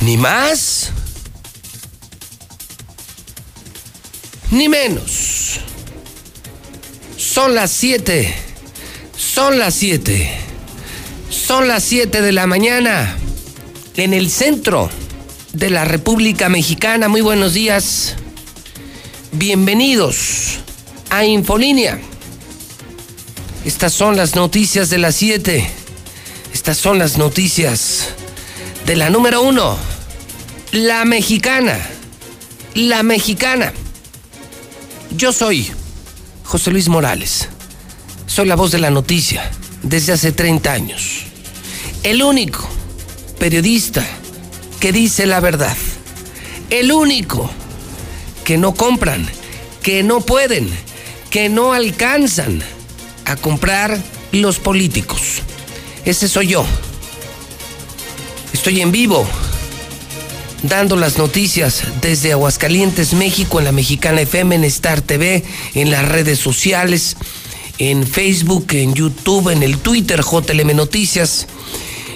Ni más ni menos. Son las 7. Son las 7. Son las 7 de la mañana en el centro de la República Mexicana. Muy buenos días. Bienvenidos a Infolínea. Estas son las noticias de las 7. Estas son las noticias de la número uno. La mexicana. La mexicana. Yo soy José Luis Morales. Soy la voz de la noticia desde hace 30 años. El único periodista que dice la verdad. El único que no compran, que no pueden, que no alcanzan a comprar los políticos. Ese soy yo. Estoy en vivo dando las noticias desde Aguascalientes, México, en la Mexicana FM, en Star TV, en las redes sociales, en Facebook, en YouTube, en el Twitter, JLM Noticias.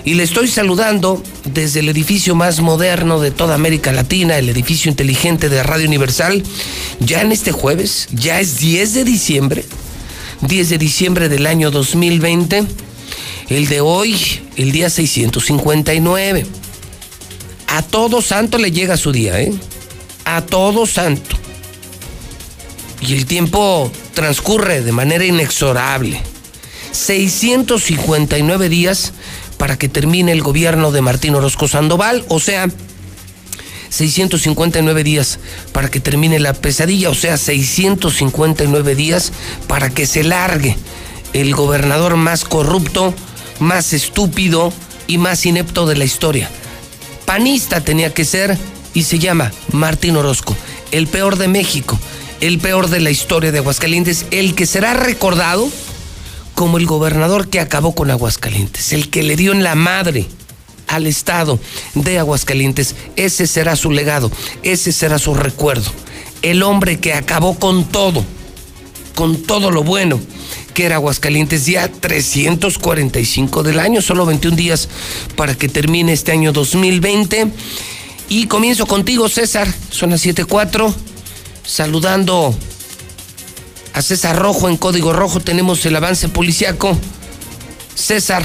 Y le estoy saludando desde el edificio más moderno de toda América Latina, el edificio inteligente de Radio Universal, ya en este jueves, ya es 10 de diciembre, 10 de diciembre del año 2020, el de hoy, el día 659. A todo santo le llega su día, ¿eh? A todo santo. Y el tiempo transcurre de manera inexorable. 659 días para que termine el gobierno de Martín Orozco Sandoval, o sea, 659 días para que termine la pesadilla, o sea, 659 días para que se largue el gobernador más corrupto, más estúpido y más inepto de la historia panista tenía que ser y se llama Martín Orozco, el peor de México, el peor de la historia de Aguascalientes, el que será recordado como el gobernador que acabó con Aguascalientes, el que le dio en la madre al estado de Aguascalientes. Ese será su legado, ese será su recuerdo. El hombre que acabó con todo, con todo lo bueno que era Aguascalientes, día 345 del año, solo 21 días para que termine este año 2020. Y comienzo contigo, César, son las 7.4, saludando a César Rojo en Código Rojo, tenemos el avance policiaco. César,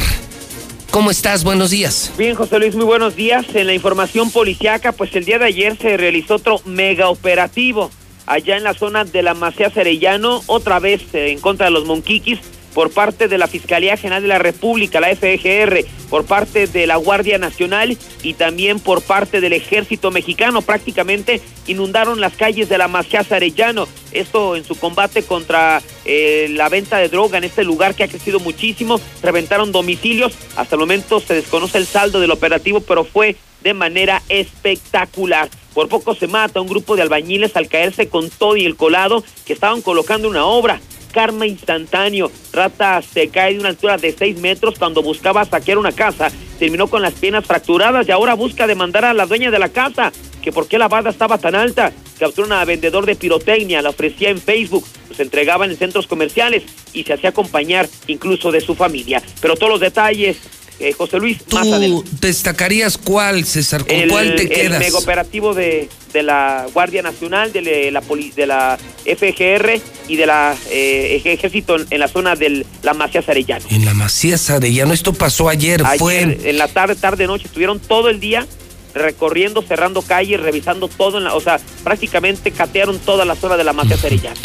¿Cómo estás? Buenos días. Bien, José Luis, muy buenos días. En la información policiaca, pues el día de ayer se realizó otro mega operativo allá en la zona de la Macea Cerellano, otra vez eh, en contra de los Monquiquis, por parte de la Fiscalía General de la República, la FGR, por parte de la Guardia Nacional y también por parte del Ejército Mexicano. Prácticamente inundaron las calles de la Macea Arellano. Esto en su combate contra eh, la venta de droga en este lugar que ha crecido muchísimo. Reventaron domicilios. Hasta el momento se desconoce el saldo del operativo, pero fue de manera espectacular. Por poco se mata un grupo de albañiles al caerse con todo y el colado que estaban colocando una obra. Karma instantáneo. Rata se cae de una altura de 6 metros cuando buscaba saquear una casa. Terminó con las piernas fracturadas y ahora busca demandar a la dueña de la casa. Que por qué la barda estaba tan alta. Capturaron a vendedor de pirotecnia, la ofrecía en Facebook, se entregaba en centros comerciales y se hacía acompañar incluso de su familia. Pero todos los detalles eh, José Luis. ¿Tú destacarías cuál, César? ¿Con cuál te quedas? El mega operativo de, de la Guardia Nacional, de la, de la FGR y de la eh, Ejército en la zona de la Macías Arellano. En la Macías Arellano, esto pasó ayer, fue. En la tarde, tarde, noche, estuvieron todo el día recorriendo, cerrando calles, revisando todo, en la, o sea, prácticamente catearon toda la zona de la Arellano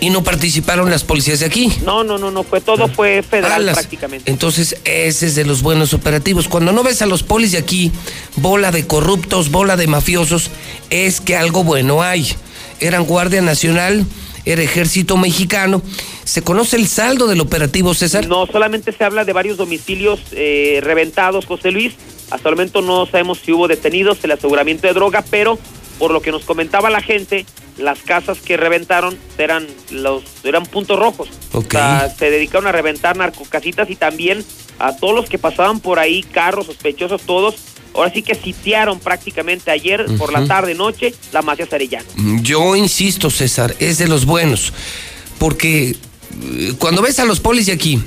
y no participaron las policías de aquí. No, no, no, no, fue todo ah. fue federal prácticamente. Entonces, ese es de los buenos operativos. Cuando no ves a los polis de aquí, bola de corruptos, bola de mafiosos, es que algo bueno hay. Eran Guardia Nacional era ejército mexicano. ¿Se conoce el saldo del operativo, César? No, solamente se habla de varios domicilios eh, reventados, José Luis. Hasta el momento no sabemos si hubo detenidos, el aseguramiento de droga, pero por lo que nos comentaba la gente, las casas que reventaron eran los eran puntos rojos. O sea, se dedicaron a reventar narcocasitas y también a todos los que pasaban por ahí, carros sospechosos, todos. Ahora sí que sitiaron prácticamente ayer por la tarde, noche, la Macías Arellano. Mm, yo insisto, César, es de los buenos. Porque eh, cuando ves a los polis de aquí,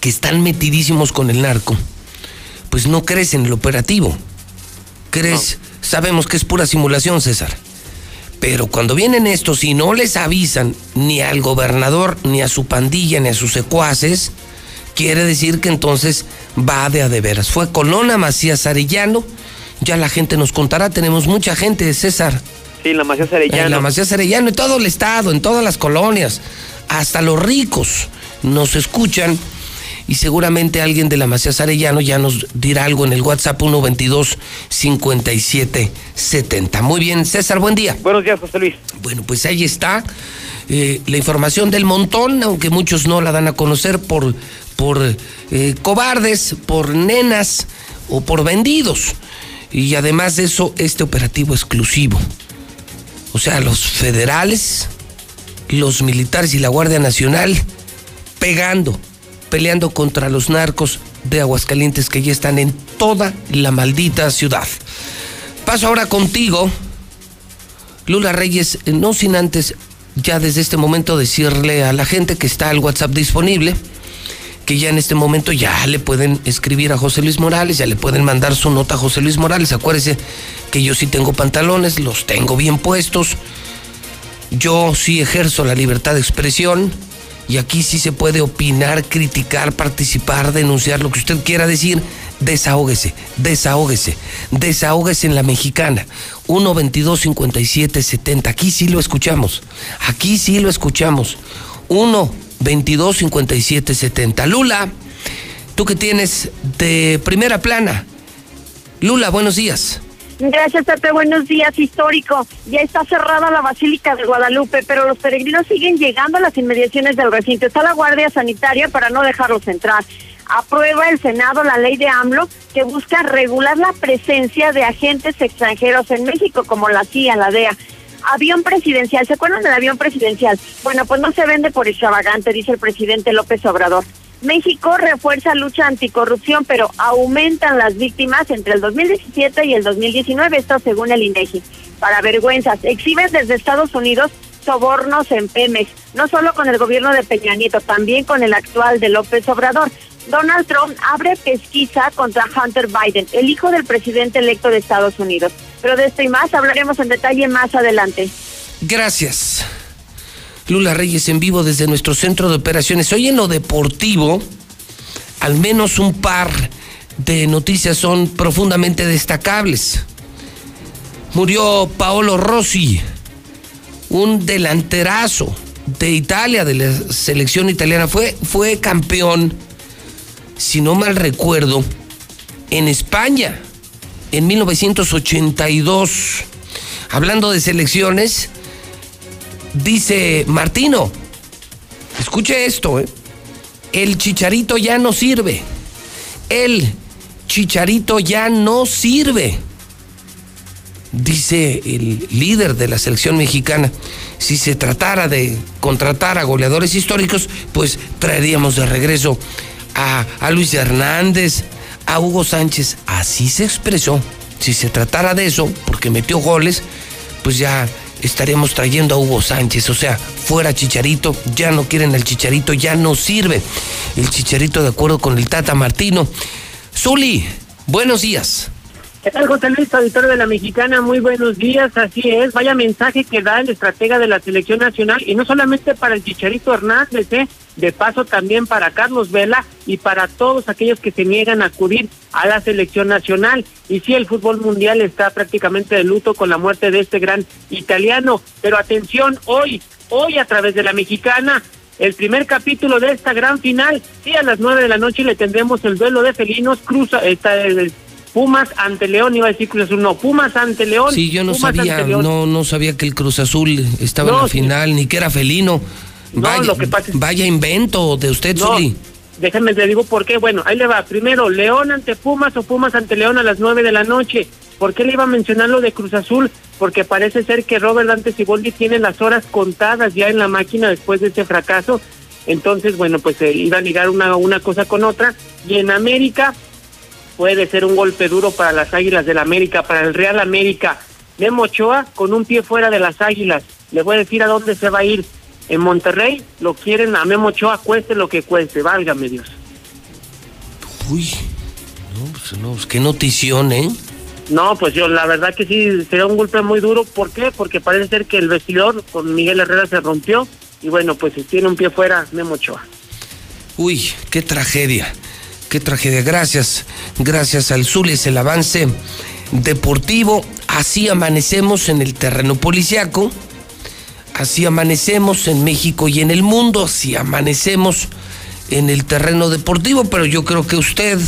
que están metidísimos con el narco, pues no crees en el operativo. Crees, sabemos que es pura simulación, César. Pero cuando vienen estos y no les avisan ni al gobernador, ni a su pandilla, ni a sus secuaces, quiere decir que entonces va de a de veras. Fue Colona Macías Arellano, ya la gente nos contará, tenemos mucha gente, de César. Sí, la Macías Arellano. En la Macías Arellano, en todo el estado, en todas las colonias, hasta los ricos nos escuchan y seguramente alguien de la Macías Arellano ya nos dirá algo en el WhatsApp 122 5770. Muy bien, César, buen día. Buenos días, José Luis. Bueno, pues ahí está eh, la información del montón, aunque muchos no la dan a conocer por, por eh, cobardes, por nenas o por vendidos. Y además de eso, este operativo exclusivo. O sea, los federales, los militares y la Guardia Nacional pegando peleando contra los narcos de Aguascalientes que ya están en toda la maldita ciudad. Paso ahora contigo, Lula Reyes, no sin antes ya desde este momento decirle a la gente que está el WhatsApp disponible, que ya en este momento ya le pueden escribir a José Luis Morales, ya le pueden mandar su nota a José Luis Morales. Acuérdese que yo sí tengo pantalones, los tengo bien puestos. Yo sí ejerzo la libertad de expresión y aquí sí se puede opinar, criticar, participar, denunciar, lo que usted quiera decir. Desahógese, desahógese, desahógese en la mexicana. 1 22 57 70. Aquí sí lo escuchamos. Aquí sí lo escuchamos. 1 22 57 70. Lula, tú que tienes de primera plana. Lula, buenos días. Gracias, Pepe. Buenos días, histórico. Ya está cerrada la Basílica de Guadalupe, pero los peregrinos siguen llegando a las inmediaciones del recinto. Está la Guardia Sanitaria para no dejarlos entrar. Aprueba el Senado la ley de AMLO que busca regular la presencia de agentes extranjeros en México, como la CIA, la DEA avión presidencial. ¿Se acuerdan del avión presidencial? Bueno, pues no se vende por extravagante, dice el presidente López Obrador. México refuerza lucha anticorrupción, pero aumentan las víctimas entre el 2017 y el 2019, esto según el INEGI. Para vergüenzas, exhiben desde Estados Unidos sobornos en Pemex, no solo con el gobierno de Peña Nieto, también con el actual de López Obrador. Donald Trump abre pesquisa contra Hunter Biden, el hijo del presidente electo de Estados Unidos. Pero de esto y más hablaremos en detalle más adelante. Gracias. Lula Reyes en vivo desde nuestro centro de operaciones. Hoy en lo deportivo, al menos un par de noticias son profundamente destacables. Murió Paolo Rossi, un delanterazo de Italia, de la selección italiana. Fue, fue campeón, si no mal recuerdo, en España en 1982. Hablando de selecciones, Dice Martino, escuche esto, ¿eh? el chicharito ya no sirve. El chicharito ya no sirve. Dice el líder de la selección mexicana, si se tratara de contratar a goleadores históricos, pues traeríamos de regreso a, a Luis Hernández, a Hugo Sánchez. Así se expresó. Si se tratara de eso, porque metió goles, pues ya estaremos trayendo a Hugo Sánchez. O sea, fuera Chicharito, ya no quieren al Chicharito, ya no sirve el Chicharito de acuerdo con el Tata Martino. Zuli, buenos días. ¿Qué tal, José Luis, auditorio de la Mexicana? Muy buenos días, así es. Vaya mensaje que da el estratega de la selección nacional y no solamente para el Chicharito Hernández, ¿eh? De paso también para Carlos Vela y para todos aquellos que se niegan a acudir a la selección nacional. Y sí, el fútbol mundial está prácticamente de luto con la muerte de este gran italiano. Pero atención, hoy, hoy a través de la Mexicana, el primer capítulo de esta gran final. Sí, a las nueve de la noche le tendremos el duelo de felinos. Cruza, está el Pumas ante León, iba a decir Cruz Azul, no, Pumas ante León. Sí, yo no sabía, no, no sabía que el Cruz Azul estaba en la final, ni que era felino. Vaya, lo que pasa vaya invento de usted, no, Zuli. Déjenme le digo por qué. Bueno, ahí le va. Primero, León ante Pumas o Pumas ante León a las nueve de la noche. ¿Por qué le iba a mencionar lo de Cruz Azul? Porque parece ser que Robert Dante Siboldi tiene las horas contadas ya en la máquina después de ese fracaso. Entonces, bueno, pues se iba a ligar una, una cosa con otra. Y en América puede ser un golpe duro para las Águilas del América, para el Real América. Memo Ochoa con un pie fuera de las Águilas. Le voy a decir a dónde se va a ir. En Monterrey lo quieren a Memo Ochoa, cueste lo que cueste, válgame Dios. Uy, no, pues no, pues qué notición, ¿eh? No, pues yo, la verdad que sí, sería un golpe muy duro. ¿Por qué? Porque parece ser que el vestidor con Miguel Herrera se rompió y bueno, pues tiene un pie fuera Memo Ochoa. Uy, qué tragedia, qué tragedia. Gracias, gracias al Zulis, el avance deportivo. Así amanecemos en el terreno policiaco, así amanecemos en México y en el mundo, así amanecemos en el terreno deportivo, pero yo creo que usted,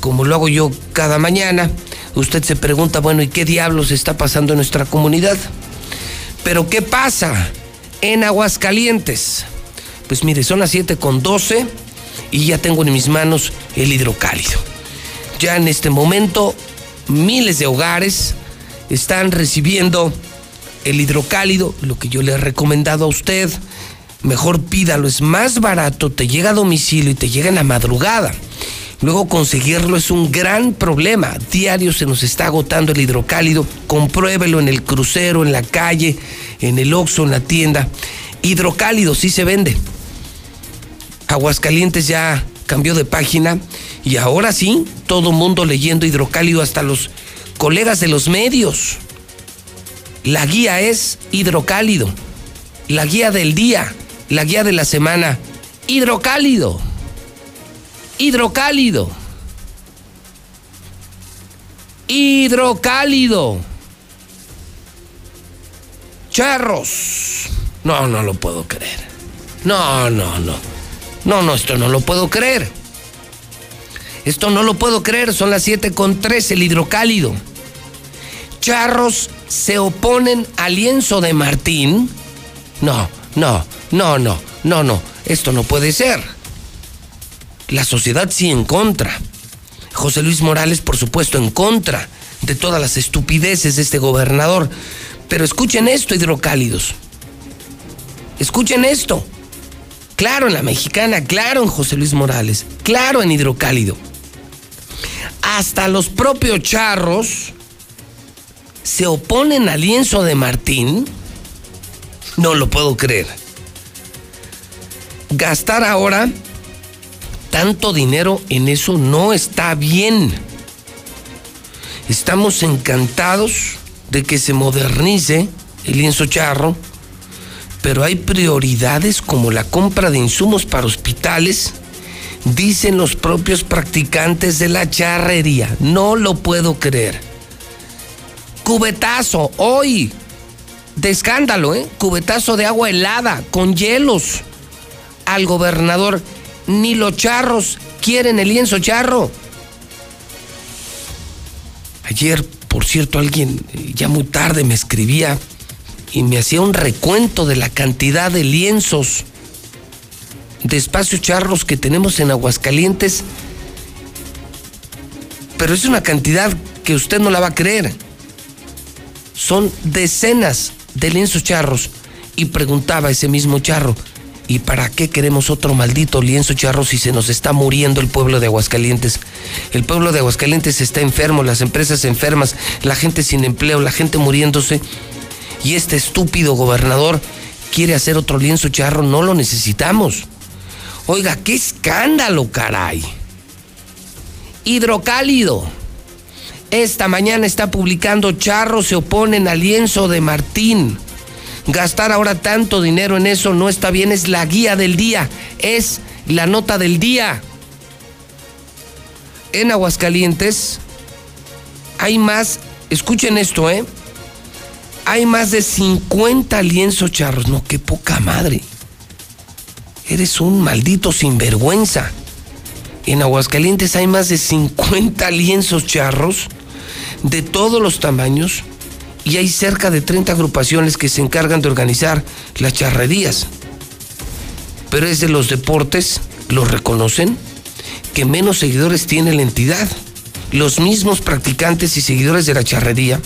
como lo hago yo cada mañana, usted se pregunta, bueno, ¿y qué diablos está pasando en nuestra comunidad? Pero ¿qué pasa en Aguascalientes? Pues mire, son las 7 con 12 y ya tengo en mis manos el hidrocálido. Ya en este momento miles de hogares están recibiendo el hidrocálido, lo que yo le he recomendado a usted. Mejor pídalo, es más barato, te llega a domicilio y te llega en la madrugada. Luego conseguirlo es un gran problema. Diario se nos está agotando el hidrocálido. Compruébelo en el crucero, en la calle, en el Oxxo, en la tienda. Hidrocálido sí se vende. Aguascalientes ya cambió de página y ahora sí, todo mundo leyendo hidrocálido, hasta los colegas de los medios. La guía es hidrocálido. La guía del día, la guía de la semana, hidrocálido hidrocálido. Hidrocálido. Charros. No, no lo puedo creer. No, no, no. No, no, esto no lo puedo creer. Esto no lo puedo creer. Son las 7 con 3, el hidrocálido. Charros se oponen al lienzo de Martín. No, no, no, no, no, no. Esto no puede ser la sociedad sí en contra. José Luis Morales, por supuesto, en contra de todas las estupideces de este gobernador. Pero escuchen esto, hidrocálidos. Escuchen esto. Claro en la mexicana, claro en José Luis Morales, claro en hidrocálido. Hasta los propios charros se oponen al lienzo de Martín. No lo puedo creer. Gastar ahora tanto dinero en eso no está bien. Estamos encantados de que se modernice el lienzo charro, pero hay prioridades como la compra de insumos para hospitales, dicen los propios practicantes de la charrería. No lo puedo creer. Cubetazo, hoy, de escándalo, ¿eh? Cubetazo de agua helada, con hielos, al gobernador ni los charros quieren el lienzo charro. Ayer, por cierto, alguien eh, ya muy tarde me escribía y me hacía un recuento de la cantidad de lienzos de espacios charros que tenemos en Aguascalientes. Pero es una cantidad que usted no la va a creer. Son decenas de lienzos charros. Y preguntaba ese mismo charro, ¿Y para qué queremos otro maldito lienzo charro si se nos está muriendo el pueblo de Aguascalientes? El pueblo de Aguascalientes está enfermo, las empresas enfermas, la gente sin empleo, la gente muriéndose. Y este estúpido gobernador quiere hacer otro lienzo charro, no lo necesitamos. Oiga, qué escándalo, caray. Hidrocálido. Esta mañana está publicando Charro se oponen al lienzo de Martín. Gastar ahora tanto dinero en eso no está bien, es la guía del día, es la nota del día. En Aguascalientes hay más, escuchen esto, ¿eh? Hay más de 50 lienzos charros. No, qué poca madre. Eres un maldito sinvergüenza. En Aguascalientes hay más de 50 lienzos charros de todos los tamaños y hay cerca de 30 agrupaciones que se encargan de organizar las charrerías. Pero es de los deportes, lo reconocen, que menos seguidores tiene la entidad. Los mismos practicantes y seguidores de la charrería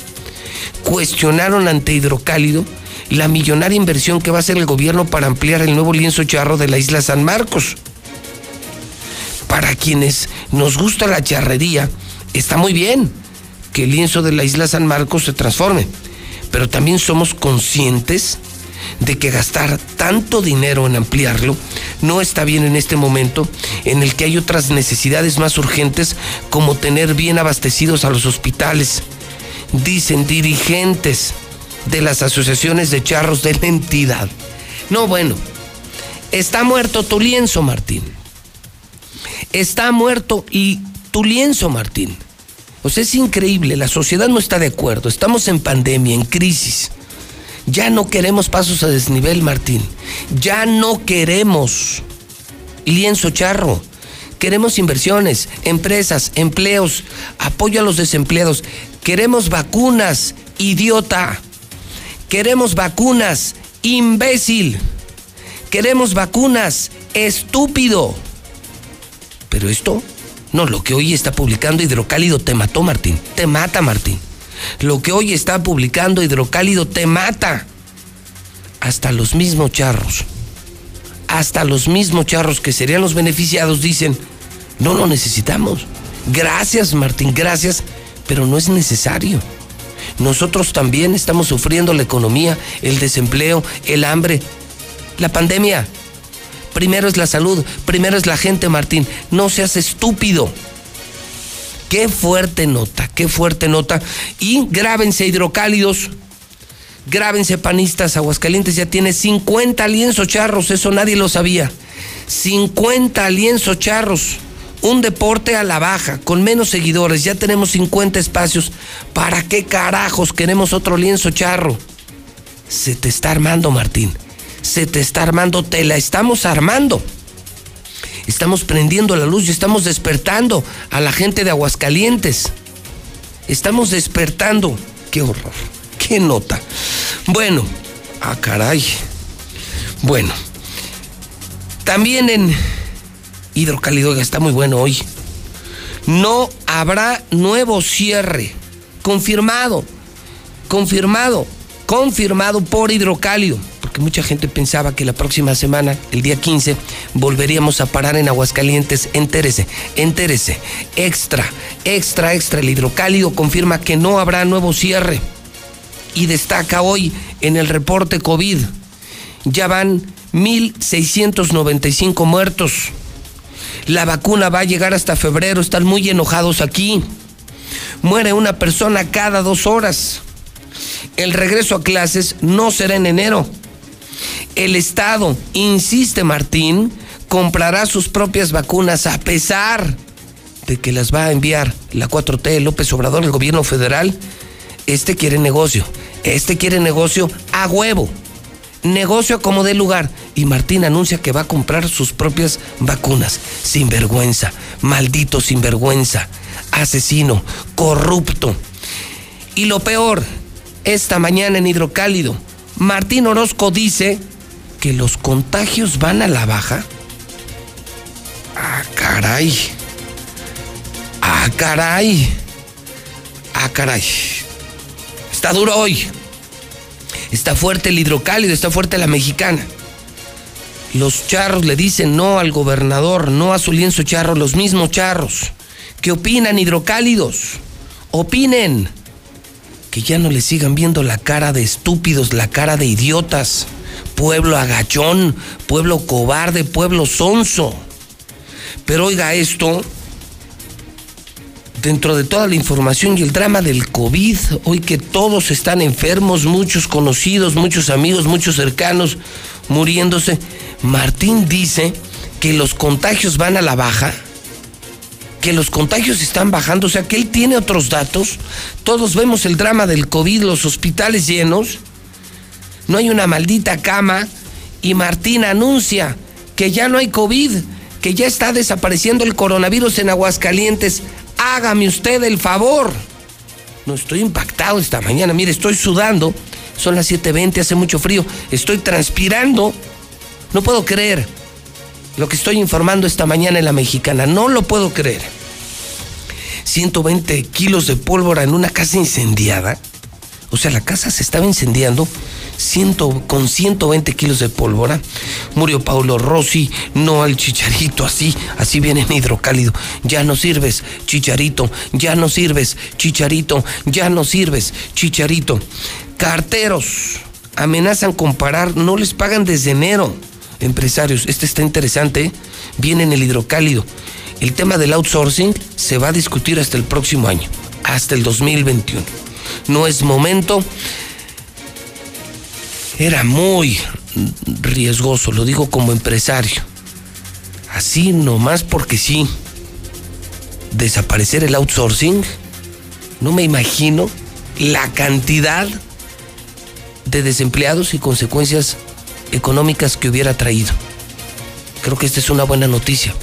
cuestionaron ante Hidrocálido la millonaria inversión que va a hacer el gobierno para ampliar el nuevo lienzo charro de la isla San Marcos. Para quienes nos gusta la charrería, está muy bien que el lienzo de la isla San Marcos se transforme, pero también somos conscientes de que gastar tanto dinero en ampliarlo no está bien en este momento en el que hay otras necesidades más urgentes como tener bien abastecidos a los hospitales. Dicen dirigentes de las asociaciones de charros de la entidad. No, bueno, está muerto tu lienzo, Martín. Está muerto y tu lienzo, Martín. O sea, es increíble, la sociedad no está de acuerdo, estamos en pandemia, en crisis. Ya no queremos pasos a desnivel, Martín. Ya no queremos lienzo charro. Queremos inversiones, empresas, empleos, apoyo a los desempleados. Queremos vacunas, idiota. Queremos vacunas, imbécil. Queremos vacunas, estúpido. Pero esto, no, lo que hoy está publicando Hidrocálido te mató, Martín. Te mata, Martín. Lo que hoy está publicando Hidrocálido te mata. Hasta los mismos charros, hasta los mismos charros que serían los beneficiados dicen, no lo necesitamos. Gracias Martín, gracias, pero no es necesario. Nosotros también estamos sufriendo la economía, el desempleo, el hambre, la pandemia. Primero es la salud, primero es la gente, Martín. No seas estúpido. Qué fuerte nota, qué fuerte nota. Y grábense hidrocálidos, grábense panistas, Aguascalientes ya tiene 50 lienzos charros, eso nadie lo sabía. 50 lienzos charros. Un deporte a la baja, con menos seguidores, ya tenemos 50 espacios. ¿Para qué carajos queremos otro lienzo charro? Se te está armando, Martín. Se te está armando, te la estamos armando estamos prendiendo la luz y estamos despertando a la gente de Aguascalientes. Estamos despertando. Qué horror, qué nota. Bueno, ah, caray. Bueno, también en Hidrocálido, está muy bueno hoy. No habrá nuevo cierre. Confirmado, confirmado, confirmado por Hidrocálido que mucha gente pensaba que la próxima semana, el día 15, volveríamos a parar en Aguascalientes. Entérese, entérese. Extra, extra, extra. El hidrocálido confirma que no habrá nuevo cierre. Y destaca hoy en el reporte COVID, ya van 1.695 muertos. La vacuna va a llegar hasta febrero, están muy enojados aquí. Muere una persona cada dos horas. El regreso a clases no será en enero, el Estado, insiste Martín, comprará sus propias vacunas a pesar de que las va a enviar la 4T, López Obrador, el gobierno federal. Este quiere negocio, este quiere negocio a huevo, negocio como de lugar. Y Martín anuncia que va a comprar sus propias vacunas. Sinvergüenza, maldito sinvergüenza, asesino, corrupto. Y lo peor, esta mañana en Hidrocálido, Martín Orozco dice que los contagios van a la baja. Ah, caray. Ah, caray. Ah, caray. Está duro hoy. Está fuerte el hidrocálido, está fuerte la mexicana. Los charros le dicen no al gobernador, no a su lienzo charro, los mismos charros. ¿Qué opinan hidrocálidos? Opinen que ya no le sigan viendo la cara de estúpidos, la cara de idiotas. Pueblo agachón, pueblo cobarde, pueblo sonso. Pero oiga esto, dentro de toda la información y el drama del COVID, hoy que todos están enfermos, muchos conocidos, muchos amigos, muchos cercanos muriéndose, Martín dice que los contagios van a la baja que los contagios están bajando, o sea que él tiene otros datos. Todos vemos el drama del COVID, los hospitales llenos. No hay una maldita cama y Martín anuncia que ya no hay COVID, que ya está desapareciendo el coronavirus en Aguascalientes. Hágame usted el favor. No estoy impactado esta mañana. Mire, estoy sudando. Son las 7:20, hace mucho frío. Estoy transpirando. No puedo creer lo que estoy informando esta mañana en la mexicana. No lo puedo creer. 120 kilos de pólvora en una casa incendiada. O sea, la casa se estaba incendiando con 120 kilos de pólvora. Murió Paulo Rossi, no al chicharito, así, así viene en hidrocálido. Ya no sirves, chicharito, ya no sirves, chicharito, ya no sirves, chicharito. Carteros amenazan con parar, no les pagan desde enero. Empresarios, este está interesante, viene en el hidrocálido. El tema del outsourcing se va a discutir hasta el próximo año, hasta el 2021. No es momento era muy riesgoso, lo digo como empresario. Así nomás porque sí. Desaparecer el outsourcing, no me imagino la cantidad de desempleados y consecuencias económicas que hubiera traído. Creo que esta es una buena noticia.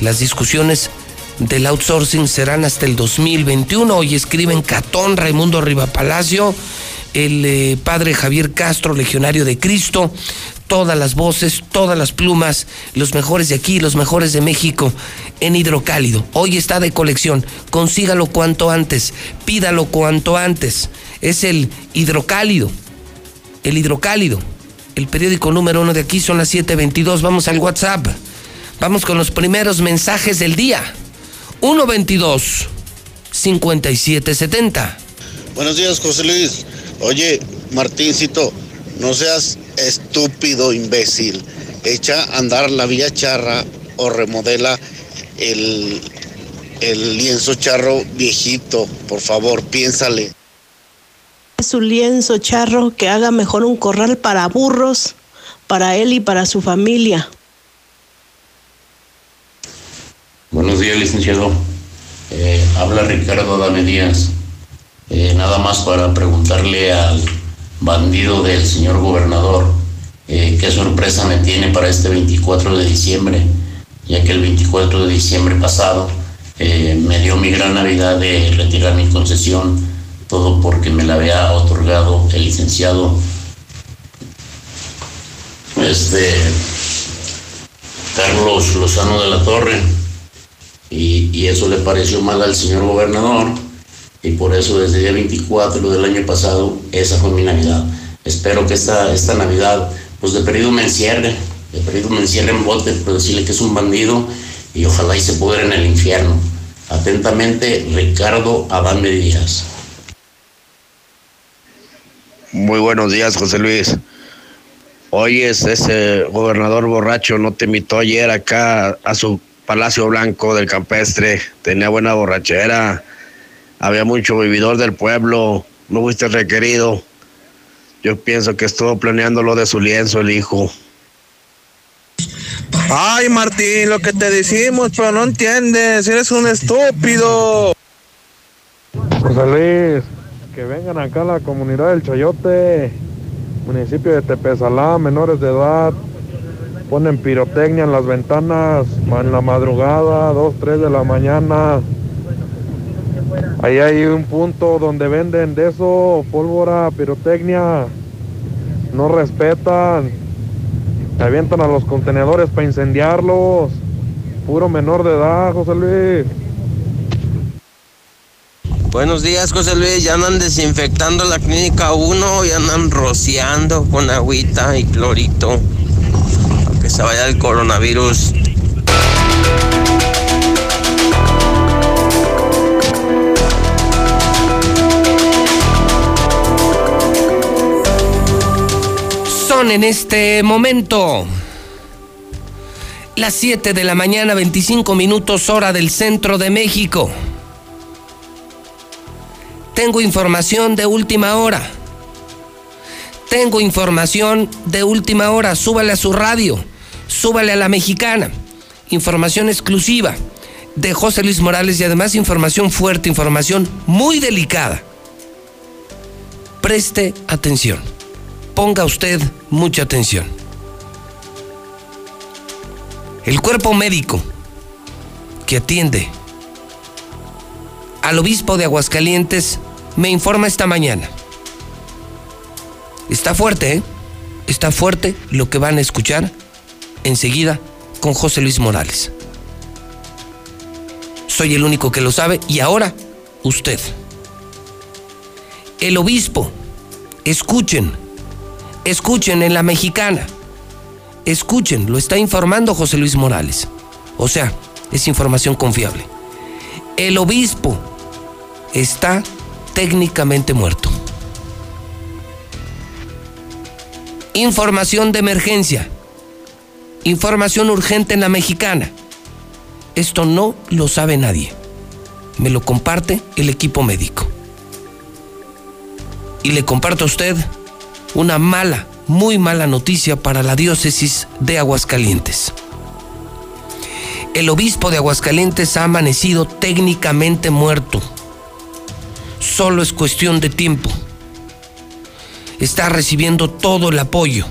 Las discusiones del outsourcing serán hasta el 2021. Hoy escriben Catón, Raimundo Rivapalacio, el eh, padre Javier Castro, legionario de Cristo, todas las voces, todas las plumas, los mejores de aquí, los mejores de México, en hidrocálido. Hoy está de colección, consígalo cuanto antes, pídalo cuanto antes. Es el hidrocálido, el hidrocálido. El periódico número uno de aquí son las 7.22. Vamos al WhatsApp. Vamos con los primeros mensajes del día. 122 5770. Buenos días, José Luis. Oye, Martíncito, no seas estúpido, imbécil. Echa a andar la vía charra o remodela el, el lienzo charro viejito. Por favor, piénsale. Su lienzo charro que haga mejor un corral para burros, para él y para su familia. Buenos días, licenciado. Eh, habla Ricardo Adame Díaz. Eh, nada más para preguntarle al bandido del señor gobernador eh, qué sorpresa me tiene para este 24 de diciembre, ya que el 24 de diciembre pasado me dio mi gran Navidad de retirar mi concesión, todo porque me la había otorgado el licenciado este, Carlos Lozano de la Torre, y, y eso le pareció mal al señor gobernador y por eso desde el día 24 del año pasado, esa fue mi Navidad. Espero que esta, esta Navidad, pues de perdido me encierre, de perdido me encierre en bote, pero decirle que es un bandido y ojalá y se pudre en el infierno. Atentamente, Ricardo Adán Díaz. Muy buenos días, José Luis. es ese gobernador borracho no te invitó ayer acá a su Palacio Blanco del Campestre. Tenía buena borrachera había mucho vividor del pueblo, no fuiste requerido. Yo pienso que estuvo planeando lo de su lienzo el hijo. Ay, Martín, lo que te decimos, pero no entiendes, eres un estúpido. José Luis, que vengan acá a la comunidad del Chayote, municipio de Tepesalá, menores de edad, ponen pirotecnia en las ventanas en la madrugada, 2, 3 de la mañana. Ahí hay un punto donde venden de eso, pólvora, pirotecnia. No respetan. Avientan a los contenedores para incendiarlos. Puro menor de edad, José Luis. Buenos días, José Luis. Ya andan desinfectando la clínica 1 y andan rociando con agüita y clorito. Para que se vaya el coronavirus. en este momento. Las 7 de la mañana, 25 minutos hora del centro de México. Tengo información de última hora. Tengo información de última hora. Súbale a su radio. Súbale a la mexicana. Información exclusiva de José Luis Morales y además información fuerte, información muy delicada. Preste atención ponga usted mucha atención. El cuerpo médico que atiende al obispo de Aguascalientes me informa esta mañana. Está fuerte, ¿eh? Está fuerte lo que van a escuchar enseguida con José Luis Morales. Soy el único que lo sabe y ahora usted. El obispo, escuchen, escuchen en la mexicana, escuchen, lo está informando José Luis Morales. O sea, es información confiable. El obispo está técnicamente muerto. Información de emergencia. Información urgente en la mexicana. Esto no lo sabe nadie. Me lo comparte el equipo médico. Y le comparto a usted una mala, muy mala noticia para la diócesis de Aguascalientes. El obispo de Aguascalientes ha amanecido técnicamente muerto. Solo es cuestión de tiempo. Está recibiendo todo el apoyo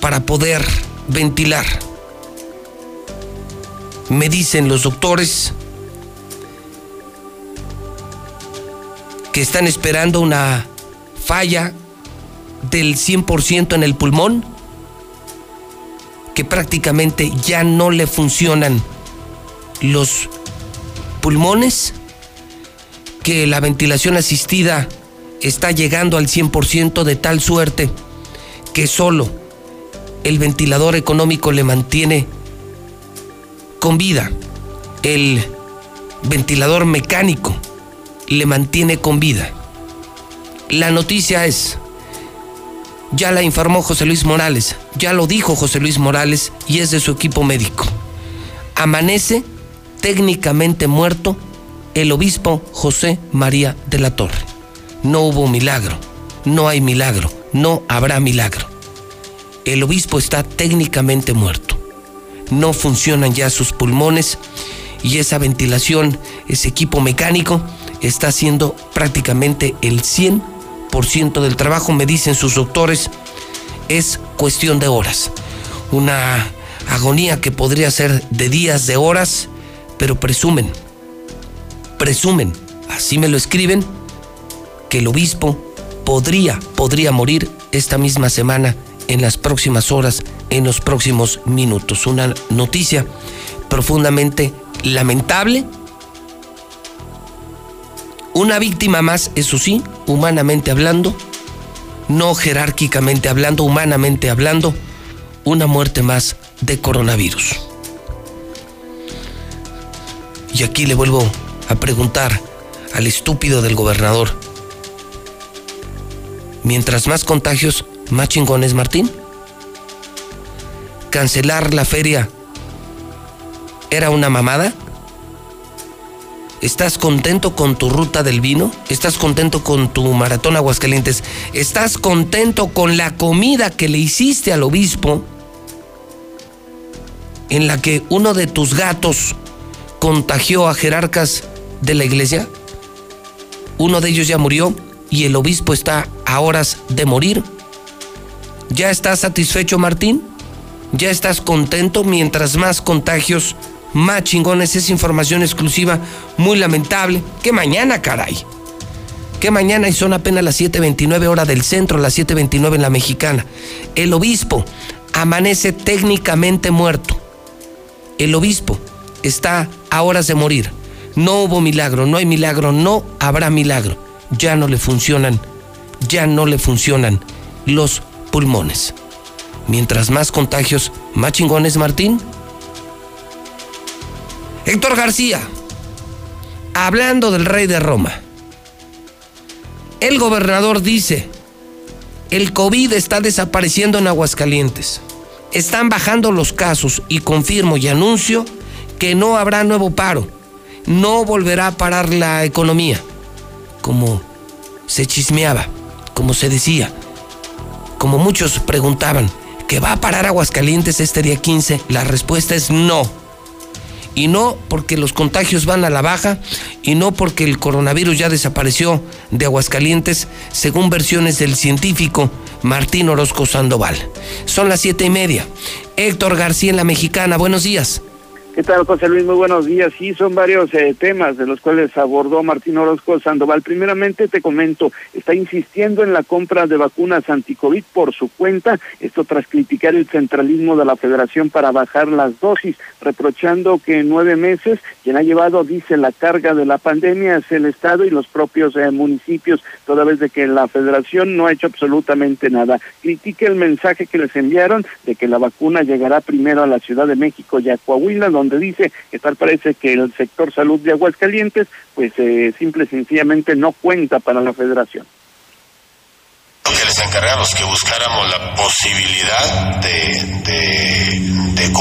para poder ventilar. Me dicen los doctores que están esperando una falla del 100% en el pulmón, que prácticamente ya no le funcionan los pulmones, que la ventilación asistida está llegando al 100% de tal suerte que solo el ventilador económico le mantiene con vida. El ventilador mecánico le mantiene con vida. La noticia es, ya la informó José Luis Morales, ya lo dijo José Luis Morales y es de su equipo médico. Amanece técnicamente muerto el obispo José María de la Torre. No hubo milagro, no hay milagro, no habrá milagro. El obispo está técnicamente muerto. No funcionan ya sus pulmones y esa ventilación, ese equipo mecánico, está haciendo prácticamente el 100% del trabajo, me dicen sus doctores, es cuestión de horas. Una agonía que podría ser de días, de horas, pero presumen, presumen, así me lo escriben, que el obispo podría, podría morir esta misma semana, en las próximas horas, en los próximos minutos. Una noticia profundamente lamentable. Una víctima más, eso sí, humanamente hablando, no jerárquicamente hablando, humanamente hablando, una muerte más de coronavirus. Y aquí le vuelvo a preguntar al estúpido del gobernador, mientras más contagios, más chingones, Martín. Cancelar la feria era una mamada? ¿Estás contento con tu ruta del vino? ¿Estás contento con tu maratón Aguascalientes? ¿Estás contento con la comida que le hiciste al obispo? En la que uno de tus gatos contagió a jerarcas de la iglesia. Uno de ellos ya murió y el obispo está a horas de morir. ¿Ya estás satisfecho, Martín? ¿Ya estás contento mientras más contagios más chingones, es información exclusiva, muy lamentable. Que mañana, caray. Que mañana y son apenas las 7.29 hora del centro, las 7.29 en la mexicana. El obispo amanece técnicamente muerto. El obispo está a horas de morir. No hubo milagro, no hay milagro, no habrá milagro. Ya no le funcionan, ya no le funcionan los pulmones. Mientras más contagios, más chingones, Martín. Héctor García, hablando del rey de Roma, el gobernador dice, el COVID está desapareciendo en Aguascalientes, están bajando los casos y confirmo y anuncio que no habrá nuevo paro, no volverá a parar la economía, como se chismeaba, como se decía, como muchos preguntaban, ¿que va a parar Aguascalientes este día 15? La respuesta es no y no porque los contagios van a la baja y no porque el coronavirus ya desapareció de Aguascalientes, según versiones del científico Martín Orozco Sandoval. Son las siete y media. Héctor García en la Mexicana, buenos días. ¿Qué tal, José Luis? Muy buenos días. Sí, son varios eh, temas de los cuales abordó Martín Orozco Sandoval. Primeramente, te comento, está insistiendo en la compra de vacunas anticovid por su cuenta, esto tras criticar el centralismo de la federación para bajar las dosis, reprochando que en nueve meses quien ha llevado, dice, la carga de la pandemia es el Estado y los propios eh, municipios, toda vez de que la federación no ha hecho absolutamente nada. Critica el mensaje que les enviaron de que la vacuna llegará primero a la Ciudad de México y a Coahuila, donde dice que tal parece que el sector salud de Aguascalientes, pues eh, simple y sencillamente no cuenta para la federación que les encargamos que buscáramos la posibilidad de, de, de,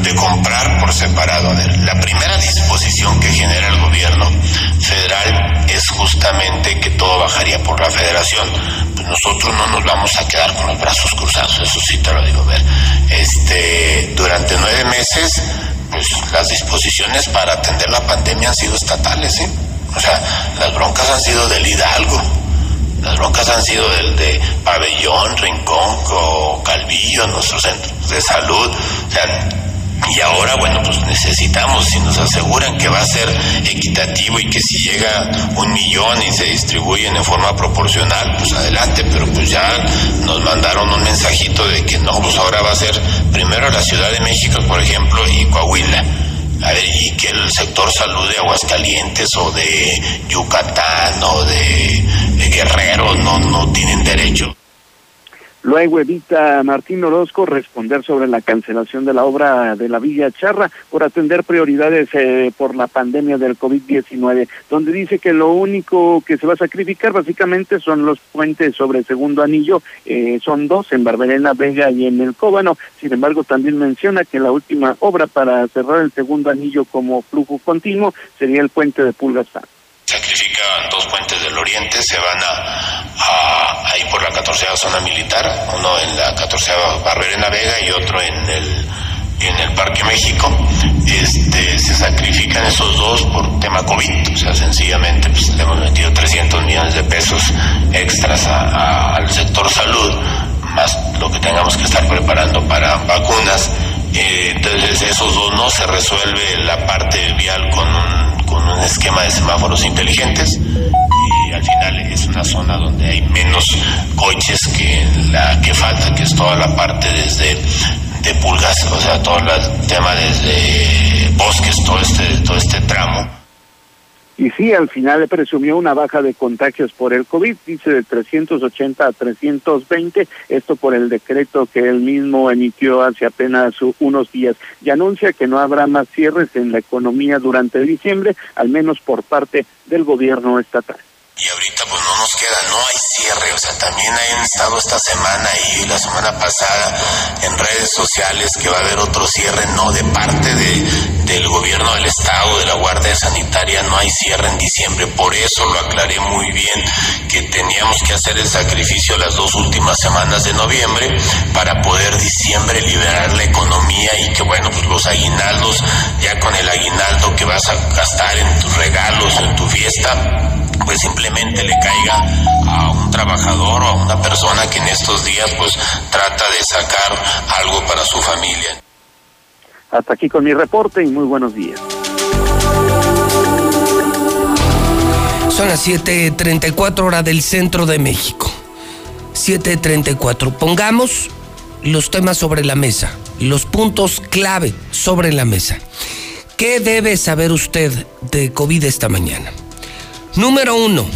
de comprar por separado. La primera disposición que genera el gobierno federal es justamente que todo bajaría por la federación. Pues nosotros no nos vamos a quedar con los brazos cruzados, eso sí te lo digo. Ver. Este, durante nueve meses pues las disposiciones para atender la pandemia han sido estatales, ¿eh? O sea, las broncas han sido del Hidalgo, las broncas han sido del de Pabellón, Rincón o Calvillo, nuestros centros de salud. O sea, y ahora, bueno, pues necesitamos, si nos aseguran que va a ser equitativo y que si llega un millón y se distribuyen en forma proporcional, pues adelante, pero pues ya nos mandaron un mensajito de que no, pues ahora va a ser primero la Ciudad de México, por ejemplo, y Coahuila. Y que el sector salud de Aguascalientes o de Yucatán o de, Guerrero no, no tienen derecho. Luego evita Martín Orozco responder sobre la cancelación de la obra de la Villa Charra por atender prioridades eh, por la pandemia del COVID-19, donde dice que lo único que se va a sacrificar básicamente son los puentes sobre segundo anillo, eh, son dos en Barberena, Vega y en el Cóbano. Sin embargo, también menciona que la última obra para cerrar el segundo anillo como flujo continuo sería el puente de Pulgasán sacrifican dos puentes del oriente, se van a, ir por la 14 zona militar, uno en la 14 Barberena Vega y otro en el en el Parque México, este, se sacrifican esos dos por tema COVID, o sea, sencillamente pues, le hemos metido 300 millones de pesos extras al sector salud, más lo que tengamos que estar preparando para vacunas. Eh, entonces, esos dos no se resuelve la parte vial con un con un esquema de semáforos inteligentes. Y al final es una zona donde hay menos coches que la que falta, que es toda la parte desde de pulgas, o sea, todo el tema desde bosques, todo este, todo este tramo y sí, al final presumió una baja de contagios por el COVID, dice de 380 a 320, esto por el decreto que él mismo emitió hace apenas unos días. Y anuncia que no habrá más cierres en la economía durante diciembre, al menos por parte del gobierno estatal y ahorita pues no nos queda, no hay cierre, o sea, también han estado esta semana y la semana pasada en redes sociales que va a haber otro cierre, no, de parte de, del gobierno del estado, de la Guardia Sanitaria, no hay cierre en diciembre, por eso lo aclaré muy bien, que teníamos que hacer el sacrificio las dos últimas semanas de noviembre para poder diciembre liberar la economía y que bueno, pues los aguinaldos, ya con el aguinaldo que vas a gastar en tus regalos, en tu fiesta, pues simplemente le caiga a un trabajador o a una persona que en estos días pues trata de sacar algo para su familia. Hasta aquí con mi reporte y muy buenos días. Son las 7.34 horas del centro de México. 7.34. Pongamos los temas sobre la mesa, los puntos clave sobre la mesa. ¿Qué debe saber usted de COVID esta mañana? Número uno,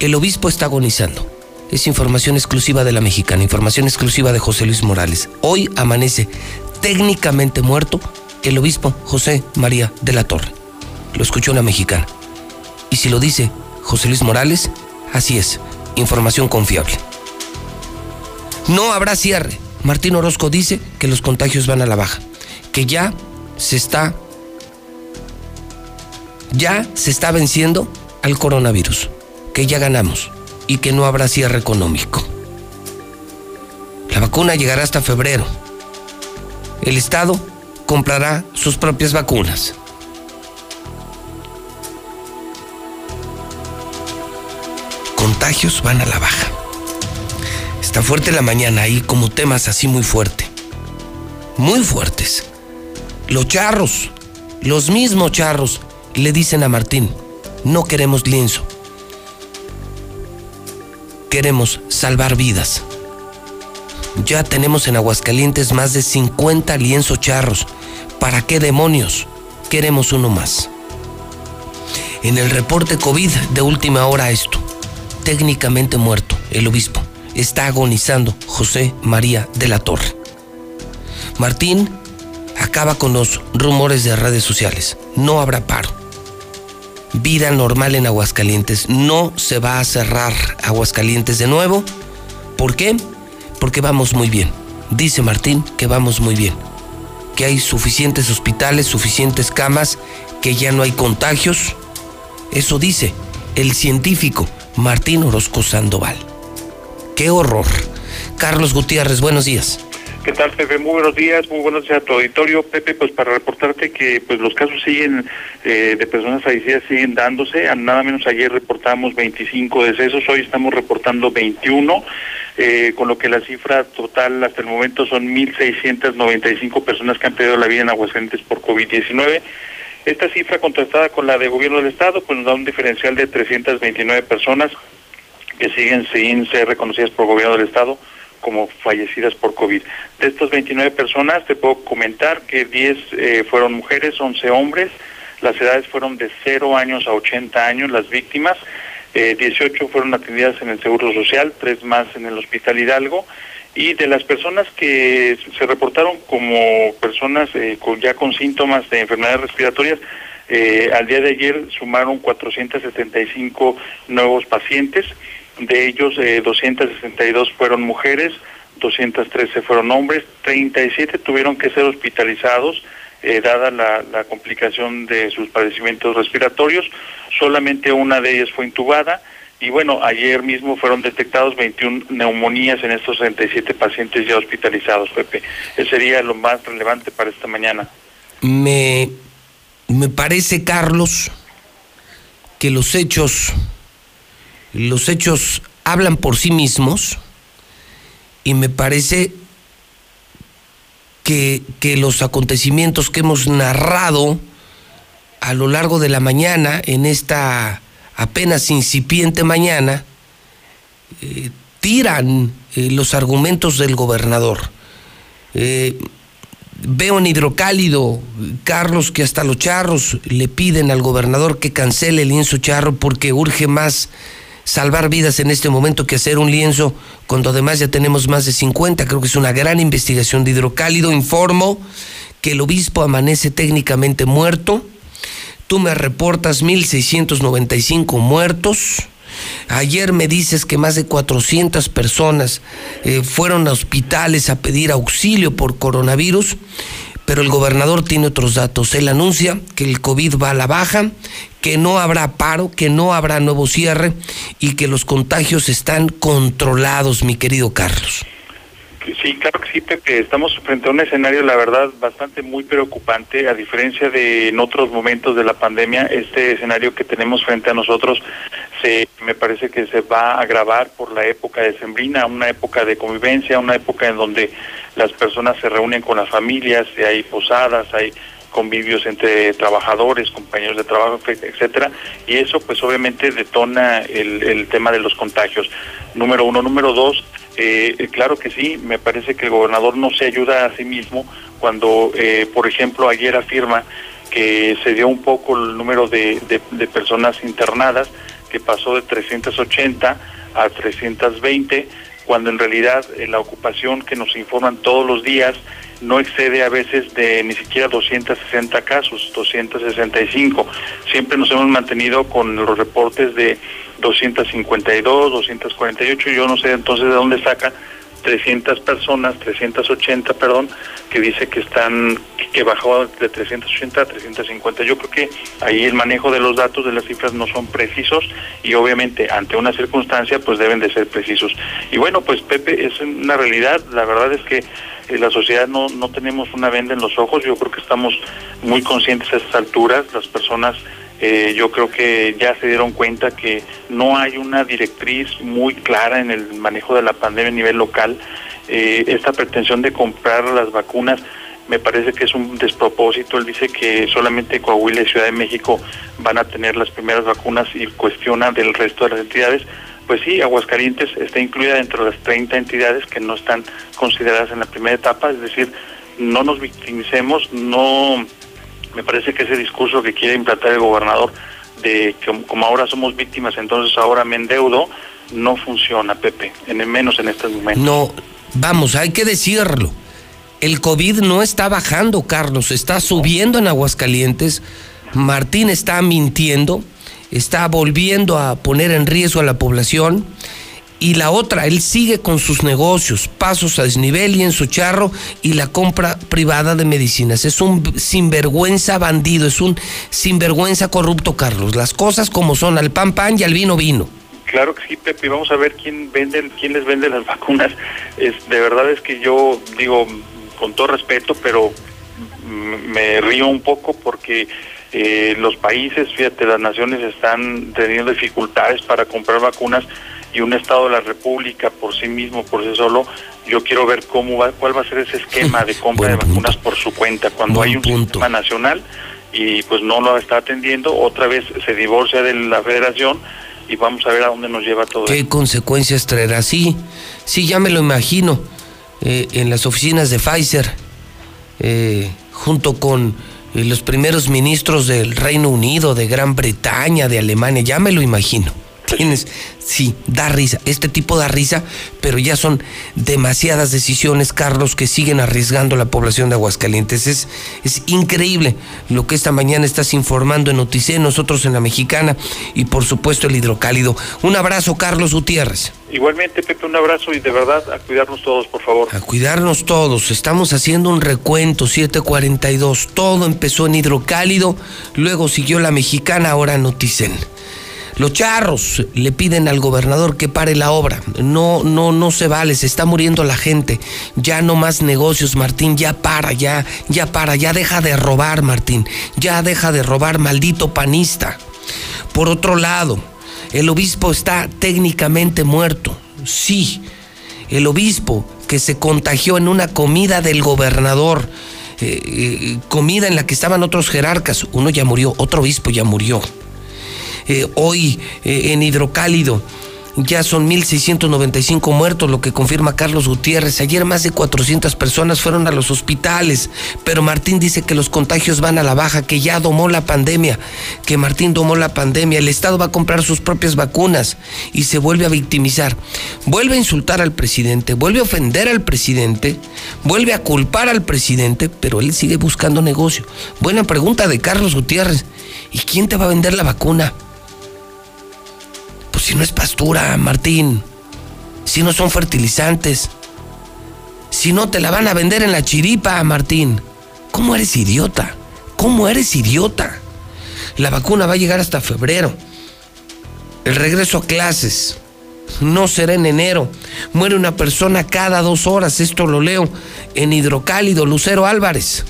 el obispo está agonizando. Es información exclusiva de la mexicana, información exclusiva de José Luis Morales. Hoy amanece técnicamente muerto el obispo José María de la Torre. Lo escuchó la mexicana. Y si lo dice José Luis Morales, así es, información confiable. No habrá cierre. Martín Orozco dice que los contagios van a la baja, que ya se está ya se está venciendo al coronavirus, que ya ganamos y que no habrá cierre económico. La vacuna llegará hasta febrero. El Estado comprará sus propias vacunas. Contagios van a la baja. Está fuerte la mañana ahí como temas así muy fuerte. Muy fuertes. Los charros, los mismos charros, le dicen a Martín, no queremos lienzo. Queremos salvar vidas. Ya tenemos en Aguascalientes más de 50 lienzos charros. ¿Para qué demonios? Queremos uno más. En el reporte COVID de última hora esto, técnicamente muerto, el obispo, está agonizando José María de la Torre. Martín acaba con los rumores de redes sociales. No habrá paro. Vida normal en Aguascalientes. No se va a cerrar Aguascalientes de nuevo. ¿Por qué? Porque vamos muy bien. Dice Martín que vamos muy bien. Que hay suficientes hospitales, suficientes camas, que ya no hay contagios. Eso dice el científico Martín Orozco Sandoval. ¡Qué horror! Carlos Gutiérrez, buenos días. ¿Qué tal, Pepe? Muy buenos días, muy buenos días a tu auditorio. Pepe, pues para reportarte que pues los casos siguen eh, de personas fallecidas siguen dándose. Nada menos ayer reportamos 25 decesos, hoy estamos reportando 21, eh, con lo que la cifra total hasta el momento son 1.695 personas que han perdido la vida en Aguascalientes por COVID-19. Esta cifra contrastada con la de gobierno del Estado, pues nos da un diferencial de 329 personas que siguen sin ser reconocidas por gobierno del Estado como fallecidas por COVID. De estas 29 personas, te puedo comentar que 10 eh, fueron mujeres, 11 hombres, las edades fueron de 0 años a 80 años las víctimas, eh, 18 fueron atendidas en el Seguro Social, 3 más en el Hospital Hidalgo, y de las personas que se reportaron como personas eh, ya con síntomas de enfermedades respiratorias, eh, al día de ayer sumaron 475 nuevos pacientes, de ellos, eh, 262 fueron mujeres, 213 fueron hombres, 37 tuvieron que ser hospitalizados, eh, dada la, la, complicación de sus padecimientos respiratorios. Solamente una de ellas fue intubada. Y bueno, ayer mismo fueron detectados 21 neumonías en estos 37 pacientes ya hospitalizados, Pepe. Ese sería lo más relevante para esta mañana. Me, me parece, Carlos, que los hechos los hechos hablan por sí mismos y me parece que, que, los acontecimientos que hemos narrado a lo largo de la mañana, en esta apenas incipiente mañana, eh, tiran eh, los argumentos del gobernador. Eh, veo en hidrocálido, Carlos, que hasta los charros le piden al gobernador que cancele el lienzo charro porque urge más salvar vidas en este momento que hacer un lienzo cuando además ya tenemos más de 50. Creo que es una gran investigación de hidrocálido. Informo que el obispo amanece técnicamente muerto. Tú me reportas 1.695 muertos. Ayer me dices que más de 400 personas eh, fueron a hospitales a pedir auxilio por coronavirus pero el gobernador tiene otros datos. Él anuncia que el COVID va a la baja, que no habrá paro, que no habrá nuevo cierre y que los contagios están controlados, mi querido Carlos. Sí, claro que sí, Pepe. Estamos frente a un escenario, la verdad, bastante muy preocupante. A diferencia de en otros momentos de la pandemia, este escenario que tenemos frente a nosotros se, me parece que se va a agravar por la época de sembrina, una época de convivencia, una época en donde las personas se reúnen con las familias, hay posadas, hay convivios entre trabajadores, compañeros de trabajo, etcétera, y eso pues obviamente detona el, el tema de los contagios. Número uno. Número dos, eh, claro que sí, me parece que el gobernador no se ayuda a sí mismo cuando, eh, por ejemplo, ayer afirma que se dio un poco el número de, personas internadas, que pasó de 380 a 320, cuando en realidad eh, la ocupación que nos informan todos los días no excede a veces de ni siquiera 260 casos, 265. Siempre nos hemos mantenido con los reportes de 252, 248, yo no sé entonces de dónde saca 300 personas, 380, perdón, que dice que están, que bajó de 380 a 350. Yo creo que ahí el manejo de los datos, de las cifras no son precisos y obviamente ante una circunstancia pues deben de ser precisos. Y bueno, pues Pepe, es una realidad, la verdad es que la sociedad no, no tenemos una venda en los ojos, yo creo que estamos muy conscientes a estas alturas, las personas Eh, yo creo que ya se dieron cuenta que no hay una directriz muy clara en el manejo de la pandemia a nivel local. Eh, esta pretensión de comprar las vacunas me parece que es un despropósito. Él dice que solamente Coahuila y Ciudad de México van a tener las primeras vacunas y cuestiona del resto de las entidades. Pues sí, Aguascalientes está incluida dentro de las 30 entidades que no están consideradas en la primera etapa, es decir, no nos victimicemos, no me parece que ese discurso que quiere implantar el gobernador de que como ahora somos víctimas, entonces ahora me endeudo, no funciona, Pepe, en menos en estos momentos. No, vamos, hay que decirlo. El COVID no está bajando, Carlos, está subiendo en Aguascalientes. Martín está mintiendo, está volviendo a poner en riesgo a la población y la otra, él sigue con sus negocios, pasos a desnivel y en su charro y la compra privada de medicinas. Es un sinvergüenza bandido, es un sinvergüenza corrupto, Carlos. Las cosas como son, al pan pan y al vino vino. Claro que sí, Pepe. Vamos a ver quién vende, quién les vende las vacunas. Es, de verdad es que yo digo con todo respeto, pero me río un poco porque eh, los países, fíjate, las naciones están teniendo dificultades para comprar vacunas y un Estado de la República por sí mismo, por sí solo, yo quiero ver cómo va, cuál va a ser ese esquema de compra de vacunas por su cuenta, cuando hay un sistema nacional y pues no lo está atendiendo, otra vez se divorcia de la federación y vamos a ver a dónde nos lleva todo ¿Qué consecuencias traerá? Sí, sí, ya me lo imagino, eh, en las oficinas de Pfizer, eh, junto con los primeros ministros del Reino Unido, de Gran Bretaña, de Alemania, ya me lo imagino. Tienes, sí, da risa. Este tipo da risa, pero ya son demasiadas decisiones, Carlos, que siguen arriesgando la población de Aguascalientes. Es, es increíble lo que esta mañana estás informando en Noticé, nosotros en la Mexicana y por supuesto el hidrocálido. Un abrazo, Carlos Gutiérrez. Igualmente, Pepe, un abrazo y de verdad a cuidarnos todos, por favor. A cuidarnos todos. Estamos haciendo un recuento, 742. Todo empezó en hidrocálido, luego siguió la Mexicana, ahora Noticen. Los charros le piden al gobernador que pare la obra. No, no, no se vale, se está muriendo la gente. Ya no más negocios, Martín, ya para, ya, ya para, ya deja de robar, Martín. Ya deja de robar, maldito panista. Por otro lado, el obispo está técnicamente muerto. Sí, el obispo que se contagió en una comida del gobernador. Eh, eh, comida en la que estaban otros jerarcas. Uno ya murió, otro obispo ya murió. Eh, hoy eh, en Hidrocálido. Ya son 1.695 muertos, lo que confirma Carlos Gutiérrez. Ayer más de 400 personas fueron a los hospitales, pero Martín dice que los contagios van a la baja, que ya domó la pandemia, que Martín domó la pandemia. El Estado va a comprar sus propias vacunas y se vuelve a victimizar. Vuelve a insultar al presidente, vuelve a ofender al presidente, vuelve a culpar al presidente, pero él sigue buscando negocio. Buena pregunta de Carlos Gutiérrez. ¿Y quién te va a vender la vacuna? Pues si no es pastura, Martín. Si no son fertilizantes. Si no te la van a vender en la chiripa, Martín. ¿Cómo eres idiota? ¿Cómo eres idiota? La vacuna va a llegar hasta febrero. El regreso a clases no será en enero. Muere una persona cada dos horas. Esto lo leo en Hidrocálido, Lucero Álvarez.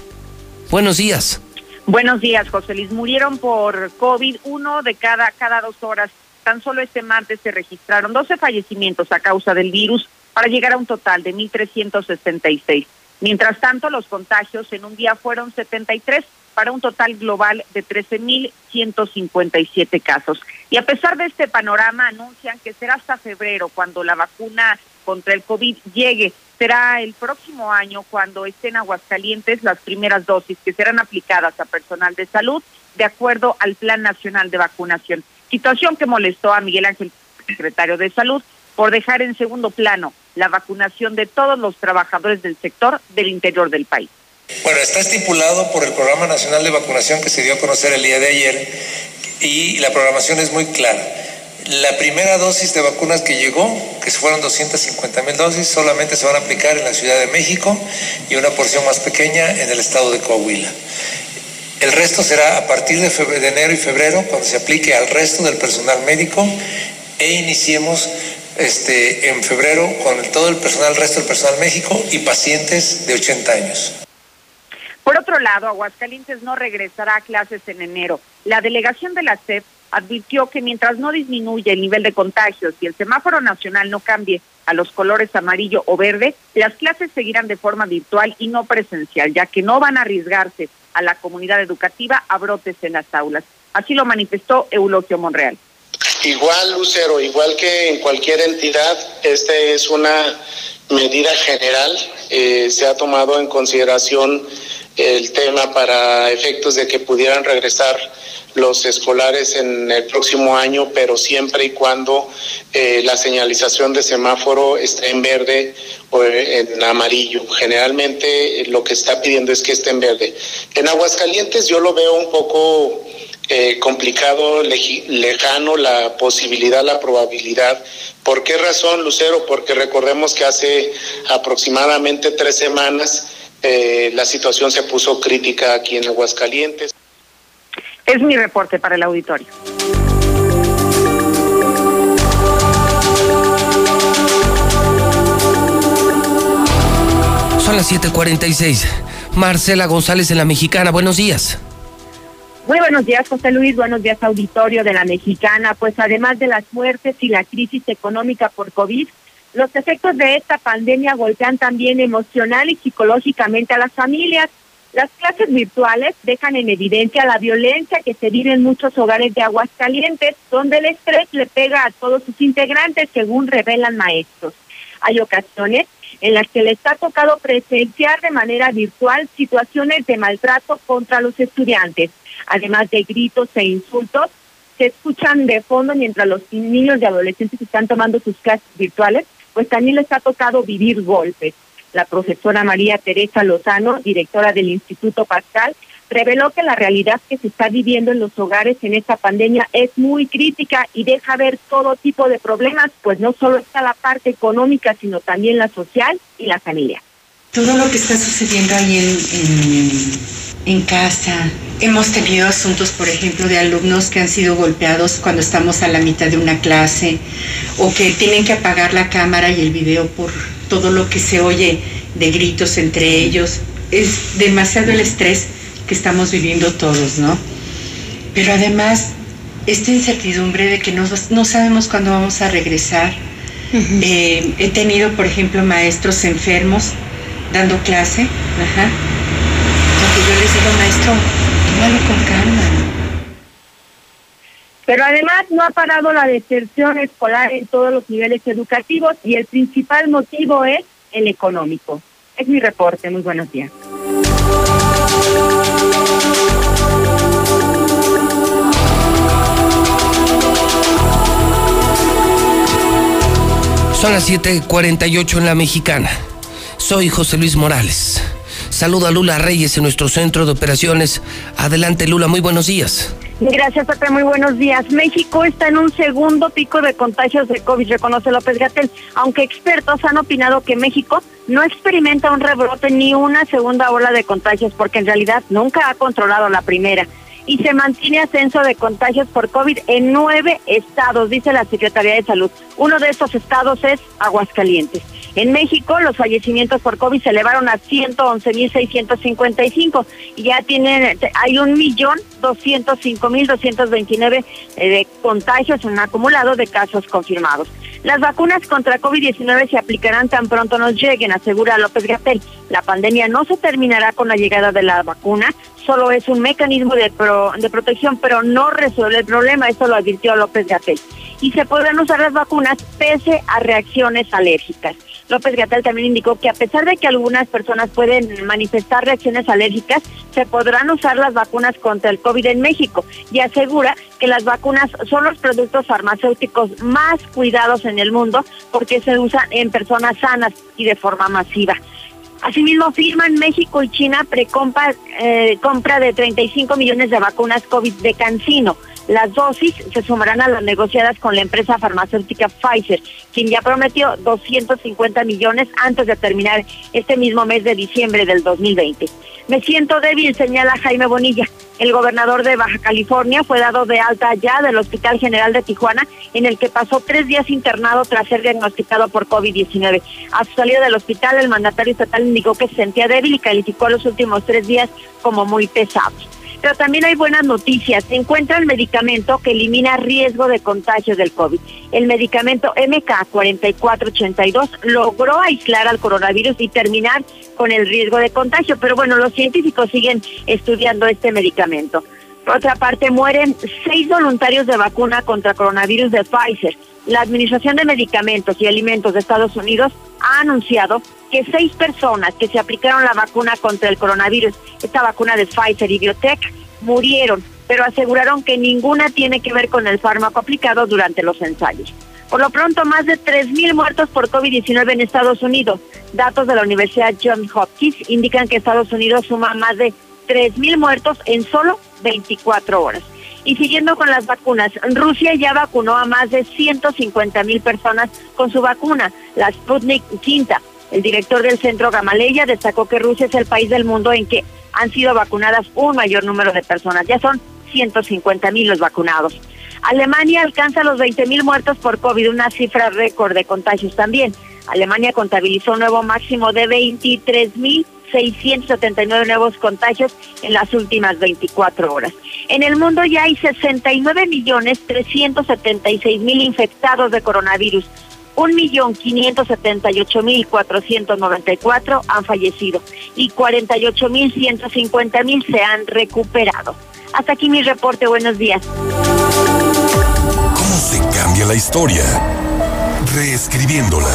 Buenos días. Buenos días, José Luis. Murieron por COVID uno de cada, cada dos horas. Tan solo este martes se registraron 12 fallecimientos a causa del virus para llegar a un total de 1.366. Mientras tanto, los contagios en un día fueron 73 para un total global de 13.157 casos. Y a pesar de este panorama, anuncian que será hasta febrero cuando la vacuna contra el COVID llegue. Será el próximo año cuando estén Aguascalientes las primeras dosis que serán aplicadas a personal de salud de acuerdo al Plan Nacional de Vacunación situación que molestó a Miguel Ángel, secretario de Salud, por dejar en segundo plano la vacunación de todos los trabajadores del sector del interior del país. Bueno, está estipulado por el Programa Nacional de Vacunación que se dio a conocer el día de ayer y la programación es muy clara. La primera dosis de vacunas que llegó, que fueron 250 mil dosis, solamente se van a aplicar en la Ciudad de México y una porción más pequeña en el estado de Coahuila. El resto será a partir de, febrero, de enero y febrero, cuando se aplique al resto del personal médico e iniciemos este, en febrero con todo el personal, el resto del personal médico y pacientes de 80 años. Por otro lado, Aguascalientes no regresará a clases en enero. La delegación de la SEP advirtió que mientras no disminuya el nivel de contagios y el semáforo nacional no cambie a los colores amarillo o verde, las clases seguirán de forma virtual y no presencial, ya que no van a arriesgarse a la comunidad educativa a brotes en las aulas. Así lo manifestó Eulogio Monreal. Igual, Lucero, igual que en cualquier entidad, esta es una medida general. Eh, se ha tomado en consideración el tema para efectos de que pudieran regresar los escolares en el próximo año, pero siempre y cuando eh, la señalización de semáforo esté en verde o en amarillo. Generalmente eh, lo que está pidiendo es que esté en verde. En Aguascalientes yo lo veo un poco eh, complicado, lejano la posibilidad, la probabilidad. ¿Por qué razón, Lucero? Porque recordemos que hace aproximadamente tres semanas la situación se puso crítica aquí en Aguascalientes. Es mi reporte para el auditorio. Son las 7:46. Marcela González en la Mexicana, buenos días. Muy buenos días, José Luis. Buenos días, auditorio de la Mexicana. Pues además de las muertes y la crisis económica por COVID, los efectos de esta pandemia golpean también emocional y psicológicamente a las familias. Las clases virtuales dejan en evidencia la violencia que se vive en muchos hogares de Aguascalientes, donde el estrés le pega a todos sus integrantes, según revelan maestros. Hay ocasiones en las que les ha tocado presenciar de manera virtual situaciones de maltrato contra los estudiantes, además de gritos e insultos se escuchan de fondo mientras los niños y adolescentes están tomando sus clases virtuales, pues también les ha tocado vivir golpes. La profesora María Teresa Lozano, directora del Instituto Pascal, reveló que la realidad que se está viviendo en los hogares en esta pandemia es muy crítica y deja ver todo tipo de problemas, pues no solo está la parte económica, sino también la social y la familia. Todo lo que está sucediendo ahí en, casa. Hemos tenido asuntos, por ejemplo, de alumnos que han sido golpeados cuando estamos a la mitad de una clase o que tienen que apagar la cámara y el video por todo lo que se oye de gritos entre ellos. Es demasiado el estrés que estamos viviendo todos, ¿no? Pero además, esta incertidumbre de que no, no sabemos cuándo vamos a regresar. Eh, he tenido, por ejemplo, maestros enfermos dando clase, ajá, porque yo les digo, maestro, tómalo con calma. Pero además no ha parado la deserción escolar en todos los niveles educativos y el principal motivo es el económico. Es mi reporte. Muy buenos días. Son las 7:48 en la mexicana. Soy José Luis Morales. Saludo a Lula Reyes en nuestro centro de operaciones. Adelante, Lula, muy buenos días. Gracias, Pepe. Muy buenos días. México está en un segundo pico de contagios de COVID, reconoce López Gatel, aunque expertos han opinado que México no experimenta un rebrote ni una segunda ola de contagios, porque en realidad nunca ha controlado la primera. Y se mantiene ascenso de contagios por COVID en nueve estados, dice la Secretaría de Salud. Uno de estos estados es Aguascalientes. En México, los fallecimientos por COVID se elevaron a 111.655 y ya tienen, hay un millón doscientos cinco mil doscientos veintinueve eh, de contagios en un acumulado de casos confirmados. Las vacunas contra COVID-19 se aplicarán tan pronto nos lleguen, asegura López Gatel. La pandemia no se terminará con la llegada de la vacuna, solo es un mecanismo de, de protección, pero no resuelve el problema, eso lo advirtió López Gatel. Y se podrán usar las vacunas pese a reacciones alérgicas. López Gatel también indicó que a pesar de que algunas personas pueden manifestar reacciones alérgicas, se podrán usar las vacunas contra el COVID en México y asegura que las vacunas son los productos farmacéuticos más cuidados en el mundo porque se usan en personas sanas y de forma masiva. Asimismo, firman México y China precompra eh, compra de 35 millones de vacunas COVID de Cancino. Las dosis se sumarán a las negociadas con la empresa farmacéutica Pfizer, quien ya prometió 250 millones antes de terminar este mismo mes de diciembre del 2020. Me siento débil, señala Jaime Bonilla. El gobernador de Baja California fue dado de alta ya del Hospital General de Tijuana, en el que pasó tres días internado tras ser diagnosticado por COVID-19. A su salida del hospital, el mandatario estatal indicó que se sentía débil y calificó los últimos tres días como muy pesados. Pero también hay buenas noticias. Se encuentra el medicamento que elimina riesgo de contagio del COVID. El medicamento MK4482 logró aislar al coronavirus y terminar con el riesgo de contagio. Pero bueno, los científicos siguen estudiando este medicamento. Por otra parte, mueren seis voluntarios de vacuna contra coronavirus de Pfizer. La Administración de Medicamentos y Alimentos de Estados Unidos ha anunciado que seis personas que se aplicaron la vacuna contra el coronavirus, esta vacuna de Pfizer y Biotech, murieron, pero aseguraron que ninguna tiene que ver con el fármaco aplicado durante los ensayos. Por lo pronto, más de 3.000 muertos por COVID-19 en Estados Unidos. Datos de la Universidad Johns Hopkins indican que Estados Unidos suma más de 3.000 muertos en solo 24 horas. Y siguiendo con las vacunas, Rusia ya vacunó a más de 150 mil personas con su vacuna, la Sputnik V. El director del centro Gamaleya destacó que Rusia es el país del mundo en que han sido vacunadas un mayor número de personas. Ya son 150 mil los vacunados. Alemania alcanza los 20 mil muertos por COVID, una cifra récord de contagios también. Alemania contabilizó un nuevo máximo de 23 mil 679 nuevos contagios en las últimas 24 horas. En el mundo ya hay 69 millones 376 mil infectados de coronavirus. 1.578.494 han fallecido y 48.150.000 se han recuperado. Hasta aquí mi reporte. Buenos días. ¿Cómo se cambia la historia? Reescribiéndola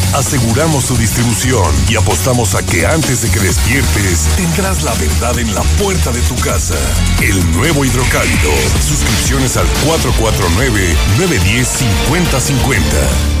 Aseguramos su distribución y apostamos a que antes de que despiertes tendrás la verdad en la puerta de tu casa. El nuevo hidrocálido. Suscripciones al 449-910-5050.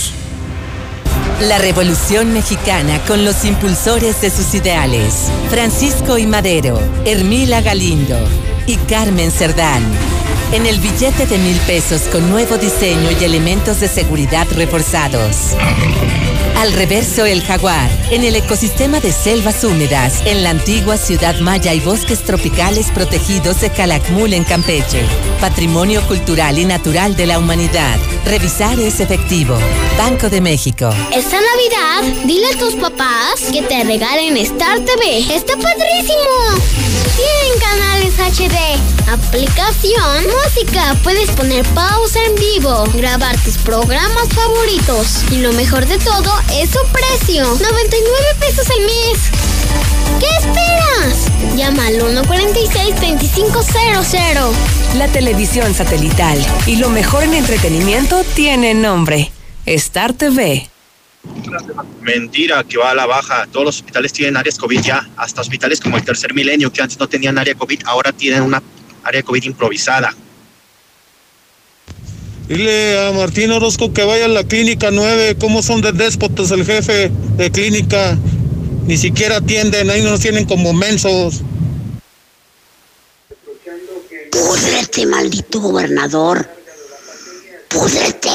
La Revolución Mexicana con los impulsores de sus ideales. Francisco y Madero, Hermila Galindo y Carmen Cerdán. En el billete de mil pesos con nuevo diseño y elementos de seguridad reforzados. Al reverso el jaguar, en el ecosistema de selvas húmedas, en la antigua ciudad maya y bosques tropicales protegidos de Calakmul en Campeche. Patrimonio cultural y natural de la humanidad. Revisar es efectivo. Banco de México. Esta Navidad, dile a tus papás que te regalen Star TV. ¡Está padrísimo! Tienen HD, aplicación, música, puedes poner pausa en vivo, grabar tus programas favoritos. Y lo mejor de todo es su precio, 99 pesos al mes. ¿Qué esperas? Llama al 146-2500. La televisión satelital y lo mejor en entretenimiento tiene nombre. Star TV. Mentira, que va a la baja. Todos los hospitales tienen áreas COVID ya. Hasta hospitales como el Tercer Milenio, que antes no tenían área COVID, ahora tienen una área COVID improvisada. Dile a Martín Orozco que vaya a la clínica 9. ¿Cómo son de déspotas el jefe de clínica? Ni siquiera atienden, ahí nos tienen como mensos. Púdrete, maldito gobernador. Púdrete.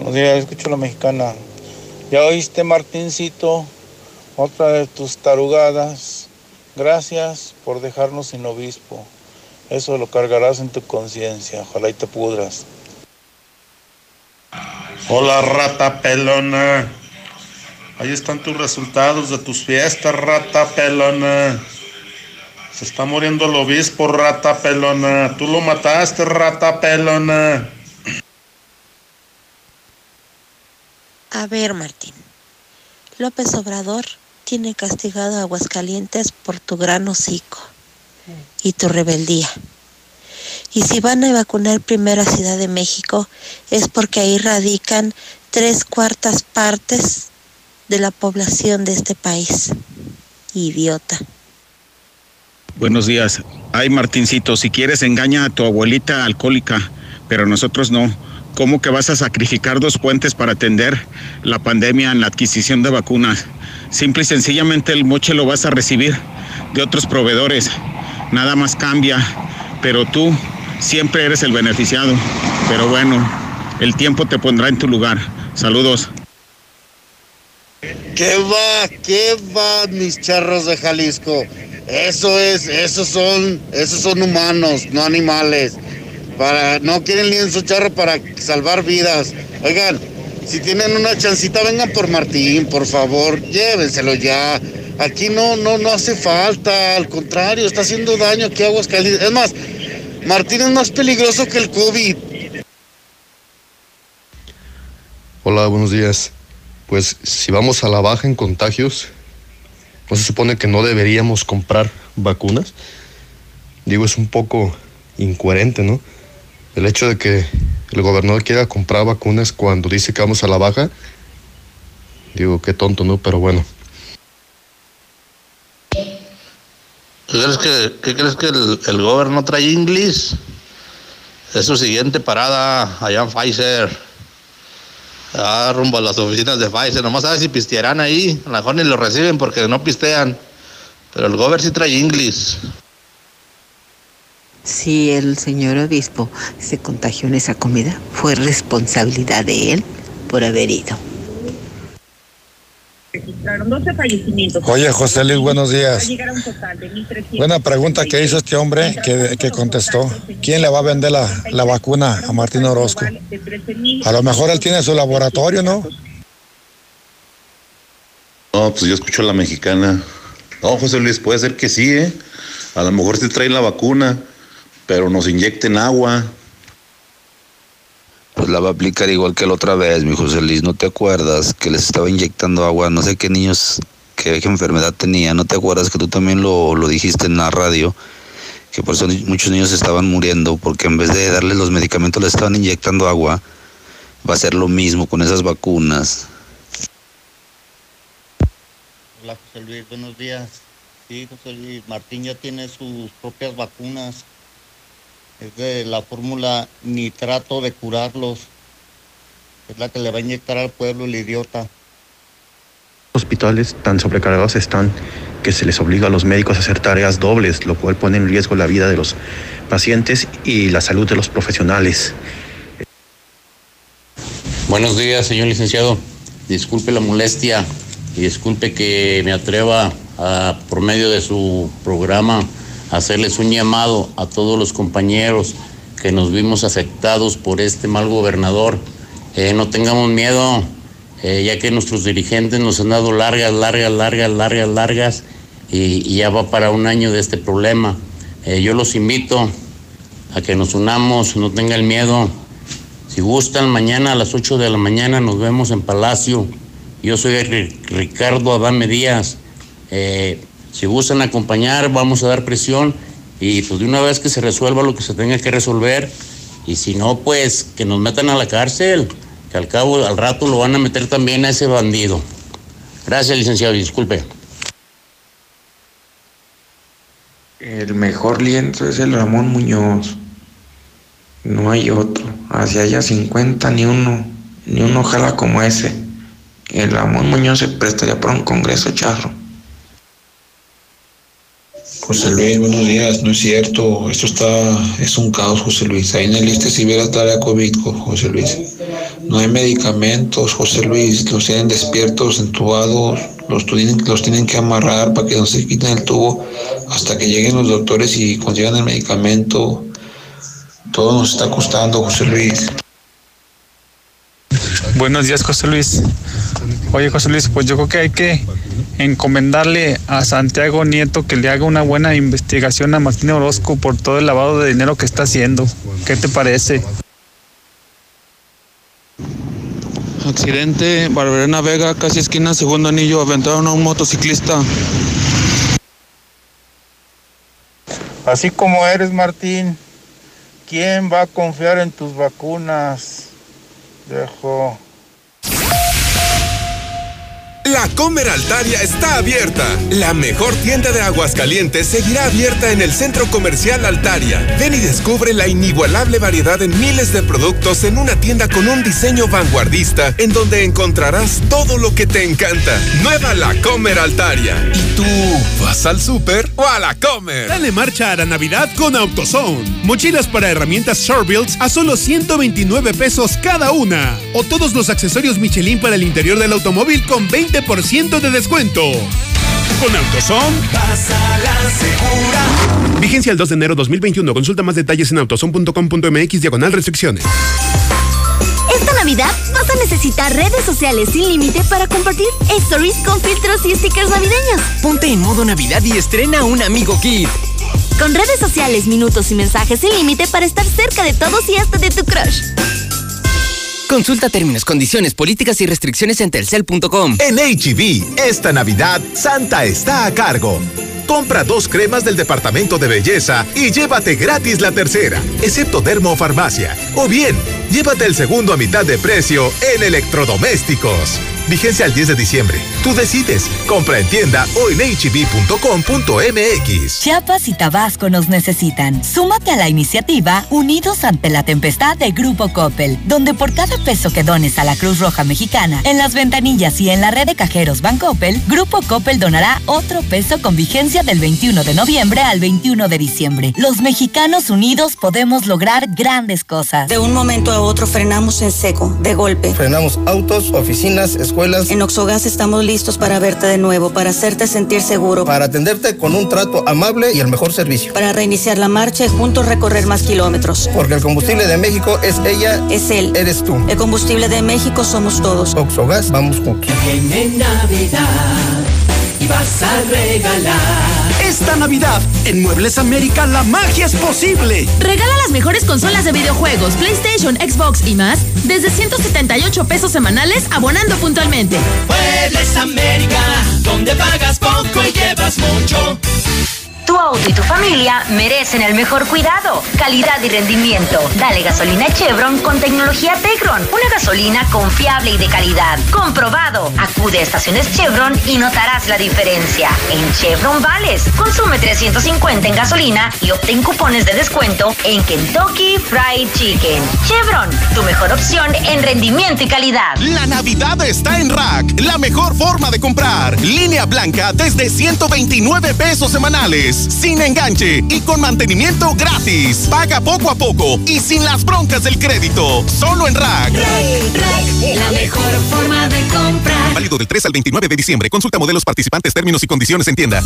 Buenos días, escucho a la mexicana. ¿Ya oíste, Martincito? Otra de tus tarugadas. Gracias por dejarnos sin obispo. Eso lo cargarás en tu conciencia. Ojalá y te pudras. Hola, rata pelona. Ahí están tus resultados de tus fiestas, rata pelona. Se está muriendo el obispo, rata pelona. Tú lo mataste, rata pelona. A ver, Martín. López Obrador tiene castigado a Aguascalientes por tu gran hocico y tu rebeldía. Y si van a vacunar primero a Ciudad de México es porque ahí radican tres cuartas partes de la población de este país. Idiota. Buenos días. Ay, Martincito, si quieres engaña a tu abuelita alcohólica, pero nosotros no. ¿Cómo que vas a sacrificar dos puentes para atender la pandemia en la adquisición de vacunas? Simple y sencillamente el moche lo vas a recibir de otros proveedores. Nada más cambia, pero tú siempre eres el beneficiado. Pero bueno, el tiempo te pondrá en tu lugar. Saludos. ¿Qué va? ¿Qué va, mis charros de Jalisco? Eso es, esos son, esos son humanos, no animales. Para, no quieren ni en su charro para salvar vidas. Oigan, si tienen una chancita, vengan por Martín, por favor, llévenselo ya. Aquí no, no, no hace falta, al contrario, está haciendo daño aquí a Aguascalientes. Es más, Martín es más peligroso que el COVID. Hola, buenos días. Pues si vamos a la baja en contagios, ¿no se supone que no deberíamos comprar vacunas? Digo, es un poco incoherente, ¿no? El hecho de que el gobernador quiera comprar vacunas cuando dice que vamos a la baja, digo, qué tonto, ¿no? Pero bueno. ¿Qué crees que, crees que el, el gobierno trae inglés? Es su siguiente parada allá en Pfizer. Ah, rumbo a las oficinas de Pfizer. Nomás ver si pistearán ahí. A lo mejor ni lo reciben porque no pistean. Pero el gobierno sí trae inglés. Si el señor obispo se contagió en esa comida, fue responsabilidad de él por haber ido. registraron 12 fallecimientos. Oye, José Luis, buenos días. Va a llegar a un total de 1.300. Buena pregunta que hizo este hombre que, que contestó. ¿Quién le va a vender la, la vacuna a Martín Orozco? A lo mejor él tiene su laboratorio, ¿no? No, pues yo escucho a la mexicana. No, José Luis, puede ser que sí, ¿eh? A lo mejor te traen la vacuna, pero nos inyecten agua. Pues la va a aplicar igual que la otra vez, mi José Luis. ¿No te acuerdas que les estaba inyectando agua? No sé qué niños, qué, qué enfermedad tenía. ¿No te acuerdas que tú también lo, lo dijiste en la radio? Que por eso muchos niños estaban muriendo porque en vez de darles los medicamentos les estaban inyectando agua. Va a ser lo mismo con esas vacunas. Hola José Luis, buenos días. Sí, José Luis, Martín ya tiene sus propias vacunas. Es de la fórmula nitrato de curarlos. Es la que le va a inyectar al pueblo el idiota. hospitales tan sobrecargados están que se les obliga a los médicos a hacer tareas dobles, lo cual pone en riesgo la vida de los pacientes y la salud de los profesionales. Buenos días, señor licenciado. Disculpe la molestia y disculpe que me atreva a, por medio de su programa, hacerles un llamado a todos los compañeros que nos vimos afectados por este mal gobernador. Eh, no tengamos miedo, eh, ya que nuestros dirigentes nos han dado largas, largas, largas, largas, largas y, ya va para un año de este problema. Eh, yo los invito a que nos unamos, no tengan miedo. Si gustan, mañana a las 8 de la mañana nos vemos en Palacio. Yo soy Ri- Ricardo Adame Díaz. Si gustan acompañar, vamos a dar presión y pues de una vez que se resuelva lo que se tenga que resolver. Y si no, pues que nos metan a la cárcel. que al cabo, al rato lo van a meter también a ese bandido. Gracias, licenciado, disculpe. El mejor lienzo es el Ramón Muñoz. No hay otro. Hacia allá 50 ni uno. Ni uno jala como ese. El Ramón Muñoz se prestaría para un congreso charro. José Luis, buenos días. No es cierto. Esto está, es un caos, José Luis. Ahí en el liste si la tarea COVID, José Luis. No hay medicamentos, José Luis. Los tienen despiertos, entubados. Los tienen, los tienen que amarrar para que no se quiten el tubo hasta que lleguen los doctores y consigan el medicamento. Todo nos está costando, José Luis. Buenos días, José Luis. Oye, José Luis, pues yo creo que hay que encomendarle a Santiago Nieto que le haga una buena investigación a Martín Orozco por todo el lavado de dinero que está haciendo. ¿Qué te parece? Accidente, Barberena Vega, casi esquina, segundo anillo, aventaron a un motociclista. Así como eres, Martín, ¿quién va a confiar en tus vacunas? Dejo. La Comer Altaria está abierta. La mejor tienda de Aguascalientes seguirá abierta en el Centro Comercial Altaria. Ven y descubre la inigualable variedad en miles de productos en una tienda con un diseño vanguardista en donde encontrarás todo lo que te encanta. Nueva La Comer Altaria. ¿Y tú vas al súper o a la Comer? Dale marcha a la Navidad con AutoZone. Mochilas para herramientas Shorebuilds a solo 129 pesos cada una. O todos los accesorios Michelin para el interior del automóvil con 20 20% de descuento. Con AutoZone. Pasa la segura. Vigencia el 2 de enero 2021. Consulta más detalles en autozone.com.mx diagonal restricciones. Esta Navidad vas a necesitar redes sociales sin límite para compartir stories con filtros y stickers navideños. Ponte en modo Navidad y estrena un amigo kit. Con redes sociales, minutos y mensajes sin límite para estar cerca de todos y hasta de tu crush. Consulta términos, condiciones, políticas y restricciones en telcel.com. En HB, esta Navidad, Santa está a cargo. Compra dos cremas del departamento de belleza y llévate gratis la tercera, excepto Dermo Farmacia. O bien, llévate el segundo a mitad de precio en electrodomésticos. Vigencia al 10 de diciembre. Tú decides. Compra en tienda o en hb.com.mx. Chiapas y Tabasco nos necesitan. Súmate a la iniciativa Unidos ante la Tempestad de Grupo Coppel, donde por cada peso que dones a la Cruz Roja Mexicana, en las ventanillas y en la red de cajeros Bancoppel, Grupo Coppel donará otro peso con vigencia del 21 de noviembre al 21 de diciembre. Los mexicanos unidos podemos lograr grandes cosas. De un momento a otro frenamos en seco, de golpe. Frenamos autos, oficinas, escuelas en Oxogas estamos listos para verte de nuevo, para hacerte sentir seguro. Para atenderte con un trato amable y el mejor servicio. Para reiniciar la marcha y juntos recorrer más kilómetros. Porque el combustible de México es ella. Es él. Eres tú. El combustible de México somos todos. Oxogas, vamos juntos. Viene Navidad y vas a regalar. Esta Navidad, en Muebles América, la magia es posible. Regala las mejores consolas de videojuegos, PlayStation, Xbox y más, desde 178 pesos semanales, abonando puntualmente. Muebles América, donde pagas poco y llevas mucho. Tu auto y tu familia merecen el mejor cuidado, calidad y rendimiento. Dale gasolina Chevron con tecnología Tecron. Una gasolina confiable y de calidad. Comprobado. Acude a estaciones Chevron y notarás la diferencia. En Chevron Vales, consume 350 en gasolina y obtén cupones de descuento en Kentucky Fried Chicken. Chevron, tu mejor opción en rendimiento y calidad. La Navidad está en Rack, la mejor forma de comprar. Línea blanca desde 129 pesos semanales sin enganche y con mantenimiento gratis. Paga poco a poco y sin las broncas del crédito. Solo en Rack. la mejor forma de comprar. Válido del 3 al 29 de diciembre. Consulta modelos participantes, términos y condiciones en tienda.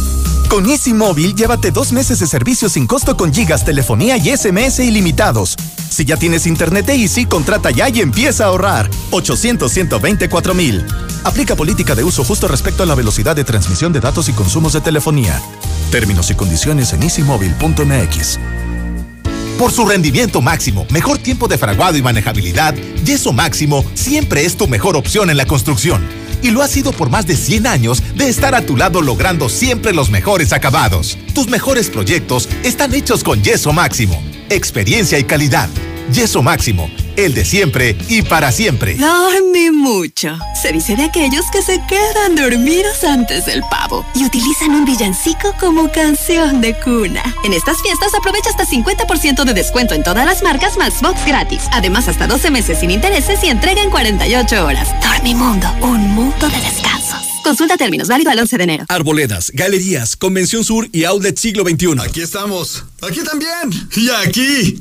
Con Easy Móvil, llévate dos meses de servicio sin costo con gigas, telefonía y SMS ilimitados. Si ya tienes internet de Easy, contrata ya y empieza a ahorrar. 800 124 mil. Aplica política de uso justo respecto a la velocidad de transmisión de datos y consumos de telefonía. Términos y condiciones en easymóvil.mx. Por su rendimiento máximo, mejor tiempo de fraguado y manejabilidad, Yeso Máximo siempre es tu mejor opción en la construcción. Y lo ha sido por más de 100 años de estar a tu lado logrando siempre los mejores acabados. Tus mejores proyectos están hechos con Yeso Máximo. Experiencia y calidad. Yeso Máximo el de siempre y para siempre. Dormí mucho. Se dice de aquellos que se quedan dormidos antes del pavo y utilizan un villancico como canción de cuna. En estas fiestas aprovecha hasta 50% de descuento en todas las marcas más box gratis. Además, hasta 12 meses sin intereses y entrega en 48 horas. Dormimundo, un mundo de descansos. Consulta términos, válido al 11 de enero. Arboledas, galerías, Convención Sur y Outlet Siglo XXI. Aquí estamos. Aquí también. Y aquí.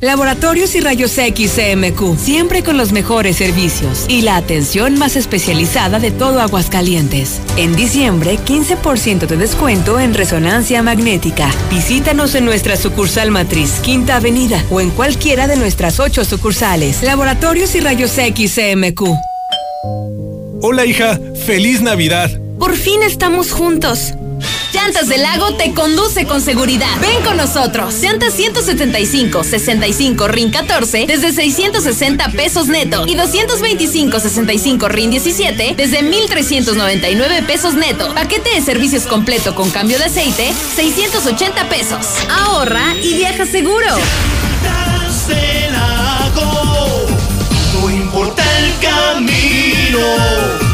Laboratorios y Rayos X CMQ, siempre con los mejores servicios y la atención más especializada de todo Aguascalientes. En diciembre, 15% de descuento en resonancia magnética. Visítanos en nuestra sucursal matriz, Quinta Avenida, o en cualquiera de nuestras ocho sucursales. Laboratorios y Rayos X CMQ. Hola hija, feliz Navidad. Por fin estamos juntos. Llantas del Lago te conduce con seguridad. Ven con nosotros. Llantas 175, 65, RIN 14 desde 660 pesos neto y 225, 65, RIN 17 desde 1399 pesos neto. Paquete de servicios completo con cambio de aceite, 680 pesos. Ahorra y viaja seguro. Llantas del Lago, no importa el camino.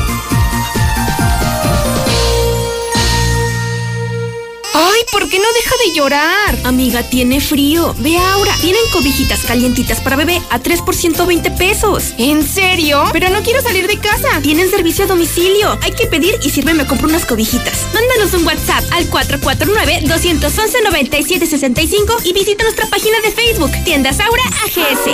Ay, ¿por qué no deja de llorar? Amiga, tiene frío. Ve a Aura. Tienen cobijitas calientitas para bebé a 3 por 120 pesos. ¿En serio? Pero no quiero salir de casa. Tienen servicio a domicilio. Hay que pedir y sirve me compro unas cobijitas. Mándanos un WhatsApp al 449-211-9765 y visita nuestra página de Facebook. Tiendas Aura AGS.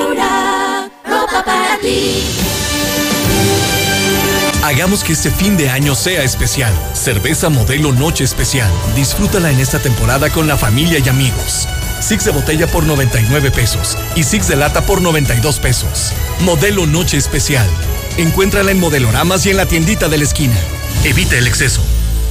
Hagamos que este fin de año sea especial. Cerveza modelo Noche Especial. Disfrútala en esta temporada con la familia y amigos. Six de botella por 99 pesos y Six de lata por 92 pesos. Modelo Noche Especial. Encuéntrala en modeloramas y en la tiendita de la esquina. Evita el exceso.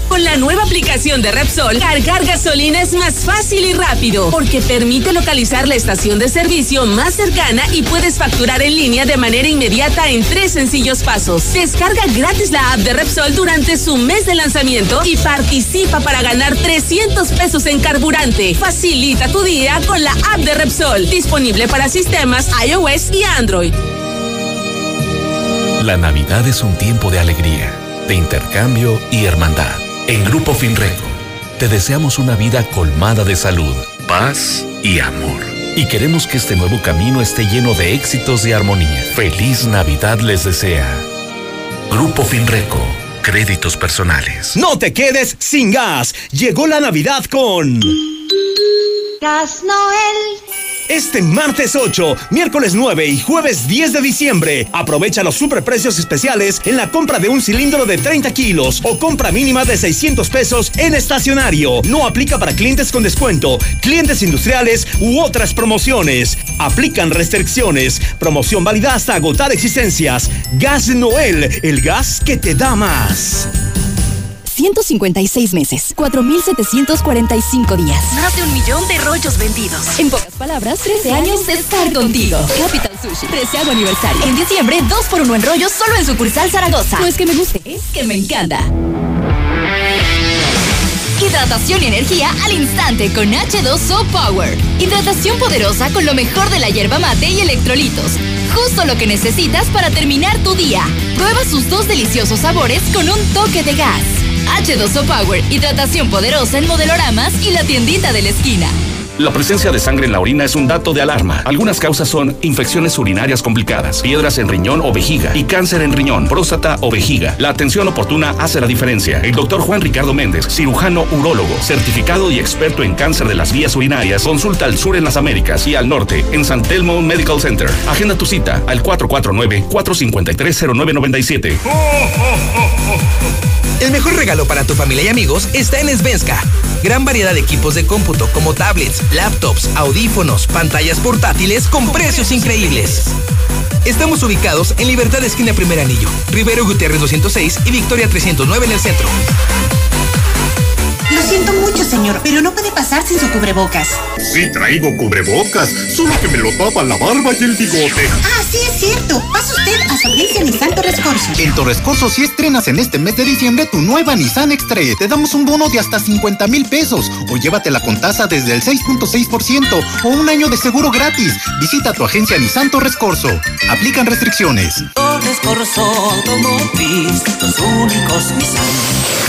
Con la nueva aplicación de Repsol, cargar gasolina es más fácil y rápido porque permite localizar la estación de servicio más cercana y puedes facturar en línea de manera inmediata en tres sencillos pasos. Descarga gratis la app de Repsol durante su mes de lanzamiento y participa para ganar 300 pesos en carburante. Facilita tu día con la app de Repsol, disponible para sistemas iOS y Android. La Navidad es un tiempo de alegría, de intercambio y hermandad. En Grupo Finreco, te deseamos una vida colmada de salud, paz y amor. Y queremos que este nuevo camino esté lleno de éxitos y armonía. Feliz Navidad les desea. Grupo Finreco, créditos personales. No te quedes sin gas. Llegó la Navidad con... Gas Noel. Este martes 8, miércoles 9 y jueves 10 de diciembre, aprovecha los superprecios especiales en la compra de un cilindro de 30 kilos o compra mínima de 600 pesos en estacionario. No aplica para clientes con descuento, clientes industriales u otras promociones. Aplican restricciones. Promoción válida hasta agotar existencias. Gas Noel, el gas que te da más. 156 meses, 4.745 días. Más de un millón de rollos vendidos. En pocas palabras, 13 años de estar contigo. Capital Sushi, 13 aniversario. En diciembre, 2 por 1 en rollos solo en sucursal Zaragoza. No es que me guste, es que me encanta. Hidratación y energía al instante con H2O Power. Hidratación poderosa con lo mejor de la hierba mate y electrolitos. Justo lo que necesitas para terminar tu día. Prueba sus dos deliciosos sabores con un toque de gas. H2O Power, hidratación poderosa en modeloramas y la tiendita de la esquina. La presencia de sangre en la orina es un dato de alarma. Algunas causas son infecciones urinarias complicadas, piedras en riñón o vejiga y cáncer en riñón, próstata o vejiga. La atención oportuna hace la diferencia. El doctor Juan Ricardo Méndez, cirujano urólogo, certificado y experto en cáncer de las vías urinarias, consulta al sur en las Américas y al norte en San Telmo Medical Center. Agenda tu cita al 449-453-0997. El mejor regalo para tu familia y amigos está en Svenska. Gran variedad de equipos de cómputo como tablets, laptops, audífonos, pantallas portátiles con precios increíbles. Estamos ubicados en Libertad Esquina Primer Anillo, Rivero Gutiérrez 206 y Victoria 309 en el centro. Lo siento mucho, señor, pero no puede pasar sin su cubrebocas. Sí, traigo cubrebocas, solo que me lo tapa la barba y el bigote. Ah, sí, es cierto. Pasa usted a su agencia Nissan Torres Corso. En Torres Corso, si estrenas en este mes de diciembre tu nueva Nissan X-Trail, te damos un bono de hasta 50 mil pesos o llévatela con tasa desde el 6.6% o un año de seguro gratis. Visita tu agencia Nissan Torres Corso. Aplican restricciones. Torres Corso Automotriz, los únicos Nissan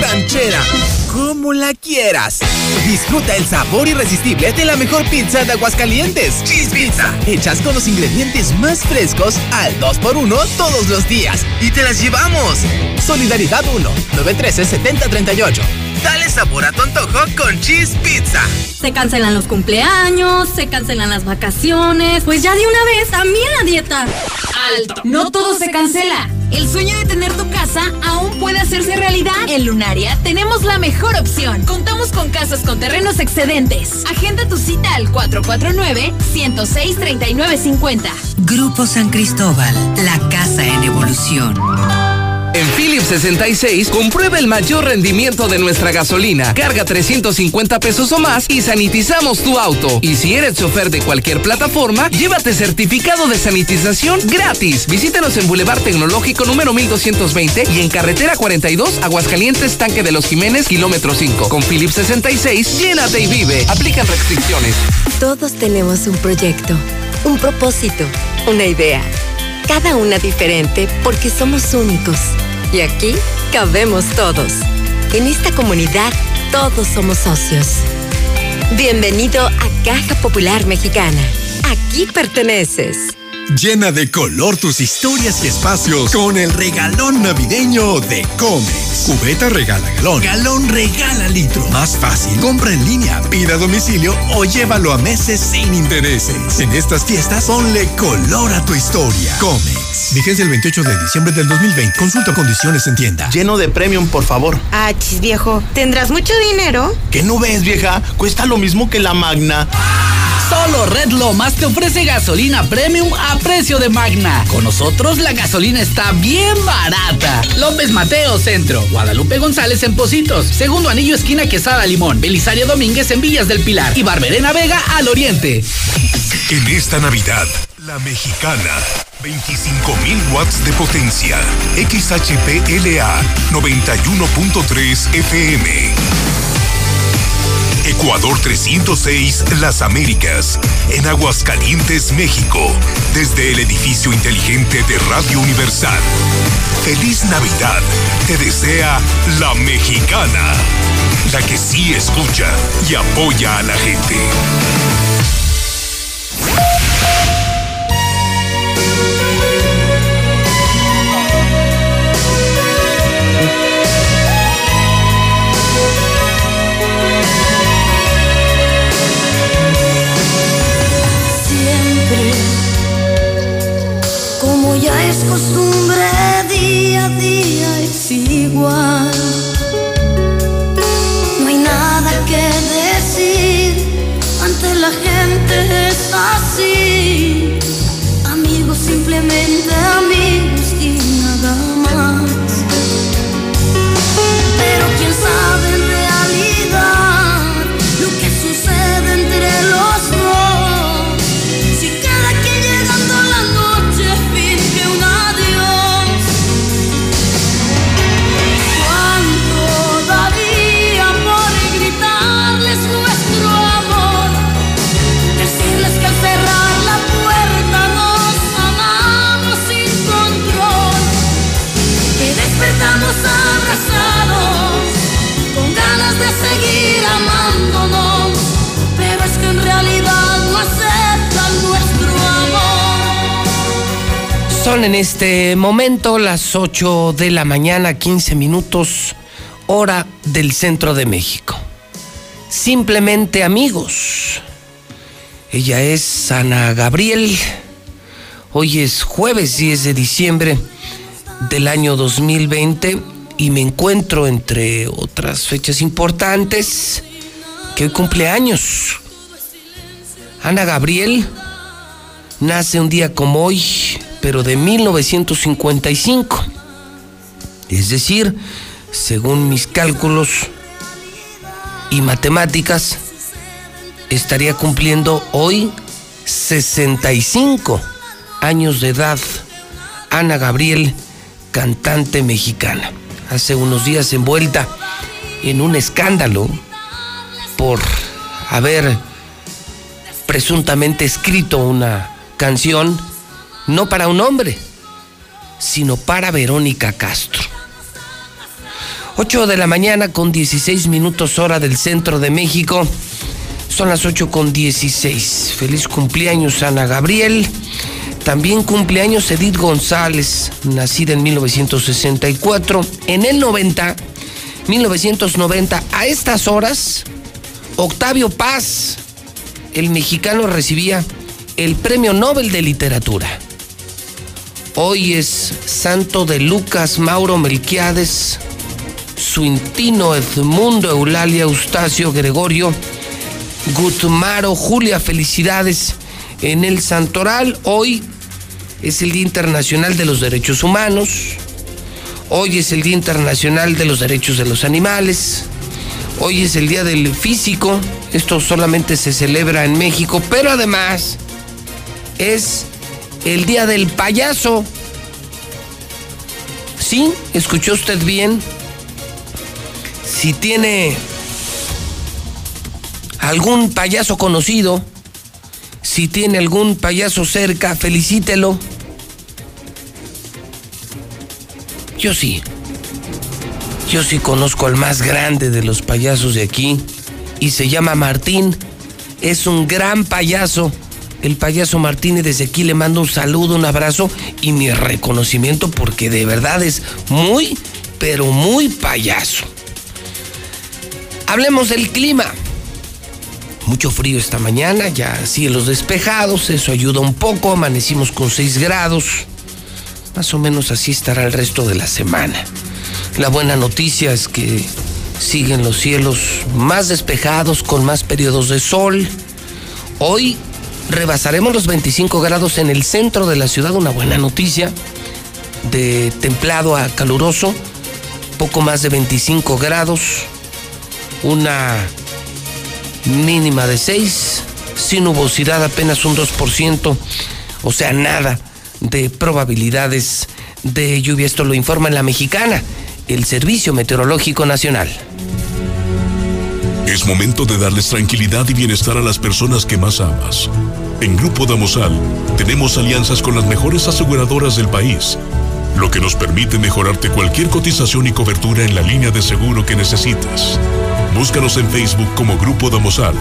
Ranchera. Como la quieras. Disfruta el sabor irresistible de la mejor pizza de Aguascalientes. Cheese Pizza. Hechas con los ingredientes más frescos al 2x1 todos los días. Y te las llevamos. Solidaridad 1 913-7038. Dale sabor a tu antojo con Cheese Pizza. Se cancelan los cumpleaños, se cancelan las vacaciones. Pues ya de una vez, también la dieta. Alto. No todo se cancela. El sueño de tener tu casa aún puede hacerse realidad. En Lunaria tenemos la mejor opción. Contamos con casas con terrenos excedentes. Agenda tu cita al 449-106-3950. Grupo San Cristóbal, la casa en evolución. En Philips 66, comprueba el mayor rendimiento de nuestra gasolina. Carga 350 pesos o más y sanitizamos tu auto. Y si eres chofer de cualquier plataforma, llévate certificado de sanitización gratis. Visítanos en Boulevard Tecnológico número 1220 y en Carretera 42, Aguascalientes, Tanque de los Jiménez, kilómetro 5. Con Philips 66, llénate y vive. Aplican restricciones. Todos tenemos un proyecto, un propósito, una idea. Cada una diferente porque somos únicos. Y aquí cabemos todos. En esta comunidad todos somos socios. Bienvenido a Caja Popular Mexicana. Aquí perteneces. Llena de color tus historias y espacios con el regalón navideño de Comex. Cubeta regala galón. Galón regala litro. Más fácil. Compra en línea, pida a domicilio o llévalo a meses sin intereses. En estas fiestas, ponle color a tu historia. Comex. Vigencia el 28 de diciembre del 2020. Consulta condiciones en tienda. Lleno de premium, por favor. Ah, chis, viejo. ¿Tendrás mucho dinero? ¿Qué no ves, vieja? Cuesta lo mismo que la Magna. Solo Red Lomas te ofrece gasolina premium a precio de Magna. Con nosotros la gasolina está bien barata. López Mateo Centro, Guadalupe González en Positos, Segundo Anillo Esquina Quesada Limón, Belisario Domínguez en Villas del Pilar y Barberena Vega al Oriente. En esta Navidad, la mexicana. 25.000 watts de potencia. XHPLA 91.3 FM. Ecuador 306, Las Américas, en Aguascalientes, México, desde el edificio inteligente de Radio Universal. Feliz Navidad, te desea la mexicana, la que sí escucha y apoya a la gente. Ya es costumbre, día a día es igual. No hay nada que decir, ante la gente es así. Amigos simplemente En este momento las 8 de la mañana, 15 minutos, hora del centro de México. Simplemente amigos. Ella es Ana Gabriel. Hoy es jueves 10 de diciembre del año 2020 y me encuentro entre otras fechas importantes que hoy cumple años. Ana Gabriel nace un día como hoy, pero de 1955. Es decir, según mis cálculos y matemáticas, estaría cumpliendo hoy 65 años de edad. Ana Gabriel, cantante mexicana. Hace unos días envuelta en un escándalo por haber presuntamente escrito una canción no para un hombre, sino para Verónica Castro. 8 de la mañana con 16 minutos hora del centro de México. Son las 8 con 16. Feliz cumpleaños Ana Gabriel. También cumpleaños Edith González, nacida en 1964. En el 90, 1990, a estas horas, Octavio Paz, el mexicano, recibía el Premio Nobel de Literatura. Hoy es santo de Lucas Mauro Melquiades, Suintino Edmundo Eulalia Eustacio Gregorio, Gutmaro Julia, felicidades en el Santoral. Hoy es el Día Internacional de los Derechos Humanos. Hoy es el Día Internacional de los Derechos de los Animales. Hoy es el Día del Físico. Esto solamente se celebra en México, pero además es el Día del Payaso. Sí, escuchó usted bien. Si tiene algún payaso conocido, si tiene algún payaso cerca, felicítelo. Yo sí. Yo sí conozco al más grande de los payasos de aquí y se llama Martín. Es un gran payaso. El payaso Martín y desde aquí le mando un saludo, un abrazo y mi reconocimiento porque de verdad es muy, pero muy payaso. Hablemos del clima. Mucho frío esta mañana, ya cielos despejados, eso ayuda un poco, amanecimos con 6 grados. Más o menos así estará el resto de la semana. La buena noticia es que siguen los cielos más despejados, con más periodos de sol. Hoy rebasaremos los 25 grados en el centro de la ciudad, una buena noticia. De templado a caluroso, poco más de 25 grados, una mínima de 6, sin nubosidad apenas un 2%, o sea, nada de probabilidades de lluvia. Esto lo informa en la mexicana, el Servicio Meteorológico Nacional. Es momento de darles tranquilidad y bienestar a las personas que más amas. En Grupo Damosal tenemos alianzas con las mejores aseguradoras del país, lo que nos permite mejorarte cualquier cotización y cobertura en la línea de seguro que necesites. Búscanos en Facebook como Grupo Damosal.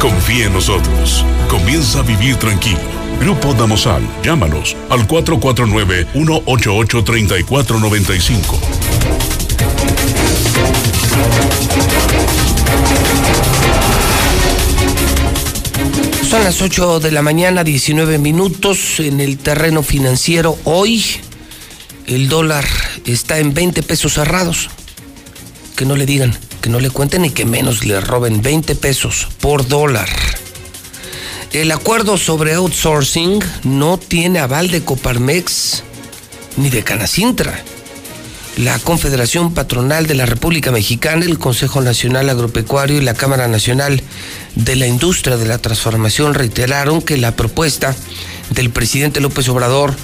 Confía en nosotros. Comienza a vivir tranquilo. Grupo Damosal. Llámanos al 449-188-3495. Son las 8 de la mañana, 19 minutos en el terreno financiero. Hoy el dólar está en 20 pesos cerrados. Que no le digan, que no le cuenten y que menos le roben 20 pesos por dólar. El acuerdo sobre outsourcing no tiene aval de Coparmex ni de Canacintra. La Confederación Patronal de la República Mexicana, el Consejo Nacional Agropecuario y la Cámara Nacional de la Industria de la Transformación reiteraron que la propuesta del presidente López Obrador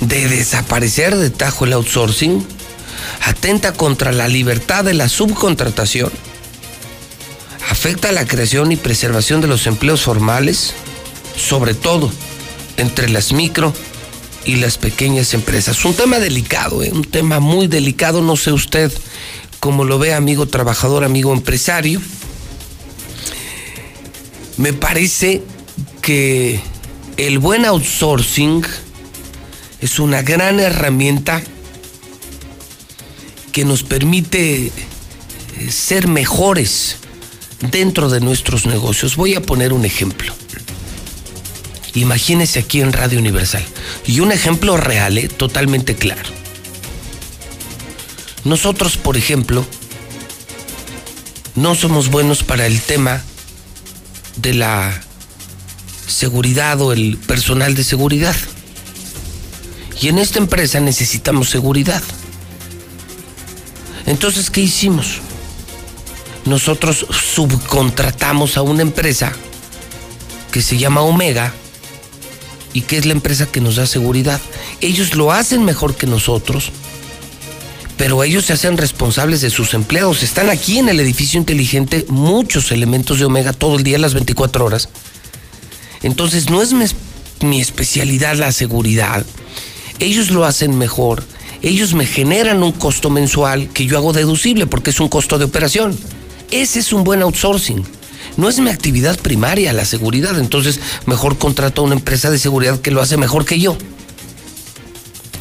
de desaparecer de tajo el outsourcing atenta contra la libertad de la subcontratación, afecta la creación y preservación de los empleos formales, sobre todo entre las micro y las pequeñas empresas. Un tema delicado, ¿eh? un tema muy delicado, no sé usted cómo lo ve, amigo trabajador, amigo empresario. Me parece que el buen outsourcing es una gran herramienta que nos permite eh, ser mejores dentro de nuestros negocios. Voy a poner un ejemplo. Imagínese aquí en Radio Universal. Y un ejemplo real, ¿eh? totalmente claro. Nosotros, por ejemplo, no somos buenos para el tema de la seguridad o el personal de seguridad. Y en esta empresa necesitamos seguridad. Entonces, ¿qué hicimos? Nosotros subcontratamos a una empresa que se llama Omega y que es la empresa que nos da seguridad. Ellos lo hacen mejor que nosotros, pero ellos se hacen responsables de sus empleados. Están aquí en el edificio inteligente muchos elementos de Omega todo el día, las 24 horas. Entonces no es mi especialidad la seguridad. Ellos lo hacen mejor. Ellos me generan un costo mensual que yo hago deducible porque es un costo de operación. Ese es un buen outsourcing. No es mi actividad primaria la seguridad, entonces mejor contrato a una empresa de seguridad que lo hace mejor que yo.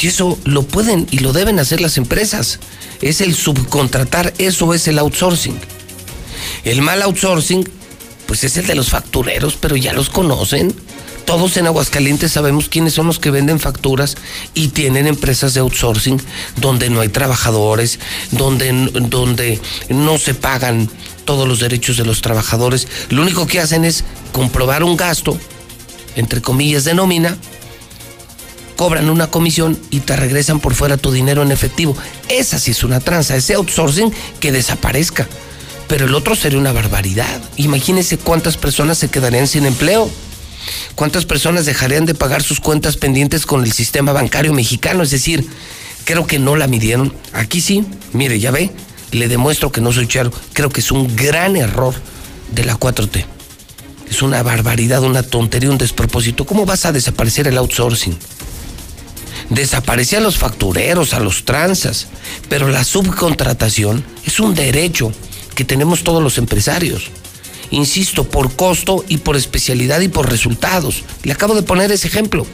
Y eso lo pueden y lo deben hacer las empresas. Es el subcontratar, eso es el outsourcing. El mal outsourcing, pues es el de los factureros, pero ya los conocen. Todos en Aguascalientes sabemos quiénes son los que venden facturas y tienen empresas de outsourcing donde no hay trabajadores, donde, donde no se pagan todos los derechos de los trabajadores. Lo único que hacen es comprobar un gasto, entre comillas, de nómina, cobran una comisión y te regresan por fuera tu dinero en efectivo. Esa sí es una tranza, ese outsourcing que desaparezca. Pero el otro sería una barbaridad. Imagínense cuántas personas se quedarían sin empleo. ¿Cuántas personas dejarían de pagar sus cuentas pendientes con el sistema bancario mexicano? Es decir, creo que no la midieron. Aquí sí, mire, ya ve, le demuestro que no soy charo. Creo que es un gran error de la 4T. Es una barbaridad, una tontería, un despropósito. ¿Cómo vas a desaparecer el outsourcing? Desaparece a los factureros, a los tranzas, pero la subcontratación es un derecho que tenemos todos los empresarios. Insisto, por costo y por especialidad y por resultados. Le acabo de poner ese ejemplo.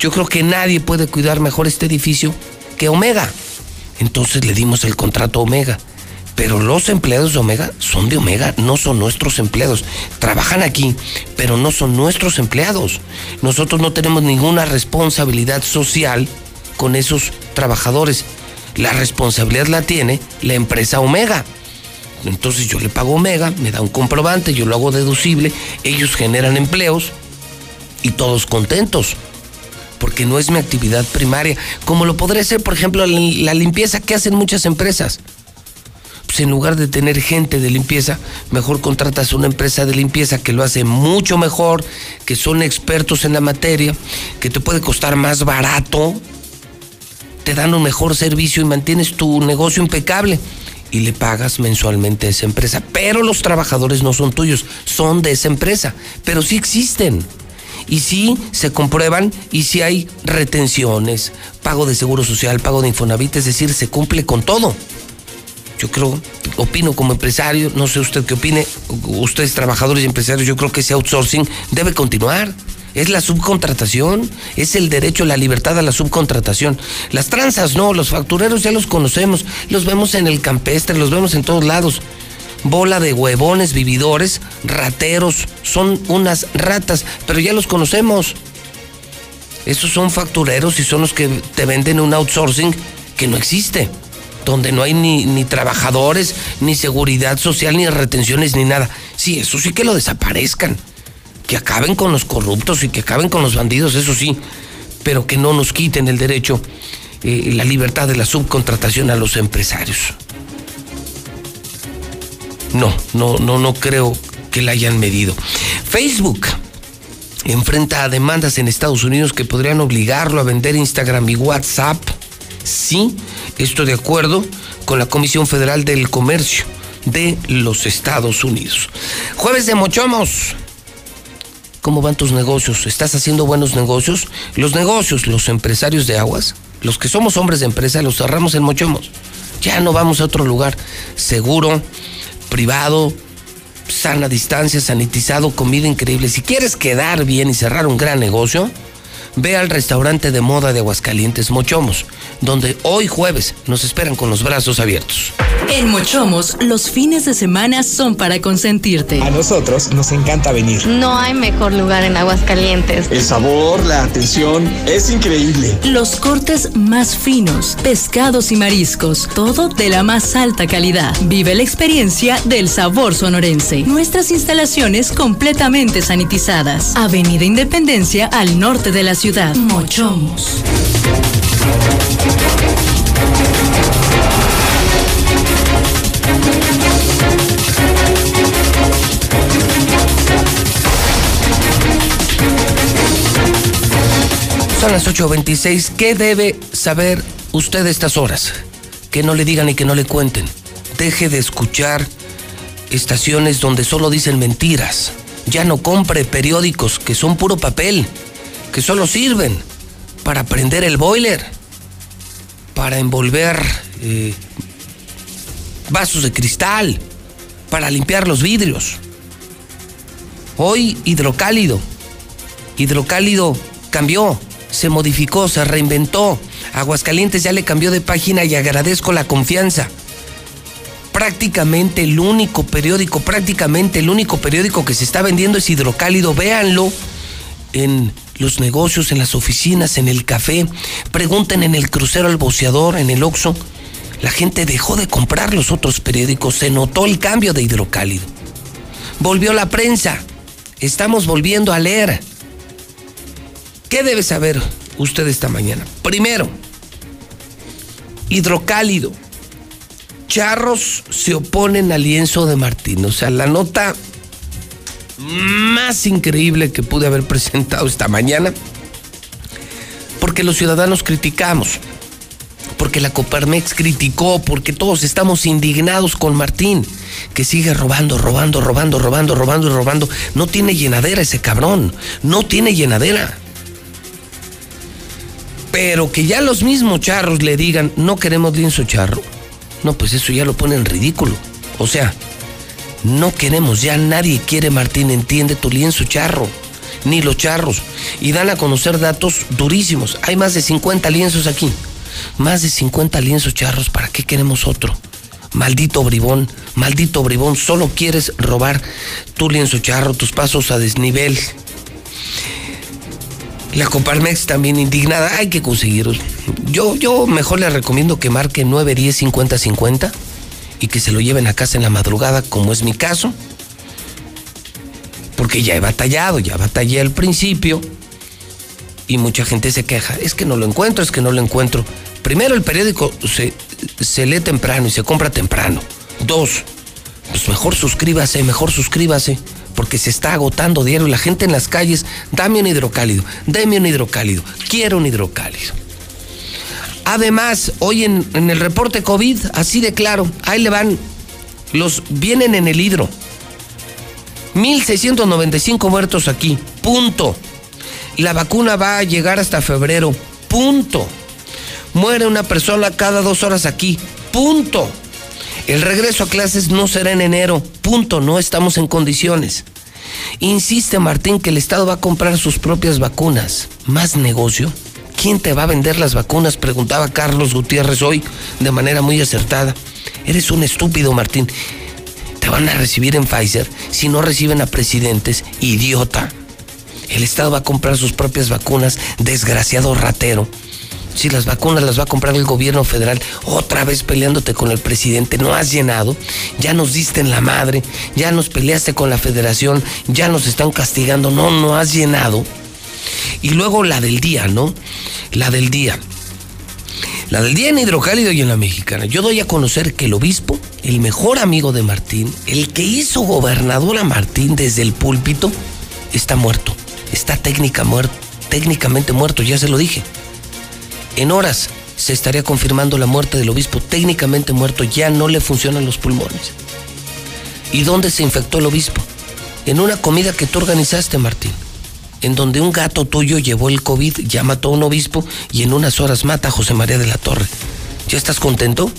Yo creo que nadie puede cuidar mejor este edificio que Omega. Entonces le dimos el contrato a Omega. Pero los empleados de Omega son de Omega, no son nuestros empleados. Trabajan aquí, pero no son nuestros empleados. Nosotros no tenemos ninguna responsabilidad social con esos trabajadores. La responsabilidad la tiene la empresa Omega. Entonces yo le pago Omega, me da un comprobante, yo lo hago deducible, ellos generan empleos y todos contentos porque no es mi actividad primaria, como lo podría ser, por ejemplo, la limpieza que hacen muchas empresas. Pues en lugar de tener gente de limpieza, mejor contratas una empresa de limpieza que lo hace mucho mejor, que son expertos en la materia, que te puede costar más barato, te dan un mejor servicio y mantienes tu negocio impecable y le pagas mensualmente a esa empresa. Pero los trabajadores no son tuyos, son de esa empresa, pero sí existen y sí se comprueban y si hay retenciones, pago de seguro social, pago de Infonavit, es decir, se cumple con todo. Yo creo, opino como empresario, no sé usted qué opine, ustedes trabajadores y empresarios, yo creo que ese outsourcing debe continuar. Es la subcontratación, es el derecho la libertad a la subcontratación. Las tranzas no, los factureros ya los conocemos, los vemos en el campestre, los vemos en todos lados bola de huevones, vividores, rateros, son unas ratas, pero ya los conocemos. Esos son factureros y son los que te venden un outsourcing que no existe, donde no hay ni, trabajadores, ni seguridad social, ni retenciones, ni nada. Sí, eso sí que lo desaparezcan que acaben con los corruptos y que acaben con los bandidos, eso sí, pero que no nos quiten el derecho, eh, la libertad de la subcontratación a los empresarios. No, no, no, no creo que la hayan medido. Facebook enfrenta a demandas en Estados Unidos que podrían obligarlo a vender Instagram y WhatsApp. Sí, esto de acuerdo con la Comisión Federal del Comercio de los Estados Unidos. Jueves de Mochomos. ¿Cómo van tus negocios? ¿Estás haciendo buenos negocios? Los negocios, los empresarios de aguas, los que somos hombres de empresa, los cerramos en Mochomos. Ya no vamos a otro lugar seguro, privado, sana distancia, sanitizado, comida increíble. Si quieres quedar bien y cerrar un gran negocio, ve al restaurante de moda de Aguascalientes Mochomos, donde hoy jueves nos esperan con los brazos abiertos. En Mochomos, los fines de semana son para consentirte. A nosotros nos encanta venir. No hay mejor lugar en Aguascalientes. El sabor, la atención, es increíble. Los cortes más finos, pescados y mariscos, todo de la más alta calidad. Vive la experiencia del sabor sonorense. Nuestras instalaciones completamente sanitizadas. Avenida Independencia al norte de la ciudad. Mochomos. Son las 8.26. ¿Qué debe saber usted a estas horas? Que no le digan y que no le cuenten. Deje de escuchar estaciones donde solo dicen mentiras. Ya no compre periódicos que son puro papel, que solo sirven para prender el boiler, para envolver eh, vasos de cristal, para limpiar los vidrios. Hoy hidrocálido. Hidrocálido cambió, se modificó, se reinventó. Aguascalientes ya le cambió de página y agradezco la confianza. Prácticamente el único periódico, prácticamente el único periódico que se está vendiendo es hidrocálido. Véanlo en los negocios, en las oficinas, en el café. Pregunten en el crucero al boceador, en el Oxxo. La gente dejó de comprar los otros periódicos. Se notó el cambio de hidrocálido. Volvió la prensa. Estamos volviendo a leer. ¿Qué debe saber usted esta mañana? Primero, hidrocálido. Charros se oponen al lienzo de Martín. O sea, la nota más increíble que pude haber presentado esta mañana. Porque los ciudadanos criticamos. Porque la Coparmex criticó. Porque todos estamos indignados con Martín. Que sigue robando, robando, robando, robando, robando y robando. No tiene llenadera ese cabrón. No tiene llenadera. Pero que ya los mismos charros le digan, no queremos lienzo charro. No, pues eso ya lo pone en ridículo. O sea, no queremos, ya nadie quiere, Martín, entiende tu lienzo charro, ni los charros. Y dan a conocer datos durísimos. Hay más de 50 lienzos aquí. Más de 50 lienzos charros, ¿para qué queremos otro? Maldito bribón, maldito bribón, solo quieres robar tu lienzo charro, tus pasos a desnivel. La Coparmex también indignada, hay que conseguirlos. Yo, yo mejor le recomiendo que marque 910 50 50 y que se lo lleven a casa en la madrugada, como es mi caso. Porque ya he batallado, ya batallé al principio. Y mucha gente se queja, es que no lo encuentro, es que no lo encuentro. Primero, el periódico se, se lee temprano y se compra temprano. Dos, pues mejor suscríbase, mejor suscríbase, porque se está agotando diario. La gente en las calles, dame un hidrocálido, dame un hidrocálido, quiero un hidrocálido. Además, hoy en, el reporte COVID, así de claro, ahí le van, los vienen en el hidro. 1.695 muertos aquí, punto. La vacuna va a llegar hasta febrero, punto. Muere una persona cada dos horas aquí, punto. El regreso a clases no será en enero, punto, no estamos en condiciones. Insiste Martín que el Estado va a comprar sus propias vacunas. ¿Más negocio? ¿Quién te va a vender las vacunas? Preguntaba Carlos Gutiérrez hoy de manera muy acertada. Eres un estúpido, Martín. Te van a recibir en Pfizer si no reciben a presidentes, idiota. El Estado va a comprar sus propias vacunas, desgraciado ratero. Si las vacunas las va a comprar el gobierno federal, otra vez peleándote con el presidente, no has llenado, ya nos diste en la madre, ya nos peleaste con la federación, ya nos están castigando, no, no has llenado. Y luego la del día, ¿no? La del día. La del día en Hidrocálido y en la Mexicana. Yo doy a conocer que el obispo, el mejor amigo de Martín, el que hizo gobernador a Martín desde el púlpito, está muerto. Está técnicamente muerto, ya se lo dije. En horas se estaría confirmando la muerte del obispo técnicamente muerto, ya no le funcionan los pulmones. ¿Y dónde se infectó el obispo? En una comida que tú organizaste, Martín en donde un gato tuyo llevó el COVID, ya mató a un obispo y en unas horas mata a José María de la Torre. ¿Ya estás contento?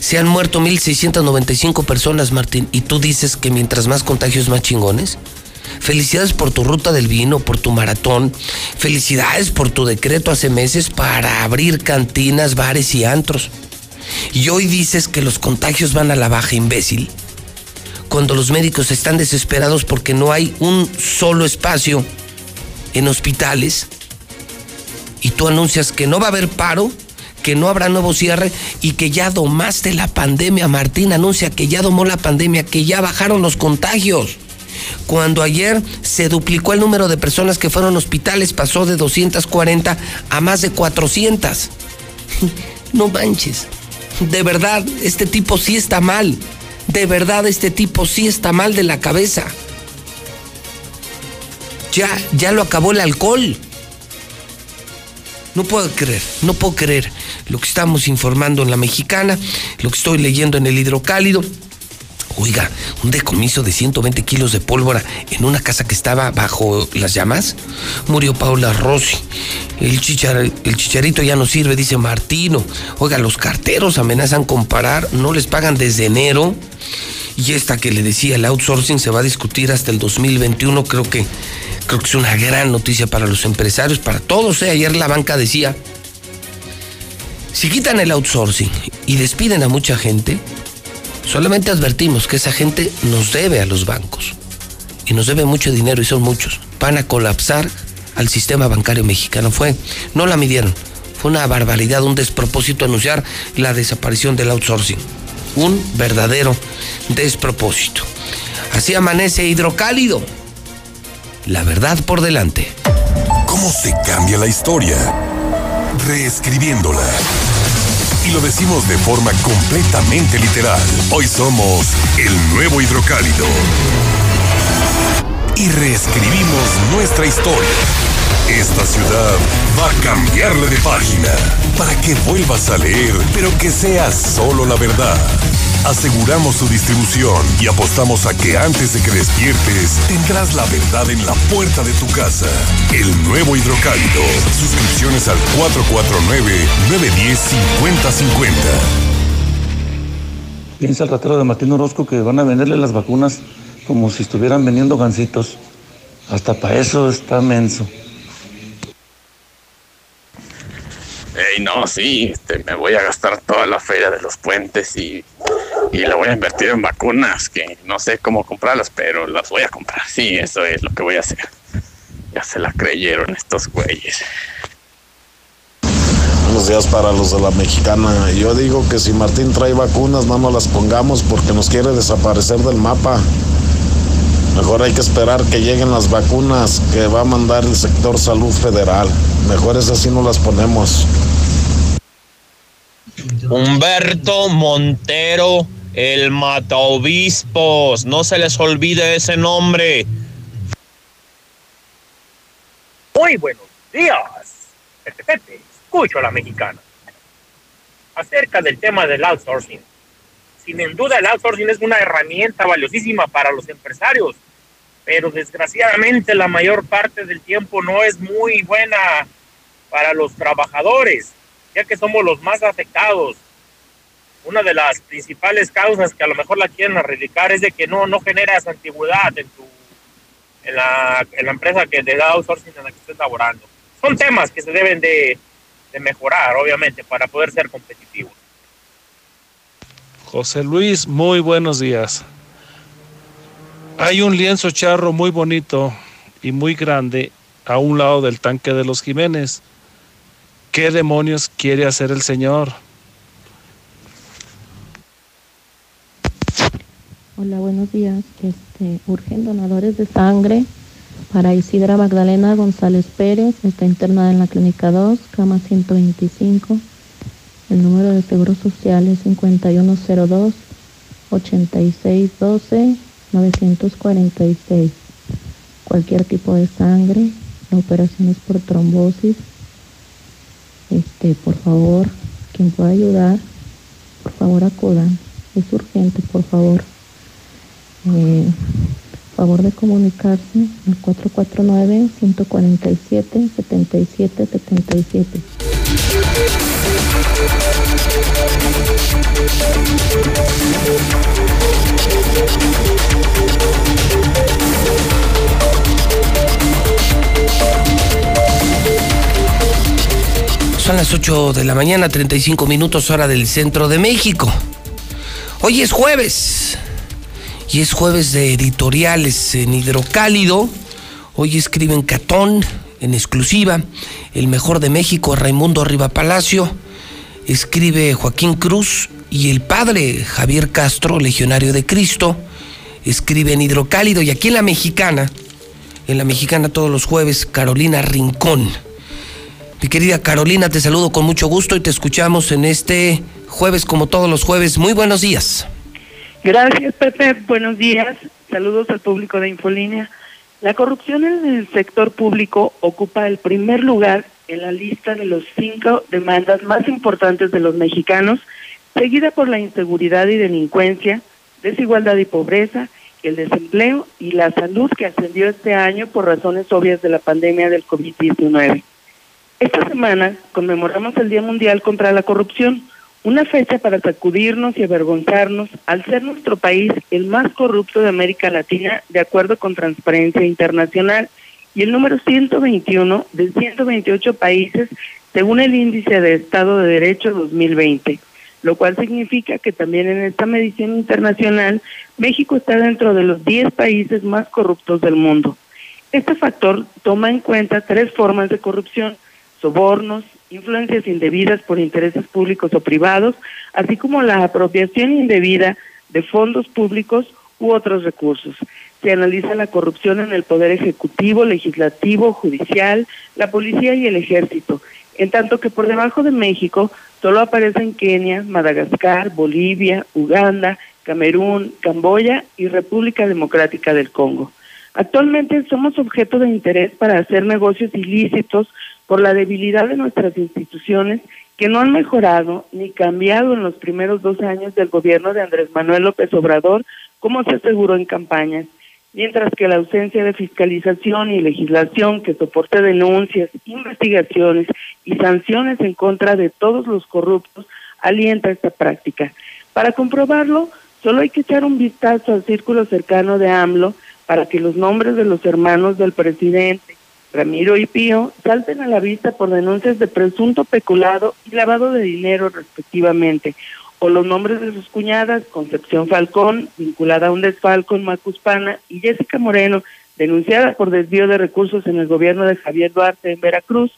Se han muerto 1.695 personas, Martín, y tú dices que mientras más contagios, más chingones. Felicidades por tu ruta del vino, por tu maratón. Felicidades por tu decreto hace meses para abrir cantinas, bares y antros. Y hoy dices que los contagios van a la baja, imbécil. Cuando los médicos están desesperados porque no hay un solo espacio en hospitales y tú anuncias que no va a haber paro, que no habrá nuevo cierre y que ya domaste la pandemia. Martín anuncia que ya domó la pandemia, que ya bajaron los contagios. Cuando ayer se duplicó el número de personas que fueron a hospitales, pasó de 240 a más de 400. No manches. De verdad, este tipo sí está mal. De verdad, este tipo sí está mal de la cabeza ya, ya lo acabó el alcohol. No puedo creer, no puedo creer lo que estamos informando en la mexicana, lo que estoy leyendo en el hidrocálido. Oiga, un decomiso de 120 kilos de pólvora en una casa que estaba bajo las llamas. Murió Paula Rossi. El, chicharito ya no sirve, dice Martino. Oiga, los carteros amenazan con parar, no les pagan desde enero. Y esta que le decía, el outsourcing se va a discutir hasta el 2021. Creo que Creo que es una gran noticia para los empresarios, para todos. ¿eh? Ayer la banca decía, si quitan el outsourcing y despiden a mucha gente, solamente advertimos que esa gente nos debe a los bancos. Y nos debe mucho dinero y son muchos. Van a colapsar al sistema bancario mexicano. Fue, no la midieron. Fue una barbaridad, un despropósito anunciar la desaparición del outsourcing. Un verdadero despropósito. Así amanece hidrocálido la verdad por delante. ¿Cómo se cambia la historia? Reescribiéndola. Y lo decimos de forma completamente literal. Hoy somos el nuevo hidrocálido. Y reescribimos nuestra historia. Esta ciudad va a cambiarle de página para que vuelvas a leer, pero que sea solo la verdad aseguramos su distribución y apostamos a que antes de que despiertes tendrás la verdad en la puerta de tu casa. El nuevo hidrocálido. Suscripciones al 449-910-5050. Piensa el ratero de Martín Orozco que van a venderle las vacunas como si estuvieran vendiendo gancitos. Hasta para eso está menso. Ey, no, sí, este, me voy a gastar toda la feria de los puentes y, y la voy a invertir en vacunas, que no sé cómo comprarlas, pero las voy a comprar. Sí, eso es lo que voy a hacer. Ya se la creyeron estos güeyes. Buenos días para los de la mexicana. Yo digo que si Martín trae vacunas, no nos las pongamos porque nos quiere desaparecer del mapa. Mejor hay que esperar que lleguen las vacunas que va a mandar el sector salud federal. Mejor es así no las ponemos. Humberto Montero, el mataobispos. No se les olvide ese nombre. Muy buenos días. Pepe, Pepe, escucho a la mexicana. Acerca del tema del outsourcing. Sin duda el outsourcing es una herramienta valiosísima para los empresarios pero desgraciadamente la mayor parte del tiempo no es muy buena para los trabajadores, ya que somos los más afectados. Una de las principales causas que a lo mejor la quieren erradicar es de que no, no generas antigüedad en, tu, en, la, en la empresa que te da outsourcing en la que estés laborando. Son temas que se deben de, de mejorar, obviamente, para poder ser competitivos. José Luis, muy buenos días. Hay un lienzo charro muy bonito y muy grande a un lado del tanque de los Jiménez ¿Qué demonios quiere hacer el Señor? Hola, buenos días. Este, urgen donadores de sangre para Isidra Magdalena González Pérez. Está internada en la Clínica 2, cama 125. El número de seguro social es 5102 8612 946. Cualquier tipo de sangre, la operación es por trombosis. Este, por favor, quien pueda ayudar, por favor acudan. Es urgente, por favor. Eh, favor de comunicarse al 449-147-7777. Son las 8 de la mañana, 35 minutos hora del centro de México. Hoy es jueves y es jueves de editoriales en Hidrocálido. Hoy escriben Catón en exclusiva, el mejor de México, Raimundo Riva Palacio. Escribe Joaquín Cruz y el padre Javier Castro, legionario de Cristo. Escribe en Hidrocálido y aquí en La Mexicana, en La Mexicana todos los jueves, Carolina Rincón. Mi querida Carolina, te saludo con mucho gusto y te escuchamos en este jueves como todos los jueves. Muy buenos días. Gracias, Pepe. Buenos días. Saludos al público de Infolínea. La corrupción en el sector público ocupa el primer lugar en la lista de los cinco demandas más importantes de los mexicanos, seguida por la inseguridad y delincuencia, desigualdad y pobreza, el desempleo y la salud que ascendió este año por razones obvias de la pandemia del COVID-19. Esta semana conmemoramos el Día Mundial contra la Corrupción, una fecha para sacudirnos y avergonzarnos al ser nuestro país el más corrupto de América Latina de acuerdo con Transparencia Internacional y el número 121 de 128 países según el Índice de Estado de Derecho 2020, lo cual significa que también en esta medición internacional México está dentro de los 10 países más corruptos del mundo. Este factor toma en cuenta tres formas de corrupción, sobornos, influencias indebidas por intereses públicos o privados, así como la apropiación indebida de fondos públicos u otros recursos. Se analiza la corrupción en el Poder Ejecutivo, Legislativo, Judicial, la Policía y el Ejército, en tanto que por debajo de México solo aparecen Kenia, Madagascar, Bolivia, Uganda, Camerún, Camboya y República Democrática del Congo. Actualmente somos objeto de interés para hacer negocios ilícitos por la debilidad de nuestras instituciones que no han mejorado ni cambiado en los primeros dos años del gobierno de Andrés Manuel López Obrador, como se aseguró en campañas, mientras que la ausencia de fiscalización y legislación que soporte denuncias, investigaciones y sanciones en contra de todos los corruptos alienta esta práctica. Para comprobarlo, solo hay que echar un vistazo al círculo cercano de AMLO para que los nombres de los hermanos del presidente, Ramiro y Pío, salten a la vista por denuncias de presunto peculado y lavado de dinero respectivamente, o los nombres de sus cuñadas, Concepción Falcón, vinculada a un desfalco en Macuspana, y Jessica Moreno, denunciada por desvío de recursos en el gobierno de Javier Duarte en Veracruz,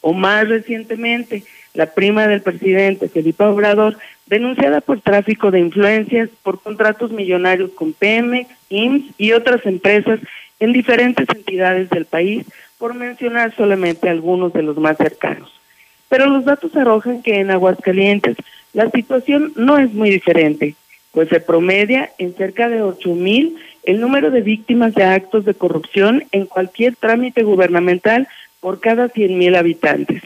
o más recientemente, la prima del presidente, Felipe Obrador, denunciada por tráfico de influencias por contratos millonarios con Pemex, IMSS y otras empresas en diferentes entidades del país, por mencionar solamente algunos de los más cercanos. Pero los datos arrojan que en Aguascalientes la situación no es muy diferente, pues se promedia en cerca de ocho mil el número de víctimas de actos de corrupción en cualquier trámite gubernamental por cada cien mil habitantes.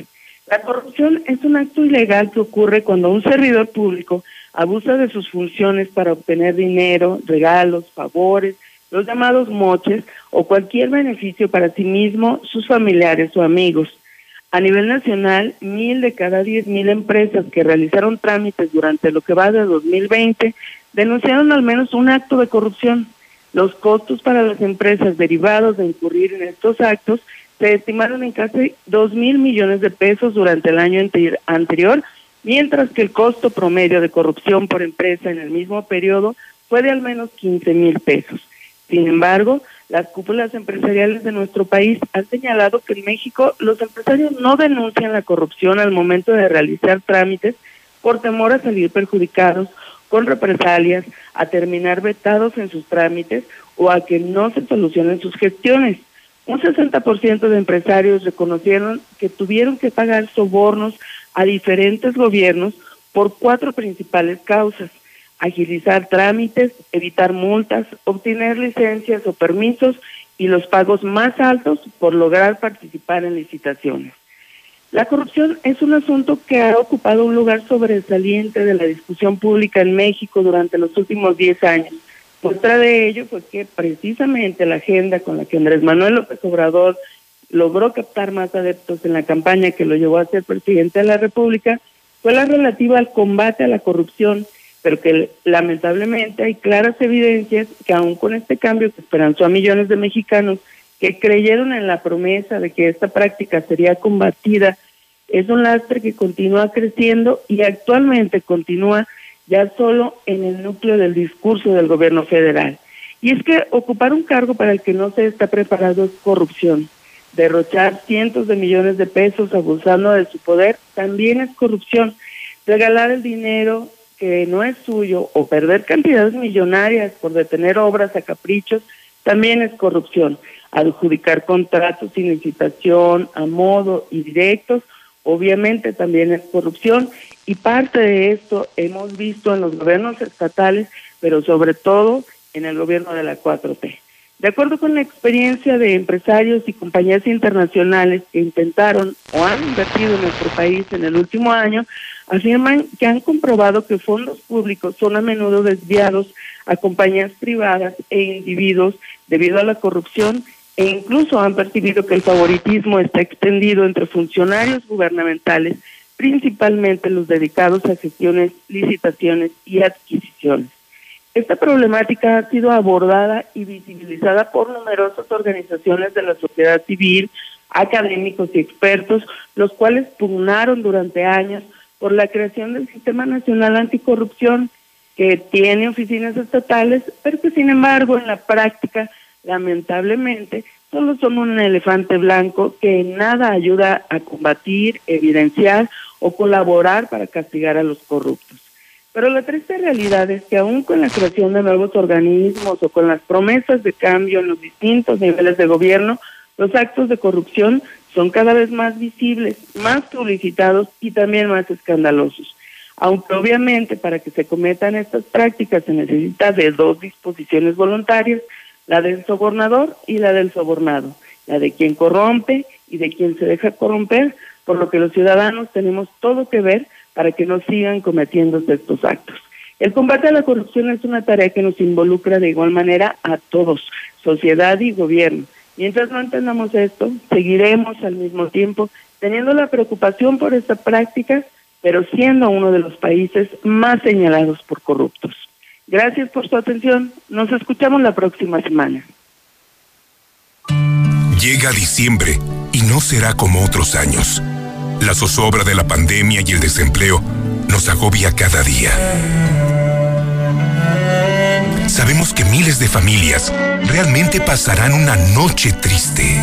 La corrupción es un acto ilegal que ocurre cuando un servidor público abusa de sus funciones para obtener dinero, regalos, favores, los llamados moches o cualquier beneficio para sí mismo, sus familiares o amigos. A nivel nacional, mil de cada diez mil empresas que realizaron trámites durante lo que va de 2020 denunciaron al menos un acto de corrupción. Los costos para las empresas derivados de incurrir en estos actos se estimaron en casi dos mil millones de pesos durante el año anterior, mientras que el costo promedio de corrupción por empresa en el mismo periodo fue de al menos 15 mil pesos. Sin embargo, las cúpulas empresariales de nuestro país han señalado que en México los empresarios no denuncian la corrupción al momento de realizar trámites por temor a salir perjudicados con represalias, a terminar vetados en sus trámites o a que no se solucionen sus gestiones. Un 60% de empresarios reconocieron que tuvieron que pagar sobornos a diferentes gobiernos por cuatro principales causas. Agilizar trámites, evitar multas, obtener licencias o permisos y los pagos más altos por lograr participar en licitaciones. La corrupción es un asunto que ha ocupado un lugar sobresaliente de la discusión pública en México durante los últimos 10 años. Muestra de ello fue que precisamente la agenda con la que Andrés Manuel López Obrador logró captar más adeptos en la campaña que lo llevó a ser presidente de la República fue la relativa al combate a la corrupción, pero que lamentablemente hay claras evidencias que aún con este cambio que esperanzó a millones de mexicanos que creyeron en la promesa de que esta práctica sería combatida, es un lastre que continúa creciendo y actualmente continúa ya solo en el núcleo del discurso del gobierno federal. Y es que ocupar un cargo para el que no se está preparado es corrupción. Derrochar cientos de millones de pesos abusando de su poder también es corrupción. Regalar el dinero que no es suyo o perder cantidades millonarias por detener obras a caprichos también es corrupción adjudicar contratos sin licitación, a modo y directos, obviamente también es corrupción y parte de esto hemos visto en los gobiernos estatales, pero sobre todo en el gobierno de la 4T. De acuerdo con la experiencia de empresarios y compañías internacionales que intentaron o han invertido en nuestro país en el último año, afirman que han comprobado que fondos públicos son a menudo desviados a compañías privadas e individuos debido a la corrupción e incluso han percibido que el favoritismo está extendido entre funcionarios gubernamentales, principalmente los dedicados a gestiones, licitaciones y adquisiciones. Esta problemática ha sido abordada y visibilizada por numerosas organizaciones de la sociedad civil, académicos y expertos, los cuales pugnaron durante años por la creación del Sistema Nacional Anticorrupción, que tiene oficinas estatales, pero que sin embargo en la práctica lamentablemente, solo son un elefante blanco que nada ayuda a combatir, evidenciar o colaborar para castigar a los corruptos. Pero la triste realidad es que aún con la creación de nuevos organismos o con las promesas de cambio en los distintos niveles de gobierno, los actos de corrupción son cada vez más visibles, más publicitados y también más escandalosos. Aunque obviamente para que se cometan estas prácticas se necesita de dos disposiciones voluntarias, la del sobornador y la del sobornado, la de quien corrompe y de quien se deja corromper, por lo que los ciudadanos tenemos todo que ver para que no sigan cometiendo estos actos. El combate a la corrupción es una tarea que nos involucra de igual manera a todos, sociedad y gobierno. Mientras no entendamos esto, seguiremos al mismo tiempo teniendo la preocupación por esta práctica, pero siendo uno de los países más señalados por corruptos. Gracias por su atención. Nos escuchamos la próxima semana. Llega diciembre y no será como otros años. La zozobra de la pandemia y el desempleo nos agobia cada día. Sabemos que miles de familias realmente pasarán una noche triste.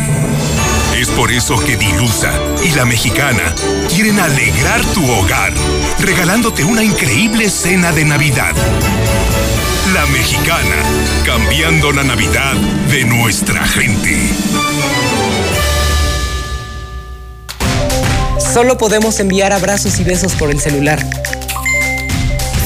Es por eso que Dilusa y la mexicana quieren alegrar tu hogar, regalándote una increíble cena de Navidad. La mexicana, cambiando la Navidad de nuestra gente. Solo podemos enviar abrazos y besos por el celular.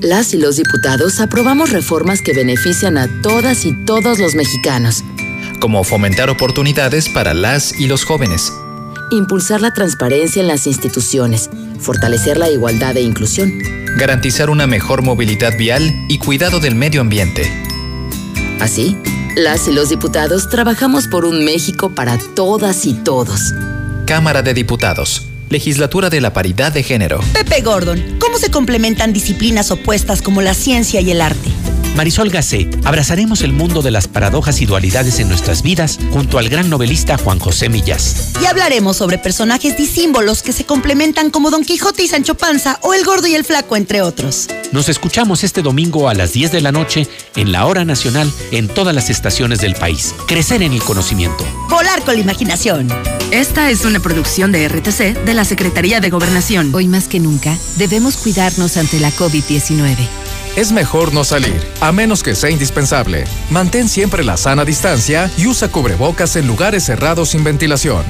Las y los diputados aprobamos reformas que benefician a todas y todos los mexicanos. Como fomentar oportunidades para las y los jóvenes impulsar la transparencia en las instituciones, fortalecer la igualdad e inclusión, garantizar una mejor movilidad vial y cuidado del medio ambiente. Así, las y los diputados trabajamos por un México para todas y todos Cámara de Diputados. Legislatura de la Paridad de Género. Pepe Gordon, ¿cómo se complementan disciplinas opuestas como la ciencia y el arte? Marisol Gacé, abrazaremos el mundo de las paradojas y dualidades en nuestras vidas junto al gran novelista Juan José Millás. Y hablaremos sobre personajes disímbolos que se complementan como Don Quijote y Sancho Panza o El Gordo y el Flaco, entre otros. Nos escuchamos este domingo a las 10 de la noche en la hora nacional en todas las estaciones del país. Crecer en el conocimiento. Volar con la imaginación. Esta es una producción de RTC de la Secretaría de Gobernación. Hoy más que nunca, debemos cuidarnos ante la COVID-19. Es mejor no salir, a menos que sea indispensable. Mantén siempre la sana distancia y usa cubrebocas en lugares cerrados sin ventilación.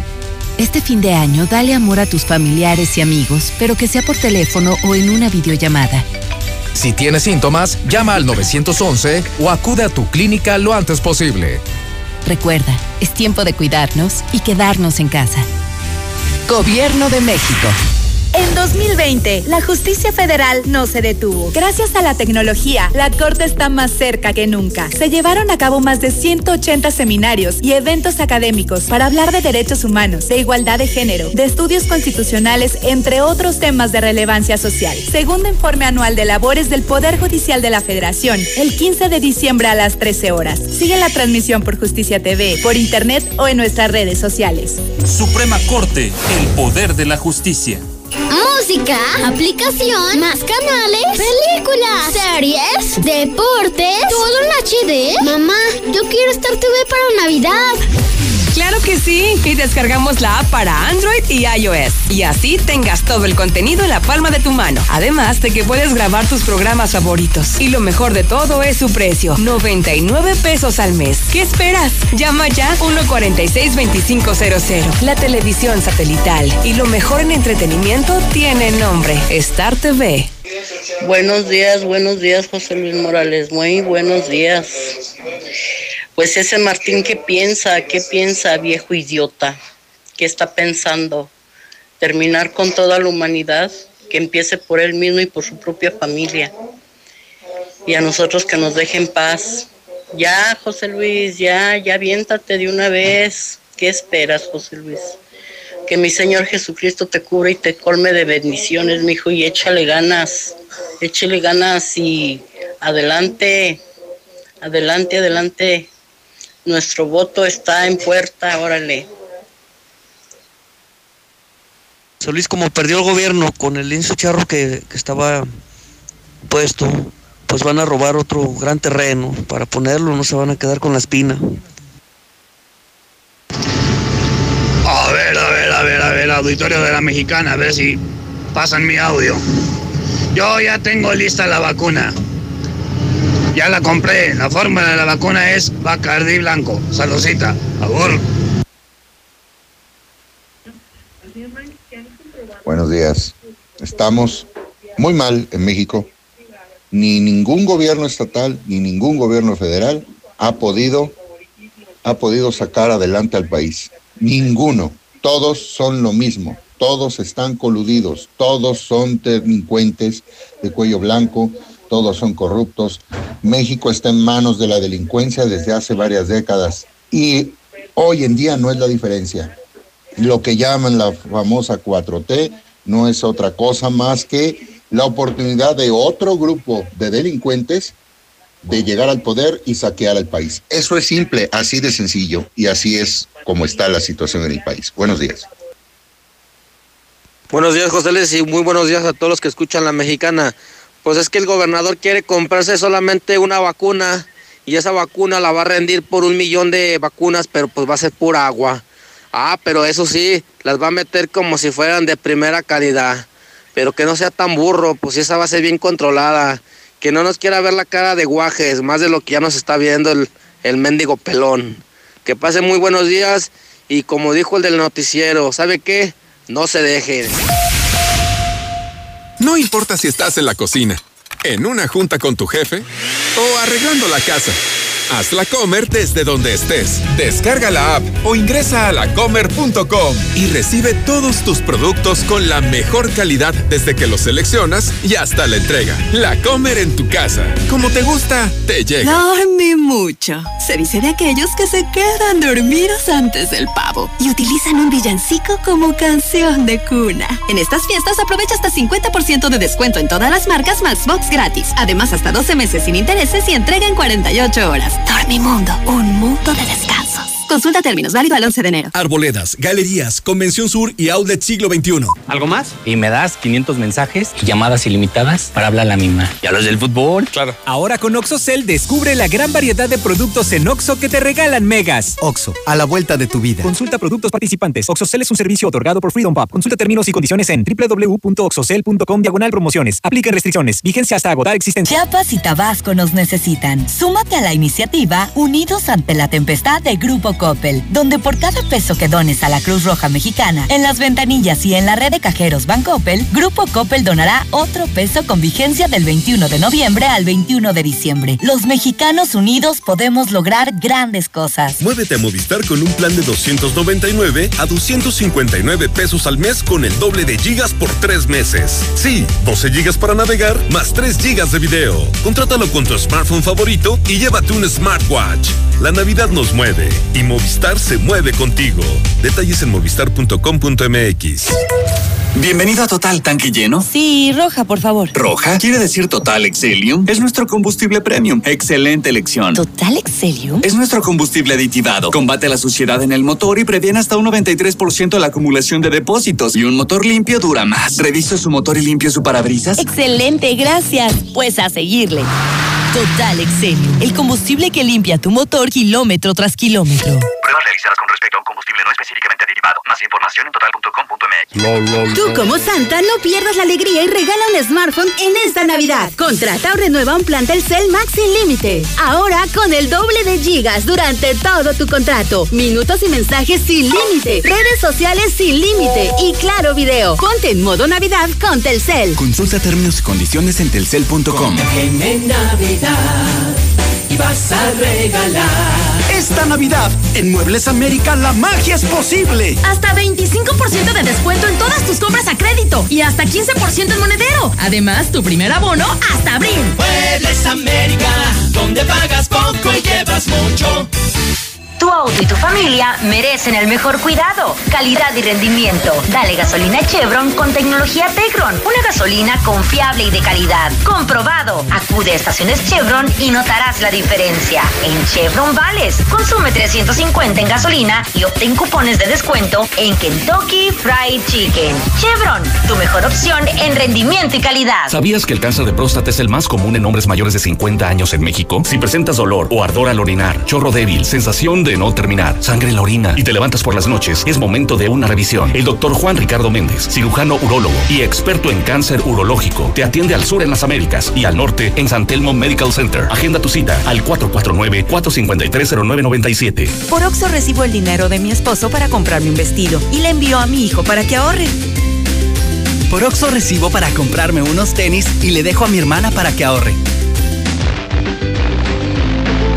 Este fin de año dale amor a tus familiares y amigos, pero que sea por teléfono o en una videollamada. Si tienes síntomas, llama al 911 o acude a tu clínica lo antes posible. Recuerda, es tiempo de cuidarnos y quedarnos en casa. Gobierno de México. En 2020, la justicia federal no se detuvo. Gracias a la tecnología, la Corte está más cerca que nunca. Se llevaron a cabo más de 180 seminarios y eventos académicos para hablar de derechos humanos, de igualdad de género, de estudios constitucionales, entre otros temas de relevancia social. Segundo informe anual de labores del Poder Judicial de la Federación, el 15 de diciembre a las 13 horas. Sigue la transmisión por Justicia TV, por internet o en nuestras redes sociales. Suprema Corte, el poder de la justicia. Música, aplicación, más canales, películas, series, deportes, todo en HD. Mamá, yo quiero Star TV para Navidad. Claro que sí, y descargamos la app para Android y iOS. Y así tengas todo el contenido en la palma de tu mano. Además de que puedes grabar tus programas favoritos. Y lo mejor de todo es su precio, 99 pesos al mes. ¿Qué esperas? Llama ya 146-2500. La televisión satelital y lo mejor en entretenimiento tiene nombre, Star TV. Buenos días, buenos días, José Luis Morales. Muy buenos días. Pues ese Martín, ¿qué piensa? ¿Qué piensa, viejo idiota? ¿Qué está pensando? ¿Terminar con toda la humanidad? Que empiece por él mismo y por su propia familia. Y a nosotros que nos dejen paz. Ya, José Luis, ya, ya aviéntate de una vez. ¿Qué esperas, José Luis? Que mi Señor Jesucristo te cubra y te colme de bendiciones, mi hijo, y échale ganas. Échale ganas y adelante, adelante, adelante. Nuestro voto está en puerta, órale. Luis, como perdió el gobierno con el lienzo charro que, que estaba puesto, pues van a robar otro gran terreno para ponerlo, no se van a quedar con la espina. A ver, a ver, a ver, a ver, auditorio de la mexicana, a ver si pasan mi audio. Yo ya tengo lista la vacuna. Ya la compré. La fórmula de la vacuna es Bacardi Blanco. Saludcita. Favor. Buenos días. Estamos muy mal en México. Ni ningún gobierno estatal ni ningún gobierno federal ha podido ha podido sacar adelante al país. Ninguno. Todos son lo mismo. Todos están coludidos. Todos son delincuentes de cuello blanco. Todos son corruptos. México está en manos de la delincuencia desde hace varias décadas. Y hoy en día no es la diferencia. Lo que llaman la famosa 4T no es otra cosa más que la oportunidad de otro grupo de delincuentes de llegar al poder y saquear al país. Eso es simple, así de sencillo, y así es como está la situación en el país. Buenos días. Buenos días, José Luis, y muy buenos días a todos los que escuchan la mexicana. Pues es que el gobernador quiere comprarse solamente una vacuna y esa vacuna la va a rendir por un millón de vacunas, pero pues va a ser pura agua. Ah, pero eso sí, las va a meter como si fueran de primera calidad. Pero que no sea tan burro, pues esa va a ser bien controlada. Que no nos quiera ver la cara de guajes, más de lo que ya nos está viendo el, el mendigo pelón. Que pase muy buenos días y como dijo el del noticiero, ¿sabe qué? No se dejen. No importa si estás en la cocina, en una junta con tu jefe o arreglando la casa. Haz la Comer desde donde estés. Descarga la app o ingresa a lacomer.com y recibe todos tus productos con la mejor calidad desde que los seleccionas y hasta la entrega. La Comer en tu casa. Como te gusta, te llega. Dormí mucho. Se dice de aquellos que se quedan dormidos antes del pavo y utilizan un villancico como canción de cuna. En estas fiestas aprovecha hasta 50% de descuento en todas las marcas más box gratis. Además, hasta 12 meses sin intereses y entrega en 48 horas. Dormimundo, un mundo de descansos. Consulta términos, válido al 11 de enero. Arboledas, galerías, Convención Sur y Outlet Siglo XXI. ¿Algo más? Y me das 500 mensajes y llamadas ilimitadas para hablar a la misma. ¿Y a los del fútbol? Claro. Ahora con OxoCell descubre la gran variedad de productos en Oxo que te regalan megas. Oxo, a la vuelta de tu vida. Consulta productos participantes. OxoCell es un servicio otorgado por Freedom Pub. Consulta términos y condiciones en www.oxocell.com diagonal promociones. Aplica restricciones. Vigencia hasta agotar existencia. Chiapas y Tabasco nos necesitan. Súmate a la iniciativa Unidos ante la Tempestad de Grupo Coppel, donde por cada peso que dones a la Cruz Roja Mexicana, en las ventanillas y en la red de cajeros Bancoppel, Grupo Coppel donará otro peso con vigencia del 21 de noviembre al 21 de diciembre. Los mexicanos unidos podemos lograr grandes cosas. Muévete a Movistar con un plan de 299 a 259 pesos al mes con el doble de gigas por tres meses. Sí, 12 gigas para navegar más 3 gigas de video. Contrátalo con tu smartphone favorito y llévate un smartwatch. La Navidad nos mueve Movistar se mueve contigo. Detalles en movistar.com.mx. Bienvenido a Total Tanque Lleno. Sí, roja, por favor. ¿Roja? ¿Quiere decir Total Excelium? Es nuestro combustible premium. Excelente elección. ¿Total Excelium? Es nuestro combustible aditivado. Combate la suciedad en el motor y previene hasta un 93% la acumulación de depósitos. Y un motor limpio dura más. Revise su motor y limpie su parabrisas. Excelente, gracias. Pues a seguirle. Total Excelium, el combustible que limpia tu motor kilómetro tras kilómetro. Pruebas realizadas con respecto a un combustible no específicamente derivado. Más información en total.com.mx. Tú como Santa no pierdas la alegría y regala un smartphone en esta Navidad. Contrata o renueva un plan Telcel Max sin límite. Ahora con el doble de gigas durante todo tu contrato. Minutos y mensajes sin límite. Redes sociales sin límite. Y claro video. Ponte en modo Navidad con Telcel. Consulta términos y condiciones en telcel.com. y vas a regalar. Esta Navidad, en Muebles América, la magia es posible. Hasta 25% de descuento en todas tus compras a crédito y hasta 15% en monedero. Además, tu primer abono hasta abril. Muebles América, donde pagas poco y llevas mucho. Tu auto y tu familia merecen el mejor cuidado, calidad y rendimiento. Dale gasolina Chevron con tecnología Tecron. Una gasolina confiable y de calidad. Comprobado. Acude a estaciones Chevron y notarás la diferencia. En Chevron Vales, consume 350 en gasolina y obtén cupones de descuento en Kentucky Fried Chicken. Chevron, tu mejor opción en rendimiento y calidad. ¿Sabías que el cáncer de próstata es el más común en hombres mayores de 50 años en México? Si presentas dolor o ardor al orinar, chorro débil, sensación de no terminar, sangre en la orina y te levantas por las noches, es momento de una revisión. El doctor Juan Ricardo Méndez, cirujano urólogo y experto en cáncer urológico, te atiende al sur en las Américas y al norte en San Telmo Medical Center. Agenda tu cita al 449-453-0997. Por Oxo recibo el dinero de mi esposo para comprarme un vestido y le envío a mi hijo para que ahorre. Por Oxo recibo para comprarme unos tenis y le dejo a mi hermana para que ahorre.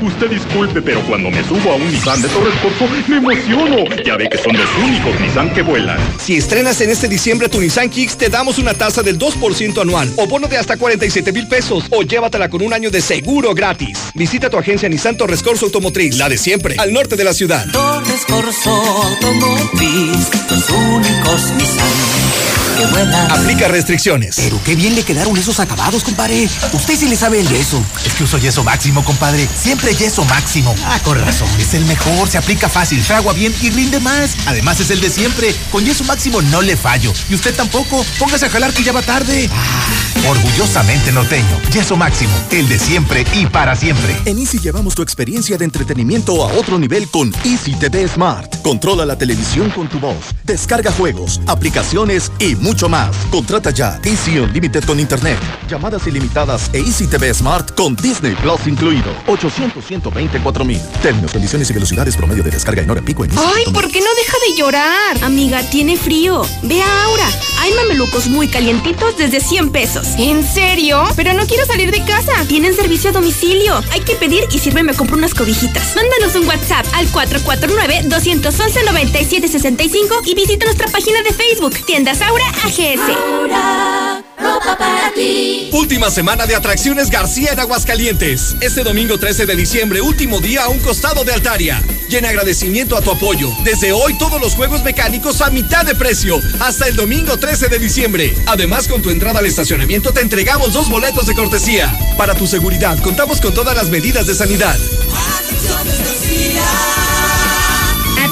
Usted disculpe, pero cuando me subo a un Nissan de Torres Corso, me emociono. Ya ve que son los únicos Nissan que vuelan. Si estrenas en este diciembre tu Nissan Kicks, te damos una tasa del 2% anual o bono de hasta 47 mil pesos o llévatela con un año de seguro gratis. Visita tu agencia Nissan Torres Corso Automotriz, la de siempre, al norte de la ciudad. Torres Corso Automotriz, los únicos Nissan que vuelan. Aplica restricciones. Pero qué bien le quedaron esos acabados, compadre. Usted sí le sabe el yeso. Es que uso yeso máximo, compadre. Siempre yeso máximo. Ah, con razón. Es el mejor, se aplica fácil, fragua bien y rinde más. Además es el de siempre. Con yeso máximo no le fallo. Y usted tampoco. Póngase a jalar que ya va tarde. Ah, orgullosamente norteño. Yeso máximo. El de siempre y para siempre. En Easy llevamos tu experiencia de entretenimiento a otro nivel con Easy TV Smart. Controla la televisión con tu voz. Descarga juegos, aplicaciones y mucho más. Contrata ya Easy Unlimited con Internet, llamadas ilimitadas e Easy TV Smart con Disney Plus incluido. 800 124 mil. Términos, condiciones y velocidades promedio de descarga en hora pico en Ay, ¿por qué no deja de llorar? Amiga, tiene frío. Ve a Aura. Hay mamelucos muy calientitos desde 100 pesos. ¿En serio? Pero no quiero salir de casa. Tienen servicio a domicilio. Hay que pedir y sirve me compro unas cobijitas. Mándanos un WhatsApp al 449-211-9765 y visita nuestra página de Facebook, Tiendas Aura AGS. Aura, ropa para ti. Última semana de atracciones García en Aguascalientes. Este domingo 13 de diciembre, último día a un costado de Altaria. Y en agradecimiento a tu apoyo, desde hoy todos los juegos mecánicos a mitad de precio, hasta el domingo 13 de diciembre. Además, con tu entrada al estacionamiento te entregamos dos boletos de cortesía. Para tu seguridad, contamos con todas las medidas de sanidad.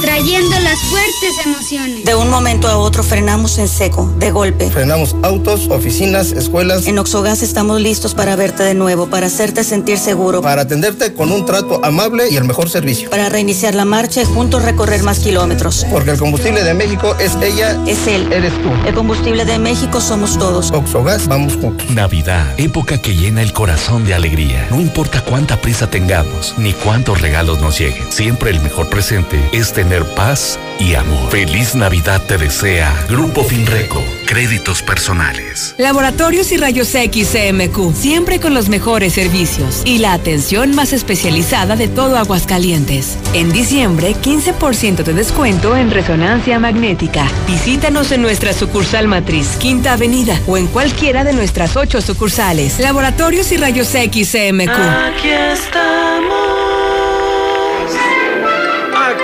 Atrayendo las fuertes emociones. De un momento a otro frenamos en seco, de golpe. Frenamos autos, oficinas, escuelas. En Oxogas estamos listos para verte de nuevo, para hacerte sentir seguro. Para atenderte con un trato amable y el mejor servicio. Para reiniciar la marcha y juntos recorrer más kilómetros. Porque el combustible de México es ella. Es él. Eres tú. El combustible de México somos todos. Oxogas, vamos juntos. Navidad, época que llena el corazón de alegría. No importa cuánta prisa tengamos, ni cuántos regalos nos lleguen. Siempre el mejor presente es tener paz y amor. Feliz Navidad te desea Grupo Finreco. Créditos personales. Laboratorios y Rayos X CMQ. Siempre con los mejores servicios y la atención más especializada de todo Aguascalientes. En diciembre, 15% de descuento en resonancia magnética. Visítanos en nuestra sucursal matriz, Quinta Avenida, o en cualquiera de nuestras ocho sucursales. Laboratorios y Rayos X CMQ. Aquí estamos.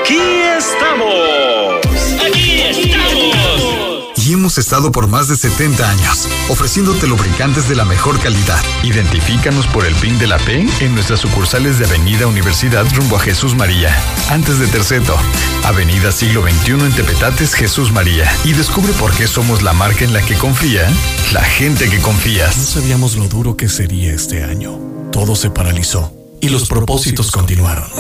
Aquí estamos. Aquí estamos. Y hemos estado por más de 70 años, ofreciéndote lubricantes de la mejor calidad. Identifícanos por el PIN de la P en nuestras sucursales de Avenida Universidad rumbo a Jesús María. Antes de Terceto, Avenida Siglo XXI en Tepetates, Jesús María. Y descubre por qué somos la marca en la que confía la gente que confías. No sabíamos lo duro que sería este año. Todo se paralizó y los propósitos continuaron.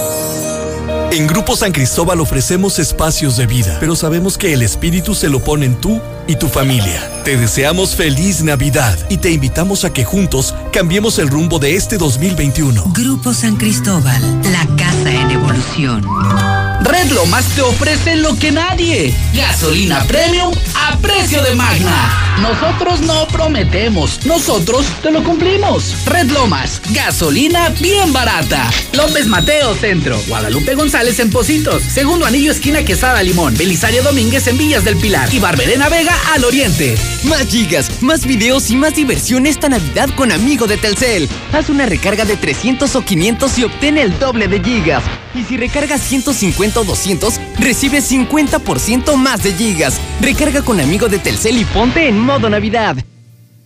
En Grupo San Cristóbal ofrecemos espacios de vida, pero sabemos que el espíritu se lo ponen tú y tu familia. Te deseamos feliz Navidad y te invitamos a que juntos cambiemos el rumbo de este 2021. Grupo San Cristóbal, la casa en evolución. Red Lomas te ofrece lo que nadie. Gasolina premium a precio de magna. Nosotros no prometemos, nosotros te lo cumplimos. Red Lomas, gasolina bien barata. López Mateo Centro, Guadalupe González en Positos, Segundo Anillo esquina Quesada Limón, Belisario Domínguez en Villas del Pilar y Barberena Vega al oriente. Más gigas, más videos y más diversión esta Navidad con Amigo de Telcel. Haz una recarga de 300 o 500 y obtén el doble de gigas. Y si recargas 150 o 200, recibes 50% más de gigas. Recarga con Amigo de Telcel y ponte en modo Navidad.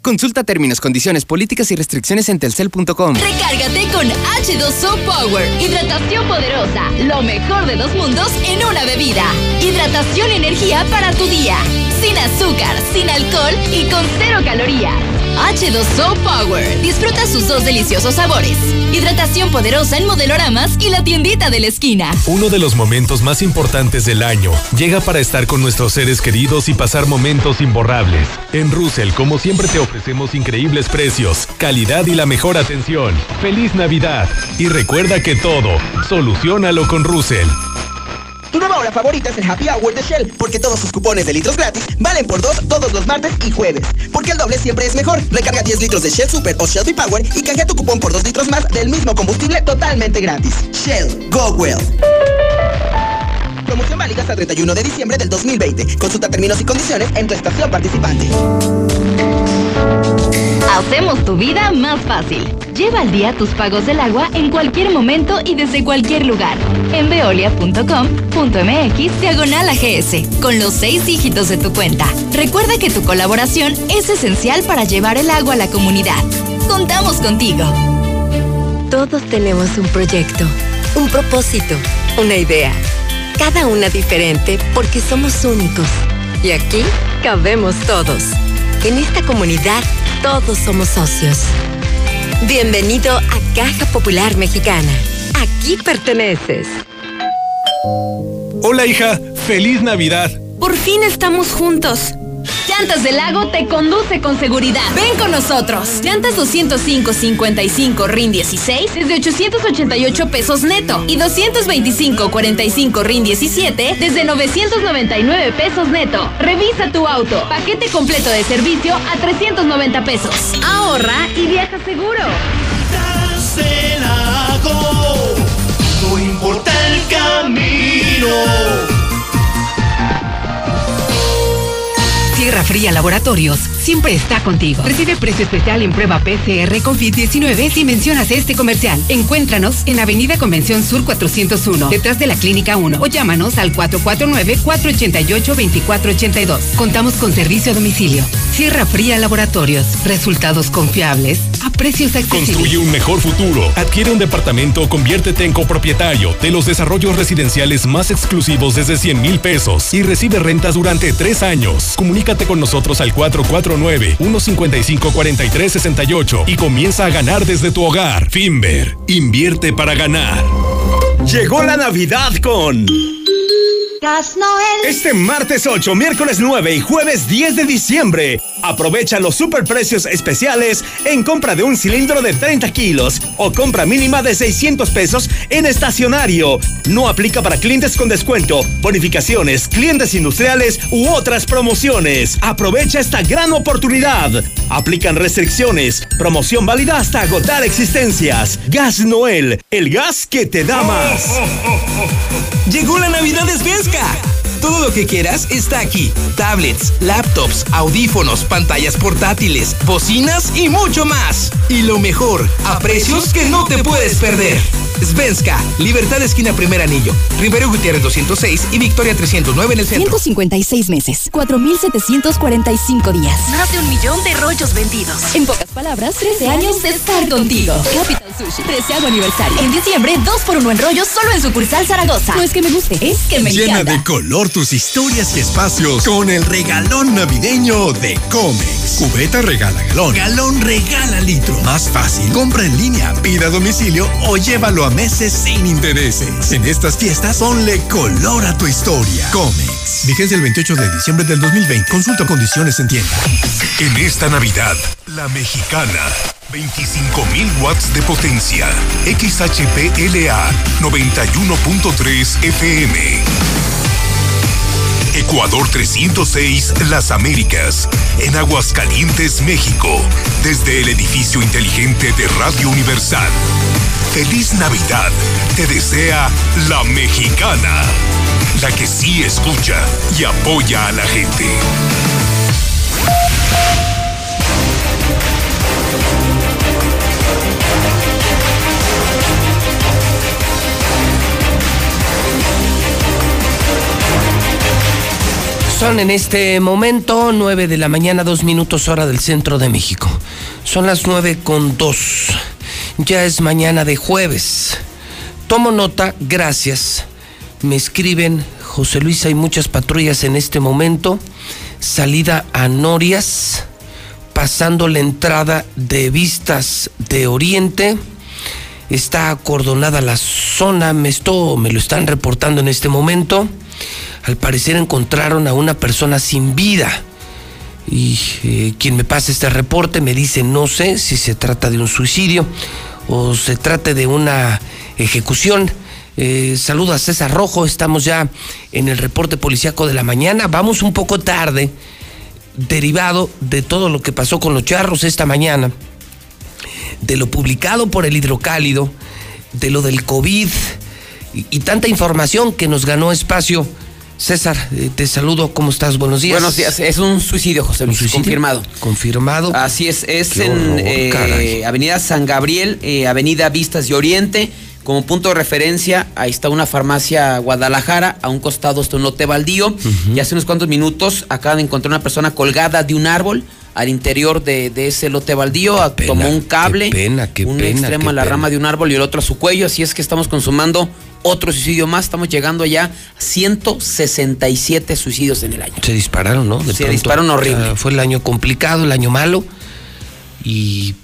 Consulta términos, condiciones, políticas y restricciones en telcel.com. Recárgate con H2O Power. Hidratación poderosa. Lo mejor de dos mundos en una bebida. Hidratación y energía para tu día. Sin azúcar, sin alcohol y con cero calorías. H2O Power. Disfruta sus dos deliciosos sabores. Hidratación poderosa en modeloramas y la tiendita de la esquina. Uno de los momentos más importantes del año llega para estar con nuestros seres queridos y pasar momentos imborrables. En Russell, como siempre, te ofrecemos increíbles precios, calidad y la mejor atención. ¡Feliz Navidad! Y recuerda que todo, solucionalo con Russell. Tu nueva hora favorita es el Happy Hour de Shell, porque todos sus cupones de litros gratis valen por dos todos los martes y jueves. Porque el doble siempre es mejor. Recarga 10 litros de Shell Super o Shell Power y canjea tu cupón por dos litros más del mismo combustible totalmente gratis. Shell, go well. Promoción válida hasta el 31 de diciembre del 2020. Consulta términos y condiciones en tu estación participante. Hacemos tu vida más fácil. Lleva al día tus pagos del agua en cualquier momento y desde cualquier lugar. En veolia.com.mx diagonal AGS, con los seis dígitos de tu cuenta. Recuerda que tu colaboración es esencial para llevar el agua a la comunidad. Contamos contigo. Todos tenemos un proyecto, un propósito, una idea. Cada una diferente porque somos únicos. Y aquí cabemos todos. En esta comunidad todos somos socios. Bienvenido a Caja Popular Mexicana. Aquí perteneces. Hola hija, feliz Navidad. Por fin estamos juntos. Llantas del Lago te conduce con seguridad. Ven con nosotros. Llantas 205-55 RIN 16 desde 888 pesos neto y 225-45 RIN 17 desde 999 pesos neto. Revisa tu auto. Paquete completo de servicio a 390 pesos. Ahorra y viaja seguro. Sierra Fría Laboratorios siempre está contigo. Recibe precio especial en prueba PCR COVID-19 si mencionas este comercial. Encuéntranos en Avenida Convención Sur 401, detrás de la Clínica 1 o llámanos al 449-488-2482. Contamos con servicio a domicilio. Sierra Fría Laboratorios. Resultados confiables a precios accesibles. Construye un mejor futuro. Adquiere un departamento o conviértete en copropietario de los desarrollos residenciales más exclusivos desde 100 mil pesos y recibe rentas durante tres años. Comunícate con nosotros al 449-155-4368 y comienza a ganar desde tu hogar. Finver, invierte para ganar. Llegó la Navidad con... Gas Noel. Este martes 8, miércoles 9 y jueves 10 de diciembre, aprovecha los superprecios especiales en compra de un cilindro de 30 kilos o compra mínima de 600 pesos en estacionario. No aplica para clientes con descuento, bonificaciones, clientes industriales u otras promociones. Aprovecha esta gran oportunidad. Aplican restricciones. Promoción válida hasta agotar existencias. Gas Noel, el gas que te da más. Llegó la Navidad de Svenska. Todo lo que quieras está aquí. Tablets, laptops, audífonos, pantallas portátiles, bocinas y mucho más. Y lo mejor, a precios que no te puedes perder. Svenska, Libertad Esquina Primer Anillo, Rivero Gutiérrez 206 y Victoria 309 en el centro. 156 meses, 4.745 días. Más de un millón de rollos vendidos. En pocas palabras, 13 años de estar contigo. Capital Sushi, 13 aniversario. En diciembre, 2 por 1 en rollos solo en sucursal Zaragoza. No es que me guste, es que me Llena encanta. de color tus historias y espacios con el regalón navideño de Comex. Cubeta regala galón. Galón regala litro. Más fácil. Compra en línea, pida a domicilio o llévalo a meses sin intereses. En estas fiestas, ponle color a tu historia. Comex. Vigencia el 28 de diciembre del 2020. Consulta condiciones en tienda. En esta Navidad, la mexicana. 25.000 watts de potencia. XHPLA 91.3 FM. Ecuador 306 Las Américas, en Aguascalientes, México, desde el edificio inteligente de Radio Universal. Feliz Navidad, te desea la mexicana, la que sí escucha y apoya a la gente. Son en este momento 9 de la mañana, dos minutos hora del centro de México. Son las 9 con 2. Ya es mañana de jueves. Tomo nota, gracias. Me escriben, José Luis, hay muchas patrullas en este momento. Salida a Norias, pasando la entrada de Vistas de Oriente. Está acordonada la zona, me, esto, me lo están reportando en este momento. Al parecer encontraron a una persona sin vida. Y eh, quien me pasa este reporte me dice, no sé si se trata de un suicidio o se trate de una ejecución. Eh, saludo a César Rojo, estamos ya en el reporte policíaco de la mañana. Vamos un poco tarde, derivado de todo lo que pasó con los charros esta mañana, de lo publicado por el hidrocálido, de lo del COVID y tanta información que nos ganó espacio. César, eh, te saludo, ¿cómo estás? Buenos días. Buenos días, es un suicidio, José Luis, suicidio? confirmado. Confirmado. Así es, es Qué en horror, eh. Avenida San Gabriel, eh, Avenida Vistas de Oriente. Como punto de referencia, ahí está una farmacia Guadalajara, a un costado está un lote baldío. Y hace unos cuantos minutos acaban de encontrar una persona colgada de un árbol al interior de, de ese lote baldío. tomó un cable, pena, qué un pena, extremo a la pena. rama de un árbol y el otro a su cuello. Así es que estamos consumando otro suicidio más. Estamos llegando ya a 167 suicidios en el año. Se dispararon, ¿no? De Se dispararon horrible. O sea, fue el año complicado, el año malo. Y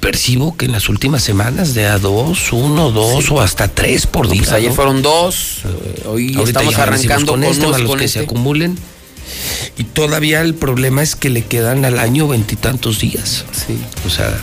percibo que en las últimas semanas de a dos, uno, dos o hasta tres por día. Pues ayer ¿no? fueron dos, hoy Ahorita estamos arrancando con con, este, unos- los con que este. se acumulen. Y todavía el problema es que le quedan al año veintitantos días. Sí. O sea.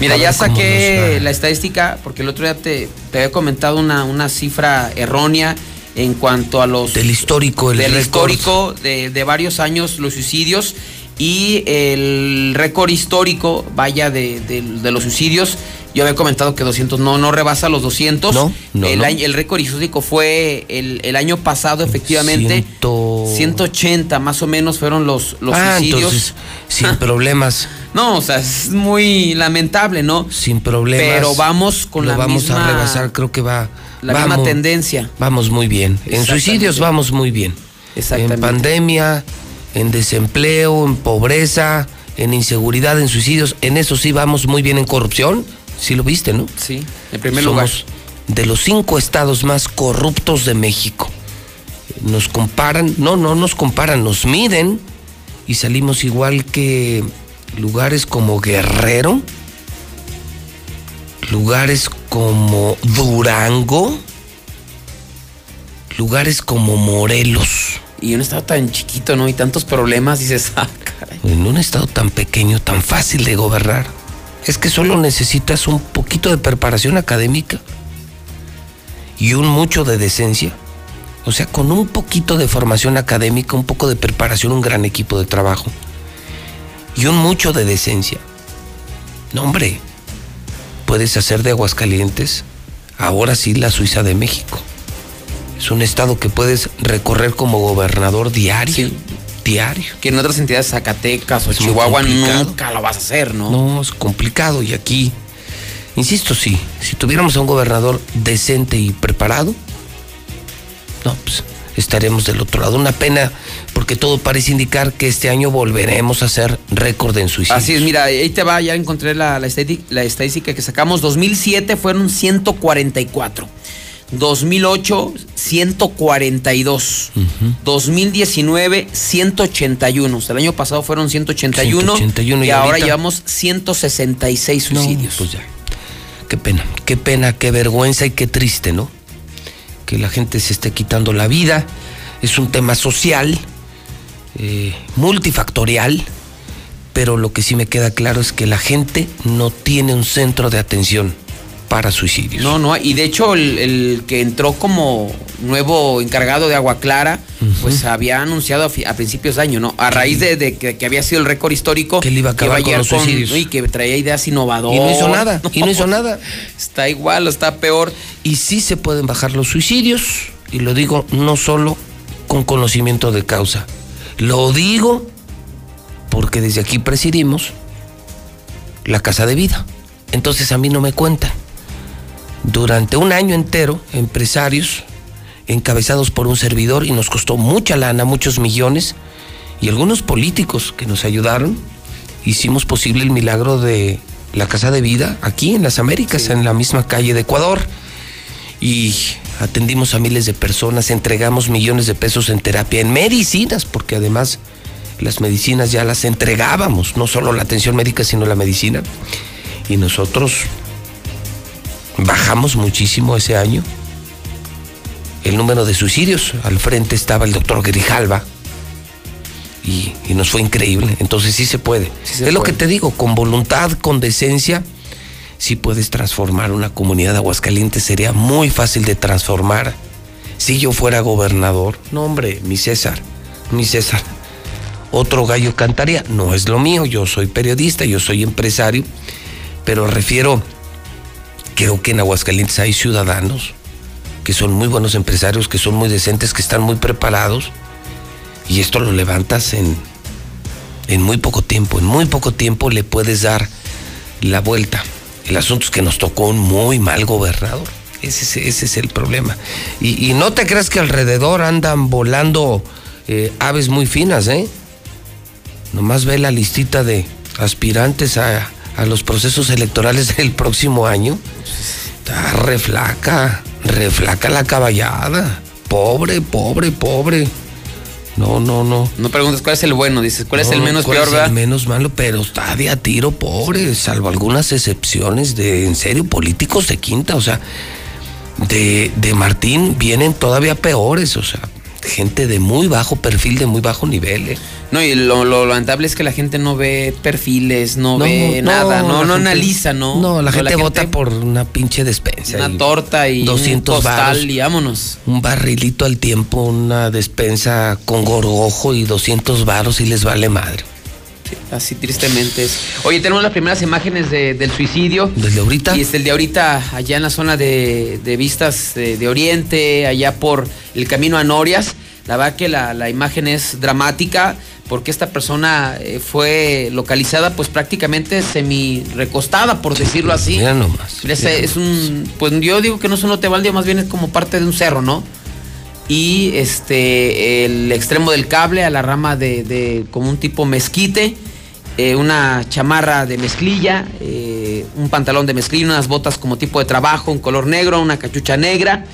Mira, ya saqué la estadística, porque el otro día te, te había comentado una, una cifra errónea en cuanto a los... Del histórico, el del récord. histórico de, de varios años, los suicidios, y el récord histórico, vaya, de, de- de los suicidios, yo había comentado que 200 no, no rebasa los 200. No, no, el, no. año- el récord histórico fue el, el año pasado, efectivamente. Ciento- 180 más o menos fueron los, los Ah, suicidios. entonces, sin problemas. No, o sea, es muy lamentable, ¿no? Sin problemas. Pero vamos con lo la vamos misma- a rebasar, creo que va. la vamos, misma tendencia. Vamos muy bien. En suicidios vamos muy bien. Exactamente. En pandemia, en desempleo, en pobreza, en inseguridad, en suicidios. En eso sí vamos muy bien. En corrupción, sí lo viste, ¿no? Sí, en primer Somos lugar. de los cinco estados más corruptos de México. Nos comparan, no, no nos comparan, nos miden y salimos igual que lugares como Guerrero, lugares como Durango, lugares como Morelos. Y un estado tan chiquito, ¿no? Y tantos problemas, dices, ah, caray. En un estado tan pequeño, tan fácil de gobernar. Es que solo necesitas un poquito de preparación académica y un mucho de decencia. O sea, con un poquito de formación académica, un poco de preparación, un gran equipo de trabajo y un mucho de decencia. No, hombre, puedes hacer de Aguascalientes ahora sí la Suiza de México. Es un estado que puedes recorrer como gobernador diario. Diario. Que en otras entidades, Zacatecas o Es Chihuahua, nunca lo vas a hacer, ¿no? No, es complicado y aquí, insisto, sí, si tuviéramos a un gobernador decente y preparado, no, pues estaremos del otro lado. Una pena porque todo parece indicar que este año volveremos a hacer récord en suicidios. Así es, mira, ahí te va, ya encontré la, la, estadi- la estadística que sacamos. 2007 fueron 144. 2008, 142. 2019, 181. O sea, el año pasado fueron 181. 181 y, y ahora ahorita- llevamos 166 No, suicidios. pues ya. Qué pena, qué pena, qué vergüenza y qué triste, ¿no? Que la gente se esté quitando la vida. Es un tema social, eh, multifactorial, pero lo que sí me queda claro es que la gente no tiene un centro de atención para suicidios. No, no, y de hecho el, el que entró como nuevo encargado de Agua Clara, pues había anunciado a, principios de año, ¿no? A raíz de, de que, que había sido el récord histórico. Que él iba a acabar con los suicidios. ¿no? Y que traía ideas innovadoras. Y no hizo nada, y no hizo nada. Está igual, o está peor. Y sí se pueden bajar los suicidios, y lo digo no solo con conocimiento de causa, lo digo porque desde aquí presidimos la casa de vida. Entonces a mí no me cuentan. Durante un año entero, empresarios encabezados por un servidor y nos costó mucha lana, muchos millones, y algunos políticos que nos ayudaron, hicimos posible el milagro de la casa de vida aquí en las Américas, en la misma calle de Ecuador. Y atendimos a miles de personas, entregamos millones de pesos en terapia, en medicinas, porque además las medicinas ya las entregábamos, no solo la atención médica, sino la medicina. Y nosotros bajamos muchísimo ese año el número de suicidios. Al frente estaba el doctor Grijalva y, y nos fue increíble. Entonces sí se puede. se es lo que te digo, con voluntad, con decencia, sí puedes transformar una comunidad de Aguascalientes. Sería muy fácil de transformar si yo fuera gobernador. No, hombre, mi César, mi César. Otro gallo cantaría. No es lo mío, yo soy periodista, yo soy empresario, pero refiero, creo que en Aguascalientes hay ciudadanos que son muy buenos empresarios, que son muy decentes, que están muy preparados, y esto lo levantas en, en muy poco tiempo. En muy poco tiempo le puedes dar la vuelta. El asunto es que nos tocó un muy mal gobernador. Ese, es- el problema. Y, y no te creas que alrededor andan volando eh, aves muy finas, ¿eh? Nomás ve la listita de aspirantes a, a los procesos electorales del próximo año. Está reflaca, reflaca la caballada. Pobre, pobre, pobre. No, no, no. No preguntes cuál es el bueno, dices, cuál es No, el menos ¿cuál peor, es ¿verdad? El menos malo, pero está de a tiro, pobre, salvo algunas excepciones de, en serio, políticos de quinta, o sea, de, de Martín vienen todavía peores, o sea, gente de muy bajo perfil, de muy bajo nivel. ¿eh? No, y lo, lo lamentable es que la gente no ve perfiles, no, ve nada, no, no analiza, ¿no? No, la gente vota por una pinche despensa. Una torta y 200 un costal varos. y vámonos. Un barrilito al tiempo, una despensa con gorgojo y 200 varos y les vale madre. Así tristemente es. Oye, tenemos las primeras imágenes de- del suicidio. ¿Desde ahorita? Y es el de ahorita, allá en la zona de, de vistas de, de Oriente, allá por el camino a Norias. La verdad que la, la imagen es dramática porque esta persona eh, fue localizada pues prácticamente semi recostada, por decirlo así. Mira nomás. Es, un, pues yo digo que no es un lote baldío, más bien es como parte de un cerro, ¿no? Y este, el extremo del cable a la rama de, de como un tipo mezquite, eh, una chamarra de mezclilla, eh, un pantalón de mezclilla, unas botas como tipo de trabajo, un color negro, una cachucha negra.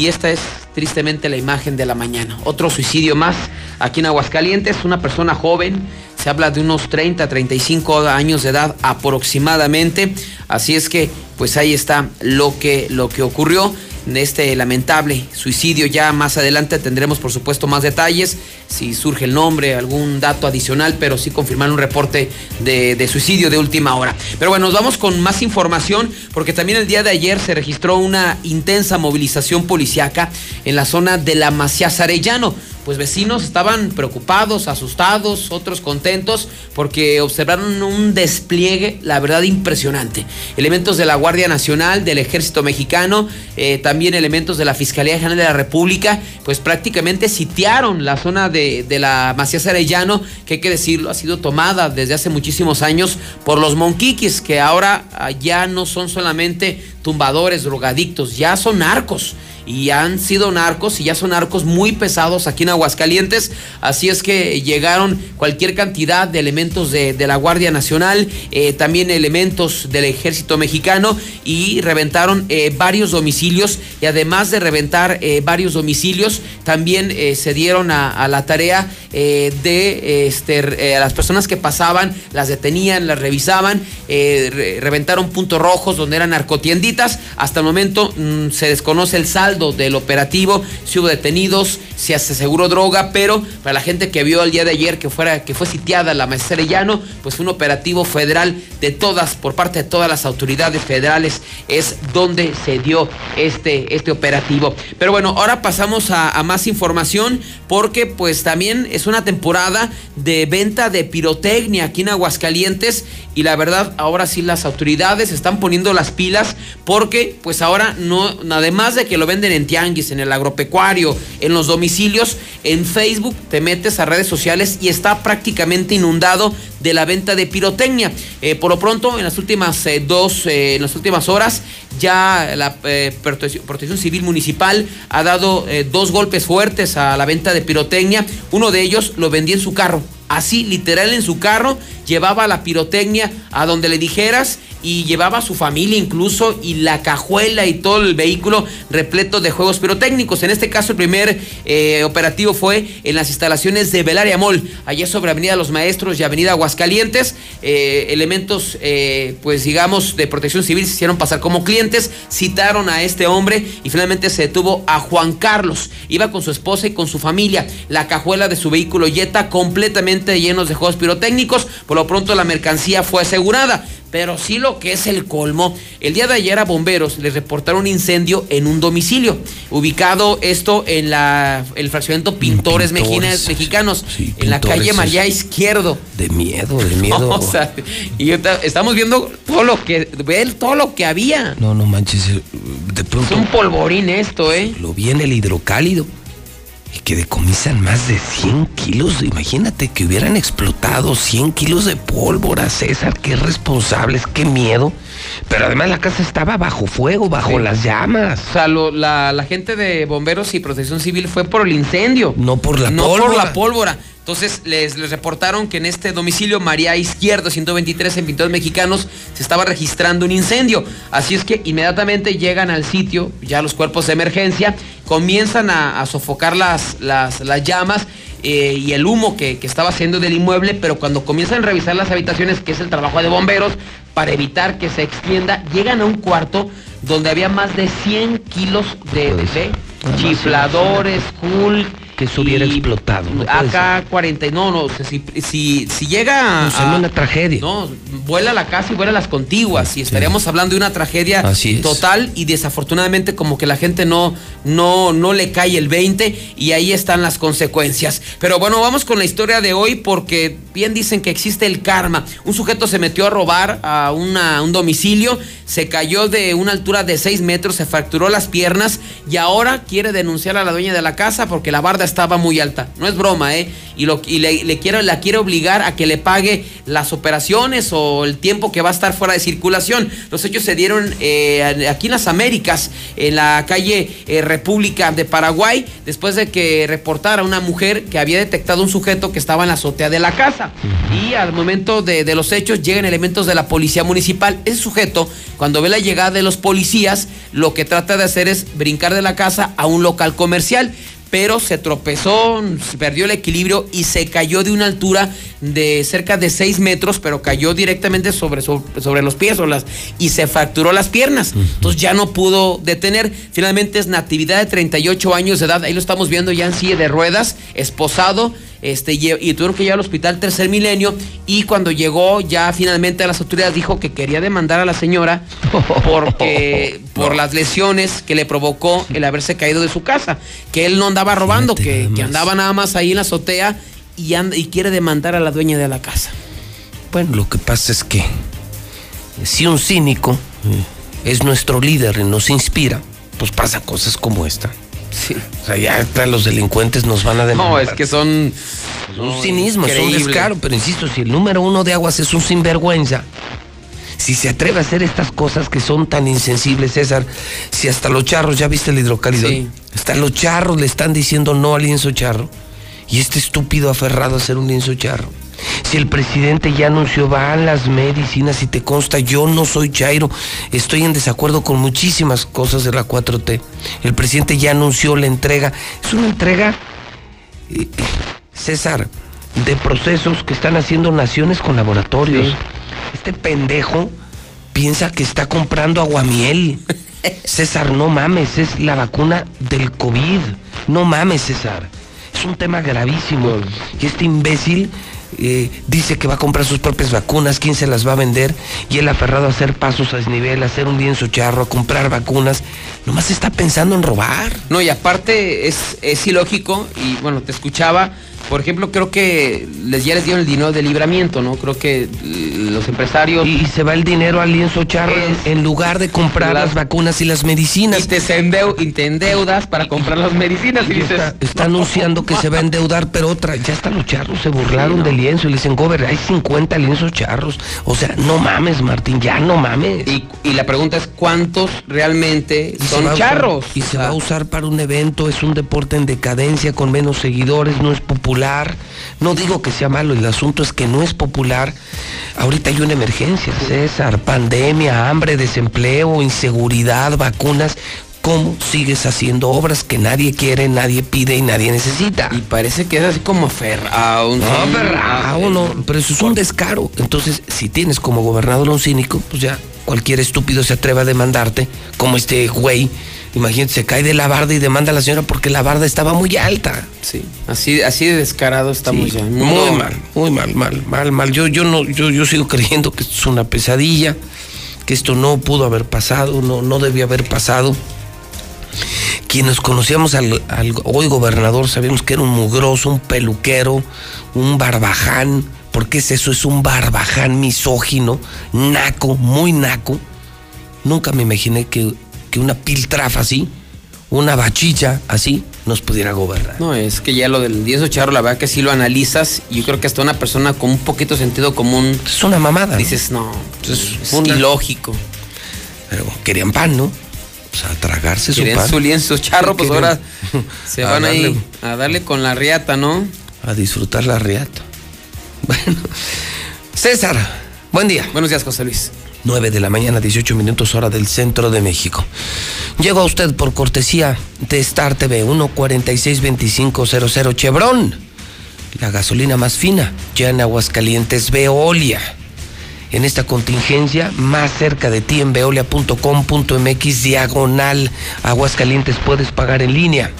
Y esta es tristemente la imagen de la mañana. Otro suicidio más aquí en Aguascalientes, una persona joven, se habla de unos 30, 35 años de edad aproximadamente. Así es que, pues ahí está lo que, lo que ocurrió de este lamentable suicidio. Ya más adelante tendremos, por supuesto, más detalles, si surge el nombre, algún dato adicional, pero sí confirmar un reporte de, de suicidio de última hora. Pero bueno, nos vamos con más información, porque también el día de ayer se registró una intensa movilización policiaca en la zona de la Macías Arellano. Pues vecinos estaban preocupados, asustados, otros contentos, porque observaron un despliegue, la verdad, impresionante. Elementos de la Guardia Nacional, del Ejército Mexicano, eh, también elementos de la Fiscalía General de la República, pues prácticamente sitiaron la zona de, de la Macías Arellano, que hay que decirlo, ha sido tomada desde hace muchísimos años por los monquiquis, que ahora ah, ya no son solamente tumbadores, drogadictos, ya son narcos y han sido narcos y ya son narcos muy pesados aquí en Aguascalientes. Así es que llegaron cualquier cantidad de elementos de, de la Guardia Nacional, eh, también elementos del Ejército Mexicano y reventaron eh, varios domicilios y además de reventar eh, varios domicilios, también se dieron a, la tarea de este, a las personas que pasaban, las detenían, las revisaban, re- reventaron puntos rojos donde eran narcotienditas. Hasta el momento mm, se desconoce el saldo del operativo, si hubo detenidos, si se aseguró droga, pero para la gente que vio el día de ayer que fuera que fue sitiada la Maestra Arellano, pues un operativo federal de todas, por parte de todas las autoridades federales, es donde se dio este, este operativo. Pero bueno, ahora pasamos a, más información porque pues también es una temporada de venta de pirotecnia aquí en Aguascalientes y la verdad ahora sí las autoridades están poniendo las pilas porque pues ahora no, además de que lo en tianguis, en el agropecuario, en los domicilios, en Facebook te metes a redes sociales y está prácticamente inundado de la venta de pirotecnia. Eh, por lo pronto, en las últimas eh, dos, eh, en las últimas horas, ya la protección, Civil Municipal ha dado dos golpes fuertes a la venta de pirotecnia. Uno de ellos lo vendía en su carro. Así, literal en su carro, llevaba la pirotecnia a donde le dijeras y llevaba a su familia incluso y la cajuela y todo el vehículo repleto de juegos pirotécnicos. En este caso el primer eh, operativo fue en las instalaciones de Belaria Mall, allá sobre Avenida Los Maestros y Avenida Aguascalientes. Eh, elementos, eh, pues digamos, de protección civil se hicieron pasar como clientes, citaron a este hombre y finalmente se detuvo a Juan Carlos. Iba con su esposa y con su familia. La cajuela de su vehículo Jetta completamente llenos de juegos pirotécnicos. Pronto la mercancía fue asegurada. Pero sí lo que es el colmo. El día de ayer a bomberos les reportaron un incendio en un domicilio. Ubicado esto en la, el fraccionamiento Pintores, Mexicanos. en la calle María Izquierdo. De miedo, de miedo. O sea, y estamos viendo todo lo que, ver todo lo que había. No, no manches. eh, De pronto. Es un polvorín esto, ¿eh? Lo vi en el hidrocálido. Y que decomisan más de 100 kilos. Imagínate que hubieran explotado 100 kilos de pólvora, César. Qué responsables, qué miedo. Pero además la casa estaba bajo fuego, bajo Sí. las llamas. O sea, lo- la, la gente de bomberos y protección civil fue por el incendio. No por la no pólvora. por la pólvora. Entonces les, les reportaron que en este domicilio María Izquierdo 123 en Pintores Mexicanos se estaba registrando un incendio. Así es que inmediatamente llegan al sitio, ya los cuerpos de emergencia, comienzan a, a sofocar las, las, las llamas eh, y el humo que, que estaba haciendo del inmueble, pero cuando comienzan a revisar las habitaciones, que es el trabajo de bomberos, para evitar que se extienda, llegan a un cuarto donde había más de 100 kilos de, de chifladores, Hulk, que eso hubiera explotado. no Acá 40, no, no, si, si, si llega No, sería una tragedia. No, vuela la casa y vuela las contiguas y estaríamos hablando de una tragedia Así total y desafortunadamente como que la gente no, no, no le cae el 20 y ahí están las consecuencias. Pero bueno, vamos con la historia de hoy porque bien dicen que existe el karma. Un sujeto se metió a robar a una- un domicilio, se cayó de una altura de 6 metros, se fracturó las piernas y ahora quiere denunciar a la dueña de la casa porque la barda estaba muy alta. No es broma, ¿eh? Y, lo, le, quiere, la quiere obligar a que le pague las operaciones o el tiempo que va a estar fuera de circulación. Los hechos se dieron eh, aquí en las Américas, en la calle eh, República de Paraguay, después de que reportara una mujer que había detectado un sujeto que estaba en la azotea de la casa. Y al momento de, de los hechos llegan elementos de la policía municipal. Ese sujeto, cuando ve la llegada de los policías, lo que trata de hacer es brincar de la casa a un local comercial pero se tropezó, perdió el equilibrio y se cayó de una altura de cerca de 6 metros, pero cayó directamente sobre, sobre, sobre los pies o las, y se fracturó las piernas. Entonces ya no pudo detener. Finalmente es Natividad de 38 años de edad, ahí lo estamos viendo ya en silla de ruedas, esposado. Este, y, y tuvieron que llevar al hospital Tercer Milenio y cuando llegó ya finalmente a las autoridades dijo que quería demandar a la señora porque por las lesiones que le provocó el haberse caído de su casa, que él no andaba robando, que, que andaba nada más ahí en la azotea y, anda- y quiere demandar a la dueña de la casa. Bueno, lo que pasa es que si un cínico es nuestro líder y nos inspira, pues pasan cosas como esta. Sí. O sea, ya hasta los delincuentes nos van a demandar. No, es que son... Un cinismo, es un increíble. descaro, pero insisto, si el número uno de aguas es un sinvergüenza, si se atreve a hacer estas cosas que son tan insensibles, César, si hasta los charros, ya viste el hidrocálido, Sí. hasta los charros le están diciendo no al lienzo charro, y este estúpido aferrado a hacer un lienzo charro. Si el presidente ya anunció van las medicinas y te consta, yo no soy Chairo, estoy en desacuerdo con muchísimas cosas de la 4T. El presidente ya anunció la entrega, es una entrega eh, César, de procesos que están haciendo naciones con laboratorios. Este pendejo piensa que está comprando aguamiel. César, no mames, es la vacuna del COVID. No mames, César. Es un tema gravísimo. Y este imbécil dice que va a comprar sus propias vacunas, quién se las va a vender, y él aferrado a hacer pasos a desnivel, a hacer un lienzo charro, a comprar vacunas, nomás está pensando en robar. No, y aparte es, es ilógico, y bueno, te escuchaba, por ejemplo, creo que les, ya les dieron el dinero de libramiento, ¿no? Creo que eh, los empresarios... Y, y se va el dinero al lienzo charro en, en lugar de comprar Las- las vacunas y las medicinas. Y te, se endeu- y te endeudas para comprar las medicinas y Y dices... está, está anunciando que se va a endeudar, pero otra, ya hasta los charros se burlaron del lienzo y le dicen, Gober, hay 50 lienzos charros. O sea, no mames, Martín, ya no mames. Y, y la pregunta es, ¿cuántos realmente son usar- charros? y se va a usar para un evento, es un deporte en decadencia, con menos seguidores, no es popular. No digo que sea malo, el asunto es que no es popular. Ahorita hay una emergencia, César, pandemia, hambre, desempleo, inseguridad, vacunas. ¿Cómo sigues haciendo obras que nadie quiere, nadie pide y nadie necesita? Y parece que es así como aferrado. No, no, pero eso es un descaro. Entonces, si tienes como gobernador un cínico, pues ya cualquier estúpido se atreve a demandarte, como este güey. Imagínate, se cae de la barda y demanda a la señora porque la barda estaba muy alta. Sí, así, así de descarado estamos Sí, ya. Muy mundo- mal, muy mal, mal, mal, mal. Yo, yo no, yo, yo sigo creyendo que esto es una pesadilla, que esto no pudo haber pasado, no, no debió haber pasado. Quienes conocíamos al, al hoy gobernador sabíamos que era un mugroso, un peluquero, un barbaján, porque es eso, es un barbaján misógino, naco, muy naco. Nunca me imaginé que, que una piltrafa así, una bachicha así, nos pudiera gobernar. No, es que ya lo del 10 charro, la verdad que si lo analizas, y yo creo que hasta una persona con un poquito sentido común. Es una mamada. ¿no? Dices, no, Es es una- ilógico. Pero querían pan, ¿no? O sea, tragarse su pan. su lienzo charro, pues ahora se a van ahí a darle con la riata, ¿no? A disfrutar la riata. Bueno, César, buen día. Buenos días, José Luis. 9 de la mañana, 18 minutos hora del centro de México. Llegó a usted por cortesía de Star TV 1462500 Chevron. La gasolina más fina, ya en Aguascalientes Veolia. en esta contingencia, más cerca de ti en veolia.com.mx diagonal Aguascalientes puedes pagar en línea.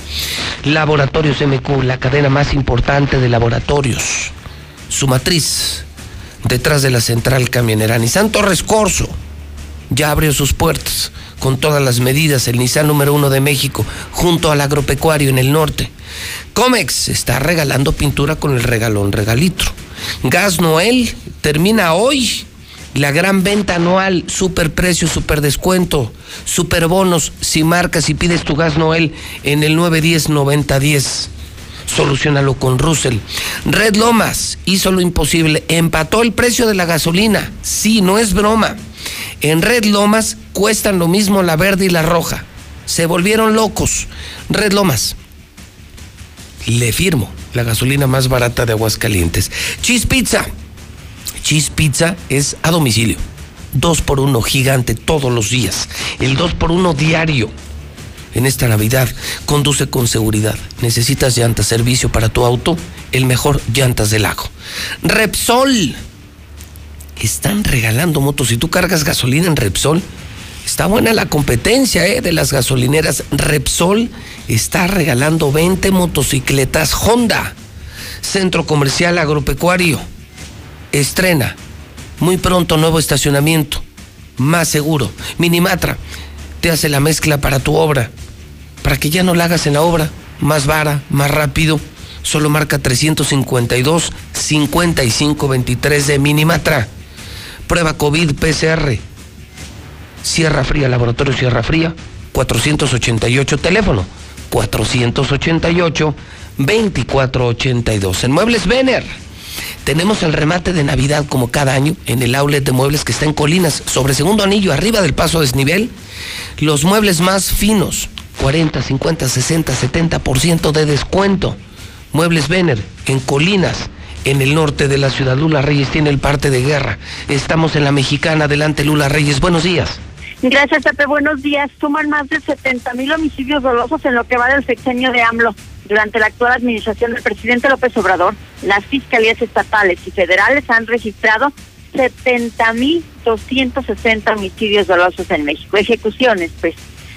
Laboratorios MQ, la cadena más importante de laboratorios. Su matriz, detrás de la central camionera. Nissan Torres Corso ya abrió sus puertas con todas las medidas, el Nissan número uno de México, junto al agropecuario en el norte. Comex está regalando pintura con el regalón regalitro. Gas Noel termina hoy. La gran venta anual, super precio, super descuento, super bonos. Si marcas y pides tu gas Noel en el 910-9010. Solucionalo con Russell. Red Lomas hizo lo imposible. Empató el precio de la gasolina. Sí, no es broma. En Red Lomas cuestan lo mismo la verde y la roja. Se volvieron locos. Red Lomas. Le firmo la gasolina más barata de Aguascalientes. Cheese Pizza. Cheese Pizza es a domicilio. Dos por uno gigante todos los días. El dos por uno diario. En esta Navidad, conduce con seguridad. ¿Necesitas llantas, servicio para tu auto? El mejor llantas del lago. Repsol están regalando motos. Si tú cargas gasolina en Repsol, está buena la competencia ¿eh? de las gasolineras. Repsol está regalando 20 motocicletas Honda. Centro Comercial Agropecuario. Estrena. Muy pronto nuevo estacionamiento. Más seguro. Minimatra. Te hace la mezcla para tu obra. Para que ya no la hagas en la obra. Más vara, más rápido. Solo marca 352 5523 de Minimatra. Prueba COVID PCR. Sierra Fría, Laboratorio Sierra Fría, 488 teléfono, 488 2482. En Muebles Vener. Tenemos el remate de Navidad como cada año en el outlet de muebles que está en Colinas, sobre segundo anillo, arriba del paso desnivel. Los muebles más finos, 40, 50, 60, 70% de descuento. Muebles Vener en Colinas en el norte de la ciudad. Lula Reyes tiene el parte de guerra. Estamos en la mexicana. Adelante, Lula Reyes. Buenos días. Gracias, Pepe. Buenos días. Suman más de 70 mil homicidios dolosos en lo que va del sexenio de AMLO. Durante la actual administración del presidente López Obrador, las fiscalías estatales y federales han registrado 70 mil 260 homicidios dolosos en México. Ejecuciones, pues.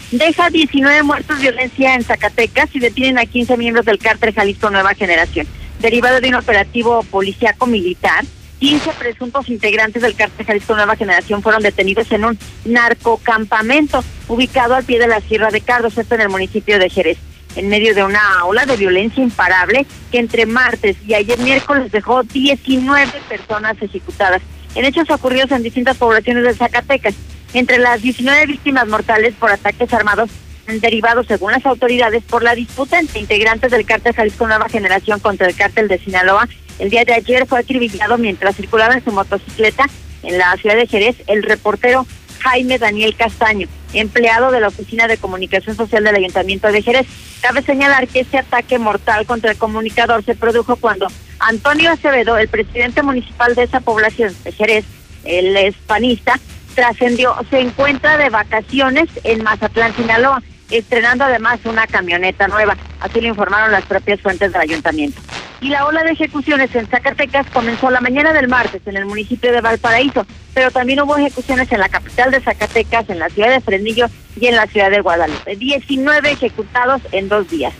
Deja 19 muertos violencia en Zacatecas y detienen a 15 miembros del cártel Jalisco Nueva Generación derivado de un operativo policíaco militar. 15 presuntos integrantes del cártel Jalisco Nueva Generación fueron detenidos en un narcocampamento ubicado al pie de la Sierra de Cardos, esto en el municipio de Jerez, en medio de una ola de violencia imparable que entre martes y ayer miércoles dejó 19 personas ejecutadas en hechos ocurridos en distintas poblaciones de Zacatecas. Entre las 19 víctimas mortales por ataques armados derivado, según las autoridades, por la disputa entre integrantes del cártel Jalisco Nueva Generación contra el cártel de Sinaloa. El día de ayer fue acribillado mientras circulaba en su motocicleta en la ciudad de Jerez el reportero Jaime Daniel Castaño, empleado de la Oficina de Comunicación Social del Ayuntamiento de Jerez. Cabe señalar que este ataque mortal contra el comunicador se produjo cuando Antonio Acevedo, el presidente municipal de esa población de Jerez, el hispanista, trascendió, se encuentra de vacaciones en Mazatlán, Sinaloa estrenando además una camioneta nueva. Así lo informaron las propias fuentes del ayuntamiento. Y la ola de ejecuciones en Zacatecas comenzó la mañana del martes en el municipio de Valparaíso, pero también hubo ejecuciones en la capital de Zacatecas, en la ciudad de Frenillo y en la ciudad de Guadalupe. 19 ejecutados en dos días.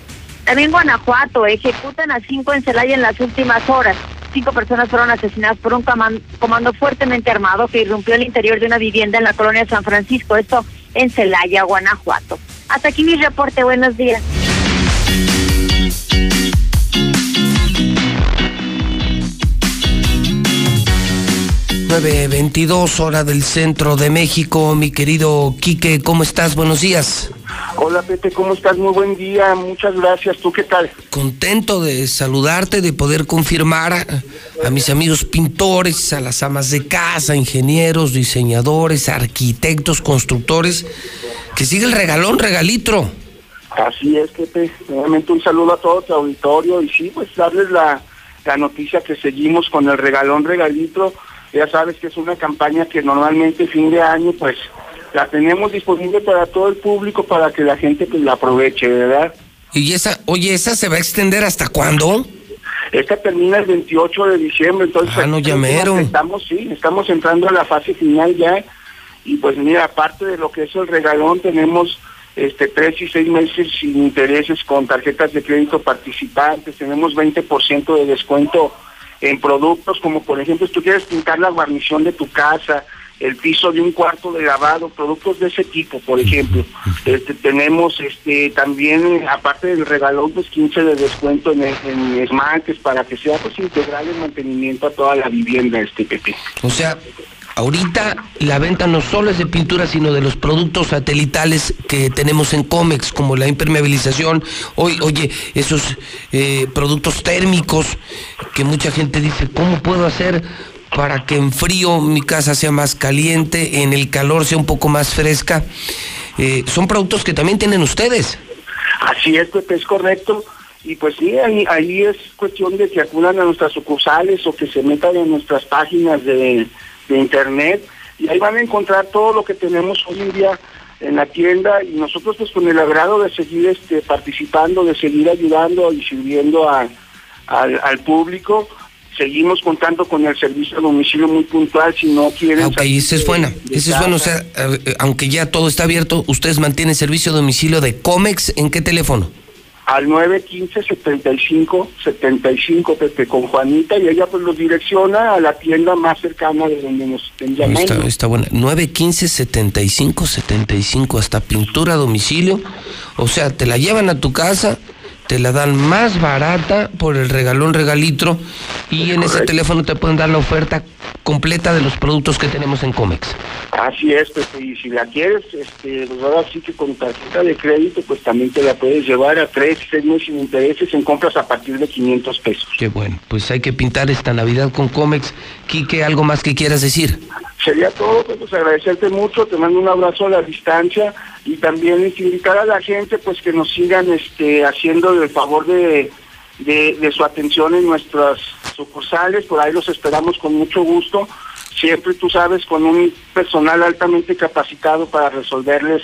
También Guanajuato ejecutan a cinco en Celaya en las últimas horas. Cinco personas fueron asesinadas por un comando fuertemente armado que irrumpió el interior de una vivienda en la colonia San Francisco, esto en Celaya, Guanajuato. Hasta aquí mi reporte. Buenos días. ...9.22 hora del centro de México... ...mi querido Quique, ¿cómo estás? Buenos días. Hola Pepe, ¿cómo estás? Muy buen día, muchas gracias. ¿Tú qué tal? Contento de saludarte, de poder confirmar a, a, mis amigos pintores, a las amas de casa, ingenieros, diseñadores, arquitectos, constructores, que sigue el regalón, regalitro. Así es, Pepe. Nuevamente un saludo a todo tu auditorio y sí, pues darles la, la noticia que seguimos con el regalón, regalitro. Ya sabes que es una campaña que normalmente fin de año pues la tenemos disponible para todo el público para que la gente pues la aproveche, ¿verdad? Y esa, oye, esa se va a extender hasta cuándo? Esta termina el 28 de diciembre, entonces Ah, no, aquí ya mero. estamos, sí, estamos entrando a la fase final ya. Y pues mira, aparte de lo que es el regalón, tenemos este tres y seis meses sin intereses con tarjetas de crédito participantes, tenemos 20% de descuento en productos como por ejemplo si tú quieres pintar la guarnición de tu casa, el piso de un cuarto de lavado, productos de ese tipo, por ejemplo. Este, tenemos este también, aparte del regalón, pues 15 de descuento en, en esmaltes para que sea pues integral el mantenimiento a toda la vivienda, este Pepe. O sea, ahorita la venta no solo es de pintura, sino de los productos satelitales que tenemos en Comex, como la impermeabilización, hoy, oye, esos eh, productos térmicos que mucha gente dice, ¿cómo puedo hacer para que en frío mi casa sea más caliente, en el calor sea un poco más fresca? Eh, son productos que también tienen ustedes. Así es, Pepe, es correcto. Y pues sí, ahí, ahí es cuestión de que acudan a nuestras sucursales o que se metan en nuestras páginas de, de internet y ahí van a encontrar todo lo que tenemos hoy en día en la tienda y nosotros pues con el agrado de seguir este participando, de seguir ayudando y sirviendo a- al, al público. Seguimos contando con el servicio a domicilio muy puntual si no quieren... Ok, salir ese es de ese es bueno, o sea, eh, aunque ya todo está abierto, ustedes mantienen servicio a domicilio de Comex, ¿en qué teléfono? Al 915-75-75 Pepe con Juanita y ella pues los direcciona a la tienda más cercana de donde nos estén llamando. Está, está buena. 915-75-75, hasta pintura a domicilio. O sea, te la llevan a tu casa, te la dan más barata por el regalón regalitro y en ese teléfono te pueden dar la oferta completa de los productos que tenemos en Comex. Así es, Pepe, y si la quieres, este, pues ahora sí que con tarjeta de crédito, pues también te la puedes llevar a tres, seis meses sin intereses en compras a partir de 500 pesos. Qué bueno, pues hay que pintar esta Navidad con Comex. Quique, ¿algo más que quieras decir? Sería todo, pues agradecerte mucho, te mando un abrazo a la distancia y también invitar a la gente pues que nos sigan este haciendo el favor de, de, de su atención en nuestras sucursales, por ahí los esperamos con mucho gusto, siempre tú sabes con un personal altamente capacitado para resolverles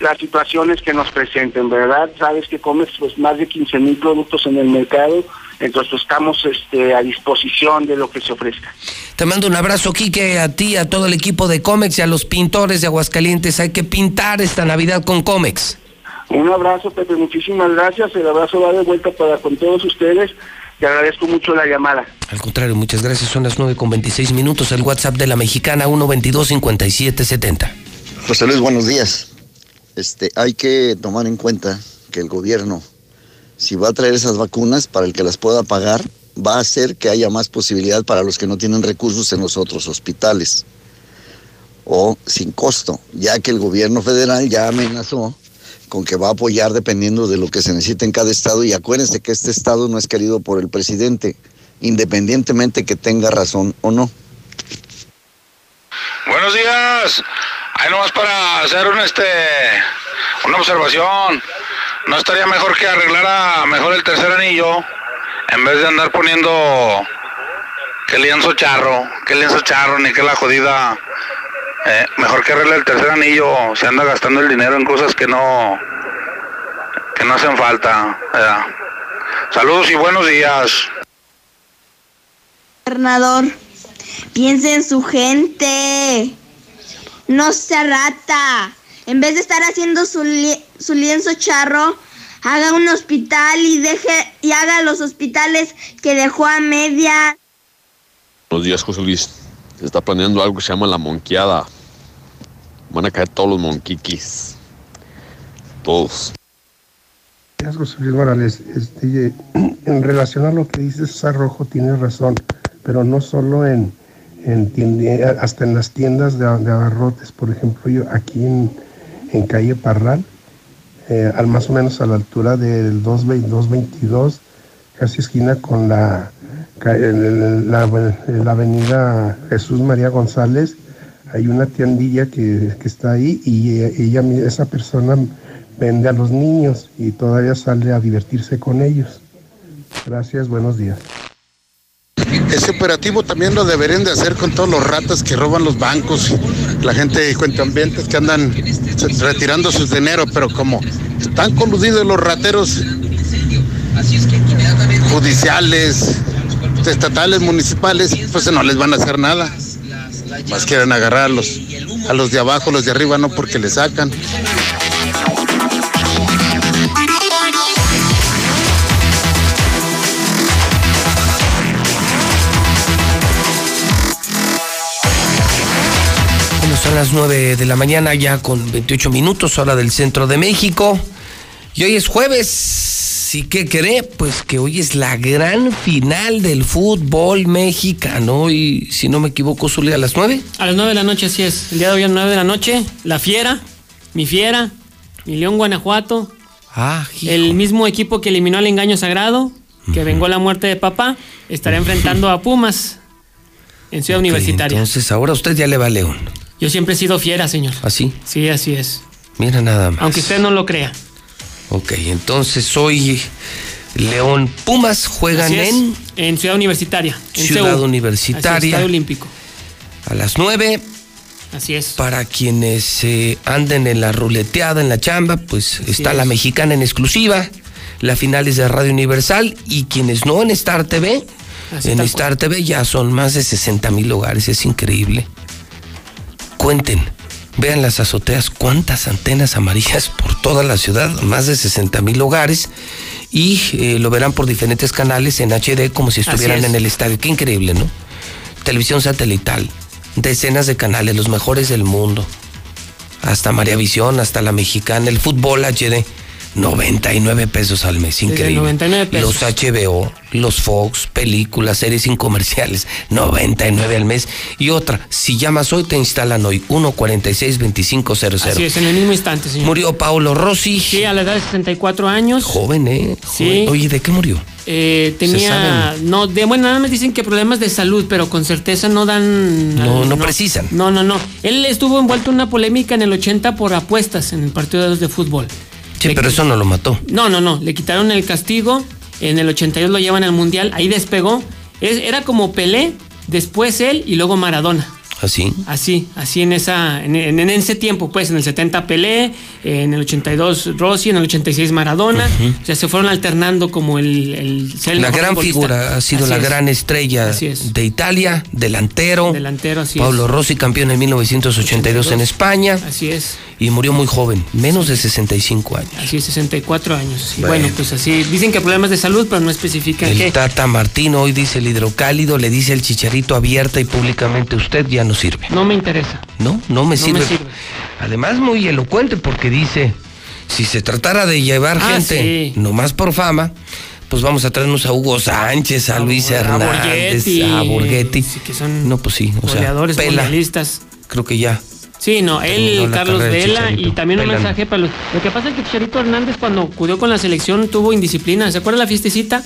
las situaciones que nos presenten, ¿verdad? Sabes que comes pues más de 15 mil productos en el mercado, entonces pues, estamos este, a disposición de lo que se ofrezca. Te mando un abrazo, Quique, a ti, a todo el equipo de Comex y a los pintores de Aguascalientes. Hay que pintar esta Navidad con Comex. Un abrazo, Pepe, muchísimas gracias. El abrazo va de vuelta para con todos ustedes. Te agradezco mucho la llamada. Al contrario, muchas gracias. Son las 9 con 26 minutos. El WhatsApp de la mexicana 122-5770. José Luis, buenos días. Este, hay que tomar en cuenta que el gobierno, si va a traer esas vacunas para el que las pueda pagar, va a hacer que haya más posibilidad para los que no tienen recursos en los otros hospitales o sin costo, ya que el gobierno federal ya amenazó con que va a apoyar dependiendo de lo que se necesite en cada estado y acuérdense que este estado no es querido por el presidente, independientemente que tenga razón o no. Buenos días. Ahí nomás para hacer un este una observación. No estaría mejor que arreglara mejor el tercer anillo en vez de andar poniendo que lienzo charro, que lienzo charro, ni que la jodida. Eh, mejor que arregle el tercer anillo. Se anda gastando el dinero en cosas que no que no hacen falta. ¿verdad? Saludos y buenos días. Gobernador, piense en su gente. No sea rata. En vez de estar haciendo su, li- su lienzo charro, haga un hospital y deje y haga los hospitales que dejó a media. Buenos días, José Luis. Se está planeando algo que se llama la monqueada. Van a caer todos los monquiquis. Todos. José Luis Morales. En relación a lo que dice César Rojo, tiene razón, pero no solo en, en hasta en las tiendas de, abarrotes. Por ejemplo, yo aquí en, en calle Parral, eh, al más o menos a la altura del 220 222, casi esquina con la, la, la avenida Jesús María González, hay una tiendilla que, que está ahí y eh, ella, esa persona vende a los niños y todavía sale a divertirse con ellos. Gracias, buenos días. Ese operativo también lo deberían de hacer con todos los ratas que roban los bancos, la gente de cuentaambientes que andan retirando su dinero, pero como están coludidos los rateros judiciales, estatales, municipales, pues no les van a hacer nada. Más quieren agarrar a los, a los de abajo, los de arriba no porque le sacan. Bueno, son las 9 de la mañana, ya con 28 minutos, hora del centro de México. Y hoy es jueves. ¿Y qué cree? Pues que hoy es la gran final del fútbol mexicano. Y si no me equivoco, Zulia, a las 9. A las 9 de la noche, así es. El día de hoy a las 9 de la noche, la Fiera, mi Fiera, mi León Guanajuato. Ah, el mismo equipo que eliminó al engaño sagrado, que vengó la muerte de papá, estará enfrentando a Pumas en Ciudad Universitaria. Entonces ahora usted ya le va a León. Yo siempre he sido fiera, señor. ¿Así? Sí, así es. Mira nada más. Aunque usted no lo crea. Ok, entonces hoy León Pumas juegan en en Ciudad Universitaria. En Ciudad CEU. Universitaria. Estadio Olímpico. a las 9. Así es. Para quienes eh, anden en la ruleteada, en la chamba, pues está es. la mexicana en exclusiva. La final es de Radio Universal. Y quienes no en Star TV, Así en Star TV ya son más de 60 mil hogares. Es increíble. Cuenten, vean las azoteas, cuántas antenas amarillas por toda la ciudad, más de 60 mil hogares. Y eh, lo verán por diferentes canales en HD como si estuvieran es. en el estadio. Qué increíble, ¿no? Televisión satelital, decenas de canales, los mejores del mundo. Hasta María Visión, hasta la mexicana, el fútbol HD. 99 pesos al mes, increíble. 99 pesos. Los HBO, los Fox, películas, series sin comerciales, 99 al mes. Y otra, si llamas hoy te instalan hoy, 146-2500. Así es, en el mismo instante, señor. Murió Paulo Rossi. Sí, a la edad de 64 años. Joven, ¿eh? Sí. Oye, ¿de qué murió? Eh, tenía, no, de, bueno, nada más dicen que problemas de salud, pero con certeza no dan. No, no precisan. No, no, no. Él estuvo envuelto en una polémica en el 80 por apuestas en el partido de fútbol. Sí, Le pero eso no lo mató. No, no, no. Le quitaron el castigo. En el 82 lo llevan al mundial. Ahí despegó. Es- era como Pelé, después él y luego Maradona. ¿Así? Así, así en esa, en, ese tiempo, pues, en el 70 Pelé, en el 82 Rossi, en el 86 Maradona, o sea, se fueron alternando como el, el La gran futbolista. figura ha sido Así la es. gran estrella es. de Italia, delantero. Delantero, así Pablo es. Rossi, campeón en 1982 en España. Así es. Y murió muy joven, menos de 65 años. Así es, 64 años. Y Bueno. bueno, pues así, dicen que problemas de salud, pero no especifican El qué. Tata Martino hoy dice el hidrocálido, le dice el chicharito abierta y públicamente usted ya no sirve. No me interesa. No, no me, No sirve. me sirve. Además muy elocuente porque dice, si se tratara de llevar Ah, gente sí. nomás por fama, pues vamos a traernos a Hugo Sánchez, a, Luis Hernández, a Borghetti. sí, que son no, pues sí, o sea, pela. Creo que ya. Sí, no, él, Carlos Vela y también un mensaje para los... Lo que pasa es que Chicharito Hernández cuando acudió con la selección tuvo indisciplina. ¿Se acuerda la fiestecita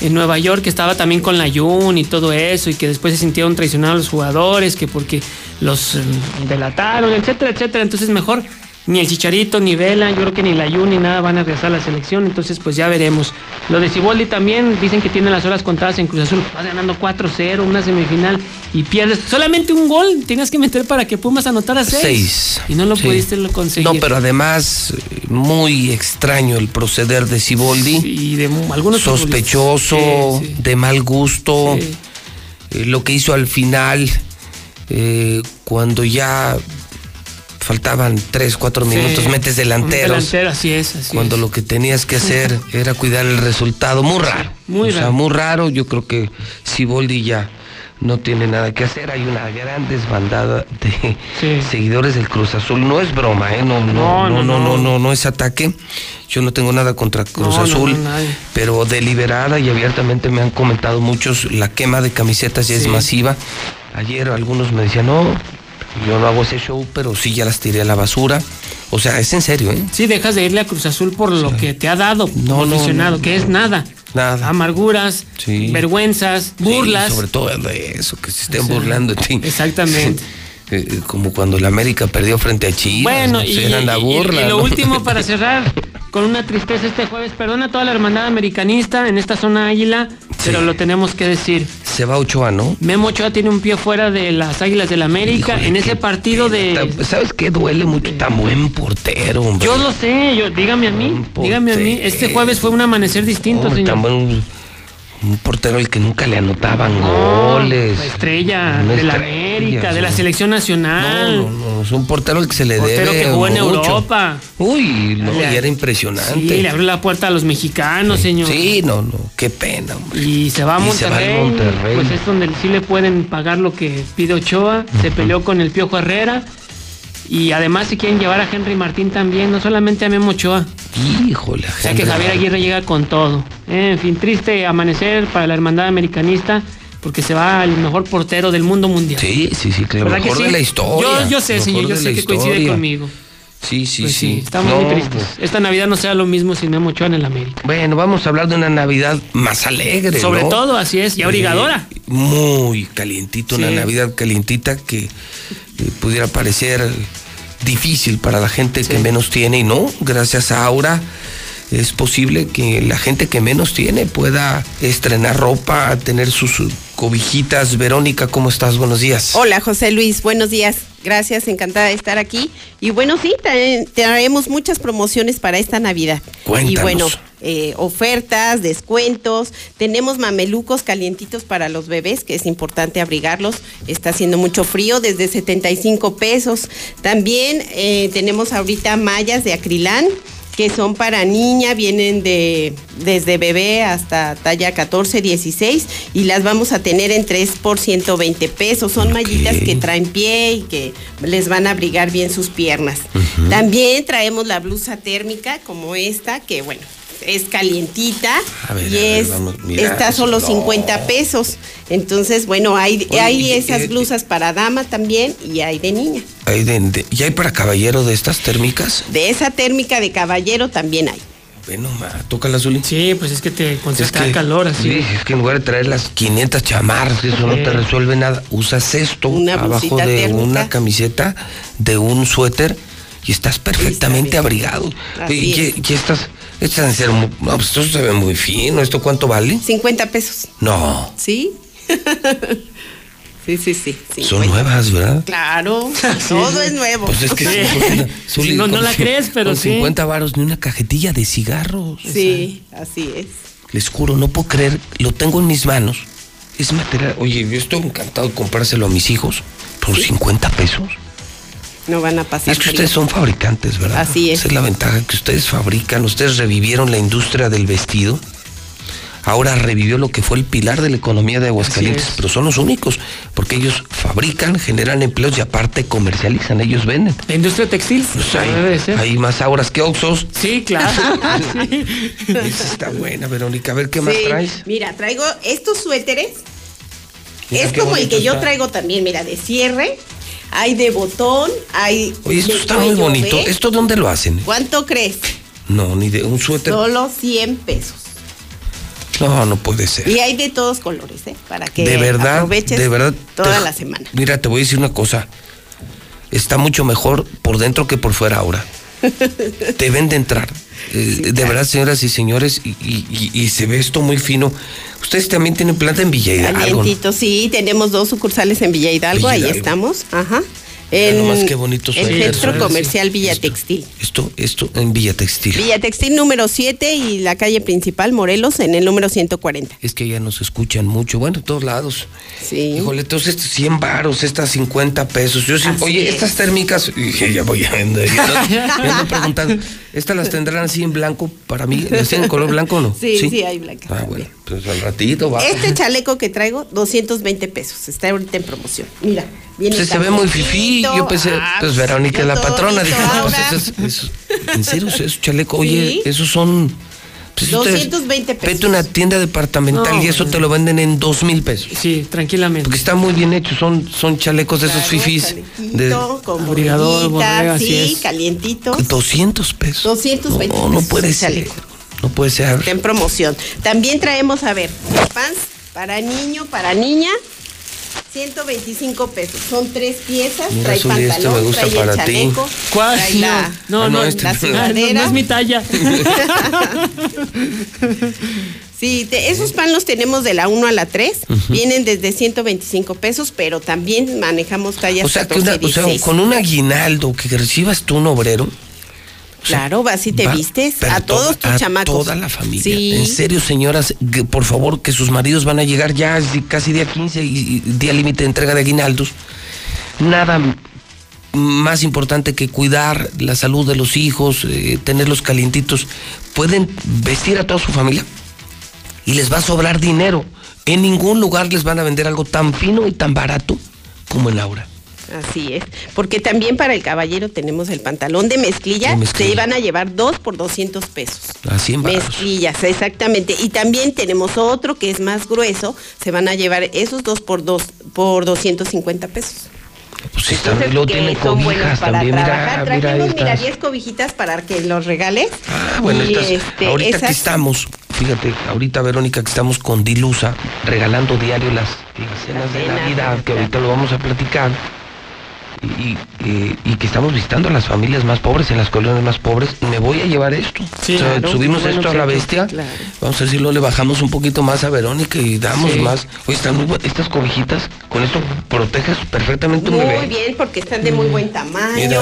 en Nueva York que estaba también con la Jun y todo eso y que después se sintieron traicionados los jugadores que porque los eh, delataron, etcétera, etcétera? Entonces mejor ni el Chicharito, ni Vela, yo creo que ni la Jun ni nada van a regresar a la selección, entonces pues ya veremos. Lo de Ciboldi también dicen que tiene las horas contadas en Cruz Azul, vas ganando 4-0, una semifinal y pierdes solamente un gol, tienes que meter para que Pumas anotara 6. Seis. Y no lo Sí. pudiste lo conseguir. No, pero además muy extraño el proceder de Siboldi. Y de algunos sospechoso. Sí, sí. de mal gusto. Sí. Eh, lo que hizo al final, eh, cuando ya faltaban 3, 4 Sí. minutos, metes delanteros. Delantero, así es, así cuando es. lo que tenías que hacer era cuidar el resultado. Muy raro. muy o sea, raro. muy raro. Yo creo que Siboldi ya no tiene nada que hacer. Hay una gran desbandada de seguidores del Cruz Azul. No es broma, ¿eh? No, no, no, no, no, no, no, no es ataque. Yo no tengo nada contra Cruz No, Azul, pero deliberada y abiertamente me han comentado muchos, la quema de camisetas ya es masiva. Ayer algunos me decían, no, yo no hago ese show, pero sí ya las tiré a la basura. O sea, es en serio, ¿eh? Sí, dejas de irle a Cruz Azul por lo que te ha dado No, no, que es nada. Nada. Amarguras, Sí. vergüenzas, burlas. Sí, sobre todo eso, que se estén burlando de ti. Exactamente. Eh, Como cuando el América perdió frente a Chivas. Bueno, ¿no? y, la y- burla. y lo ¿no? último para cerrar, con una tristeza este jueves, perdona a toda la hermandad americanista en esta zona águila, pero lo tenemos que decir. Se va Ochoa, ¿no? Memo Ochoa tiene un pie fuera de las Águilas del la América en ese partido de... ¿Sabes qué? Duele mucho. Tan buen portero, hombre. Yo lo sé, yo, dígame a mí, dígame a mí. Este jueves fue un amanecer distinto, señor. tan buen- Un portero al que nunca le anotaban goles. La estrella de la América, de la selección nacional. No, no, no, es un portero al que se le Portero debe que jugó en. Europa. Uy, no, y era impresionante. Sí, le abrió la puerta a los mexicanos, señor. Sí, no, no, qué pena, hombre. Y se va a Y se va Monterrey. Monterrey. Pues es donde sí le pueden pagar lo que pide Ochoa. Se peleó con el Piojo Herrera. Y además se quieren llevar a Henry Martín también, no solamente a Memo Ochoa. Híjole, O sea que Javier Aguirre llega con todo. En fin, triste amanecer para la hermandad americanista porque se va el mejor portero del mundo mundial. Sí, sí, sí, que lo ¿Verdad que mejor sí? de la historia. Yo, yo sé, señor, yo sé que coincide historia. conmigo. Sí, sí, Pues sí. Estamos No, muy tristes. Esta Navidad no sea lo mismo sin Memo Ochoa en el América. Bueno, vamos a hablar de una Navidad más alegre. Sobre ¿no? todo, así es, y abrigadora. Eh, muy calientito, una Sí. Navidad calientita que eh, pudiera parecer difícil para la gente que menos tiene y no, gracias a Aura es posible que la gente que menos tiene pueda estrenar ropa, tener sus cobijitas. Verónica, ¿cómo estás? Buenos días. Hola José Luis, buenos días. Gracias, encantada de estar aquí. Y bueno, sí, tra- traemos muchas promociones para esta Navidad. Cuéntanos. Y bueno, eh, ofertas, descuentos. Tenemos mamelucos calientitos para los bebés, que es importante abrigarlos. Está haciendo mucho frío, desde 75 pesos. También eh, tenemos ahorita mallas de acrilán que son para niña, vienen de desde bebé hasta talla 14, 16 y las vamos a tener en 3 por 120 pesos. Son mallitas que traen pie y que les van a abrigar bien sus piernas. También traemos la blusa térmica como esta, que bueno, es calientita A ver, y a ver, es vamos, mira, está solo no. 50 pesos. Entonces, bueno, hay, Oye, hay y- esas blusas para dama también y hay de niña. Hay de- de- ¿Y hay para caballero de estas térmicas? De esa térmica de caballero también hay. Bueno, ma, toca la Zuli. Sí, pues es que te Es concentra que, calor así. sí, es que en lugar de traer las 500 chamarras, eso no te resuelve nada. Usas esto Una abajo de térmica. una camiseta, de un suéter y estás perfectamente abrigado. Así y, y- y estas, ser muy- no, pues esto se ve muy fino. ¿Esto cuánto vale? 50 pesos. No, ¿Sí? sí, sí, sí. son 50. nuevas, ¿verdad? Claro, todo es nuevo. Pues es que Sí. sí, Sí, no- no la crees, pero con sí. 50 varos ni una cajetilla de cigarros. Sí, así es. Les juro, no puedo creer, lo tengo en mis manos. Es material. Oye, yo estoy encantado de comprárselo a mis hijos por 50 pesos. No van a pasar. es que frío. ustedes son fabricantes, ¿verdad? Así es. Esa es la ventaja que ustedes fabrican. Ustedes revivieron la industria del vestido. Ahora revivió lo que fue el pilar de la economía de Aguascalientes, pero son los únicos, porque ellos fabrican, generan empleos y aparte comercializan, ellos venden. La industria textil. Pues hay, debe ser. hay más auras que oxos. Sí, claro. Sí. Esa está buena, Verónica. A ver qué más traes. Mira, traigo estos suéteres. Mira es como el que yo traigo también, mira, de cierre. Hay de botón, hay. Oye, esto está muy bonito. ¿Esto dónde lo hacen? ¿Cuánto crees? No, ni de un suéter. Solo 100 pesos. No, no puede ser. Y hay de todos colores, ¿eh? Para que de verdad, aproveches de verdad. toda te- la semana. Mira, te voy a decir una cosa. Está mucho mejor por dentro que por fuera ahora. Deben de entrar. Eh, de verdad, señoras y señores, y, y- y- y se ve esto muy fino. Ustedes también tienen planta en Villa Hidalgo. ¿no? Sí, tenemos dos sucursales en Villa Hidalgo, Villa ahí estamos, ajá. En nomás qué bonito el Centro. Comercial Villa Textil. Esto, esto en Villa Textil. Villa Textil número 7 y la calle principal Morelos en el número 140. Es que ya nos escuchan mucho, bueno, en todos lados. Sí. Híjole, entonces estos 100 varos, estas 50 pesos. Yo sí, Así oye, es. estas térmicas, dije, ya voy a vender. Ya ando, ya ando preguntando, ¿estas las tendrán así en blanco para mí? ¿Las tienen en color blanco o no? Sí, sí, hay blanca. Ah, bueno, pues al ratito va. Este chaleco que traigo, 220 pesos. Está ahorita en promoción. Mira, viene Pues se ve muy fifí. Yo pensé, Ah, pues Verónica es la patrona. Dije, no, pues esos- en serio, esos chalecos, oye, Sí. esos son. Pues, ustedes- 220 pesos. Vete a una tienda departamental No, y eso pues, te lo venden en dos mil pesos. Sí, tranquilamente. Porque están muy bien hechos, son, son chalecos de esos fifís. De con Abrigador, así sí, es. calientito. 200 pesos. 220 No, no pesos puede el ser. chaleco. No puede ser. Está en promoción. También traemos, a ver, pants para niño, para niña. 125 pesos. Son tres piezas. Mira, trae este pantalón, me gusta trae el para ti. chaleco. ¿Cuál? Trae la, No, Ah, no, no, no, este la no. sudadera. no, no es mi talla. Sí, te- esos pan los tenemos de la 1 a la 3. Vienen desde 125 pesos, pero también manejamos tallas O sea, que 14, una- o sea, 16. con un aguinaldo que recibas tú un obrero, Claro, vas y te Va- vistes a todos tus a chamacos. Toda la familia. Sí. En serio, señoras, que, por favor, que sus maridos van a llegar ya casi día 15 y, y día límite de entrega de aguinaldos. Nada más importante que cuidar la salud de los hijos, eh, tenerlos calientitos. Pueden vestir a toda su familia y les va a sobrar dinero. En ningún lugar les van a vender algo tan fino y tan barato como en Aura. Así es. Porque también para el caballero tenemos el pantalón de mezclilla. De. Se van a llevar dos por 200 pesos. Así en varos. Mezclillas, exactamente. Y también tenemos otro que es más grueso. Se van a llevar esos dos por dos por 250 pesos. Pues sí, Entonces, también que tienen cobijas también. Mira, Trajimos, mira, estas. 10 cobijitas para que los regales. Ah, bueno, Y, estas- este, ahorita que esas- estamos, fíjate, ahorita Verónica que estamos con Dilusa regalando diario las, las cenas de cenas, Navidad, que ahorita lo vamos a platicar, y, y- y que estamos visitando a las familias más pobres, en las colonias más pobres, y me voy a llevar esto. Sí, O sea, claro, subimos bueno, esto a la bestia, claro. vamos a decirlo, le bajamos un poquito más a Verónica y damos Sí. más. Oye, están muy estas cobijitas, con esto proteges perfectamente un Muy bebé. bien, porque están de muy buen tamaño. Mira.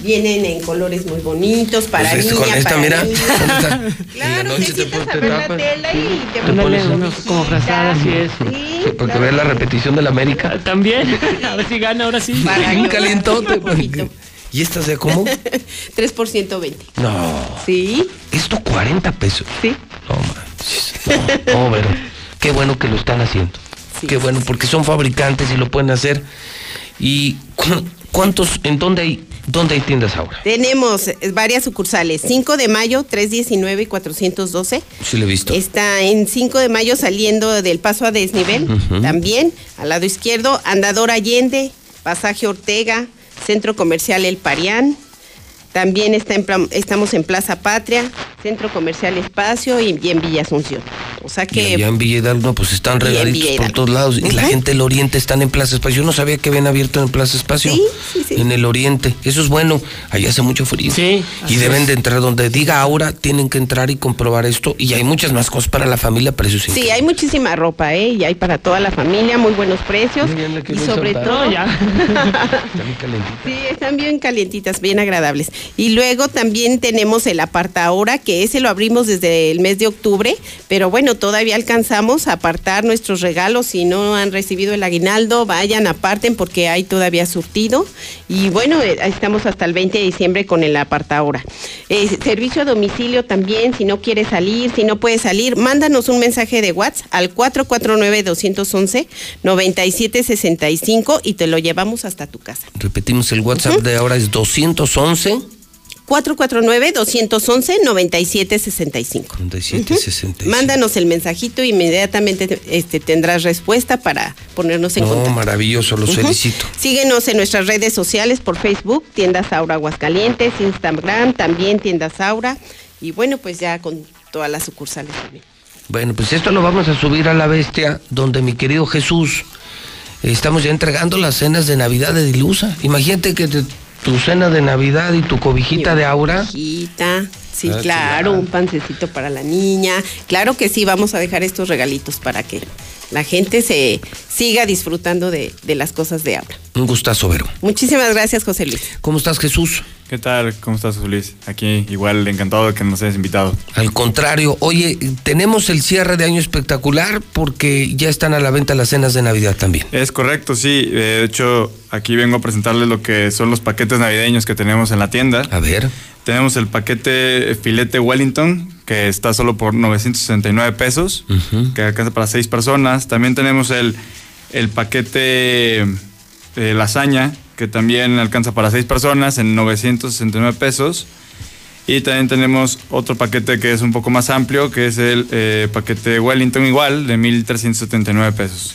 Vienen en colores muy bonitos para Pues, niña, con esta, para mira, esta. Claro, te te a ver la tela y te Te pones unos como frazada, así es. Sí, Sí, para que claro. la repetición de la América. También. A ver si gana ahora sí. Para Un porque- ¿Y estas de cómo? 3 por 120. No. Sí. Esto 40 pesos. Sí. No manches. No, no, Vero. Qué bueno que lo están haciendo. Qué bueno, porque son fabricantes y lo pueden hacer. ¿Y cuántos, en dónde hay, dónde hay tiendas ahora? Tenemos eh, varias sucursales. 5 de mayo, 319 y 412. Sí lo he visto. Está en 5 de mayo saliendo del paso a desnivel. También al lado izquierdo, Andador Allende, Pasaje Ortega, Centro Comercial El Parián. También está en pla- estamos en Plaza Patria, Centro Comercial Espacio y, y en Villa Asunción. O sea Y que allá en Villa Hidalgo, pues están Y regaditos por todos lados. Y la gente del Oriente están en Plaza Espacio. Yo no sabía que habían abierto en Plaza Espacio. Sí, sí, sí. En el Oriente. Eso es bueno. Allá hace mucho frío. Sí, Y deben es. de entrar donde diga ahora, tienen que entrar y comprobar esto. Y hay muchas más cosas para la familia, precios Sí, hay muchísima ropa, ¿eh? Y hay para toda la familia, muy buenos precios. Muy bien, la que y sobre soltaron. todo, ya. Está muy calentito. Sí, están bien calientitas, bien agradables. Y luego también tenemos el aparta ahora, que ese lo abrimos desde el mes de octubre, pero bueno, todavía alcanzamos a apartar nuestros regalos. Si no han recibido el aguinaldo, vayan, aparten porque hay todavía surtido. Y bueno, eh, estamos hasta el 20 de diciembre con el aparta ahora. Eh, servicio a domicilio también, si no quieres salir, si no puedes salir, mándanos un mensaje de WhatsApp al 449-211-9765 y te lo llevamos hasta tu casa. Repetimos, el WhatsApp de ahora es 211 449-211-9765. 9765. Mándanos el mensajito y inmediatamente este, tendrás respuesta para ponernos en No, contacto. maravilloso, los felicito. Síguenos en nuestras redes sociales por Facebook, Tiendas Aura Aguascalientes, Instagram, también Tiendas Aura. Y bueno, pues ya con todas las sucursales también. Bueno, pues esto lo vamos a subir a la bestia, donde mi querido Jesús, estamos ya entregando las cenas de Navidad de Dilusa. Imagínate que te- tu cena de Navidad y tu cobijita de aura. Cobijita, sí, Ah, claro, un pancecito para la niña. Claro que sí, vamos a dejar estos regalitos para que la gente se siga disfrutando de, de las cosas de Aura. Un gustazo, Vero. Muchísimas gracias, José Luis. ¿Cómo estás, Jesús? ¿Qué tal? ¿Cómo estás, José Luis? Aquí igual encantado de que nos hayas invitado. Al contrario, oye, tenemos el cierre de año espectacular porque ya están a la venta las cenas de Navidad también. Es correcto, sí. Eh, De hecho, aquí vengo a presentarles lo que son los paquetes navideños que tenemos en la tienda. A ver. Tenemos el paquete filete Wellington, que está solo por 969 pesos, que alcanza para seis personas. También tenemos el, el paquete eh, lasaña, que también alcanza para seis personas en 969 pesos. Y también tenemos otro paquete que es un poco más amplio, que es el eh, paquete Wellington igual, de 1.379 pesos.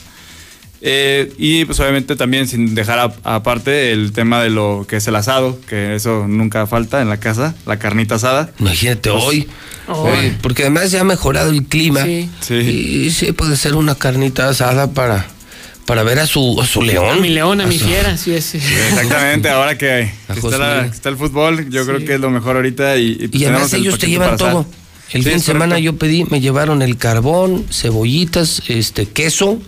Eh, y pues obviamente también sin dejar aparte el tema de lo que es el asado, que eso nunca falta en la casa, la carnita asada. Imagínate Pues, hoy. hoy. eh, porque además ya ha mejorado el clima. Sí. Y sí puede ser una carnita asada para, para ver a su, a su león. A mi león, a mi su- fiera, sí es. Exactamente, ahora que, que está, la- María. que está el fútbol, yo creo que es lo mejor ahorita y, y, pues Y además el ellos te llevan asar. El Sí, fin de semana correcto. yo pedí, me llevaron el carbón, cebollitas, este queso,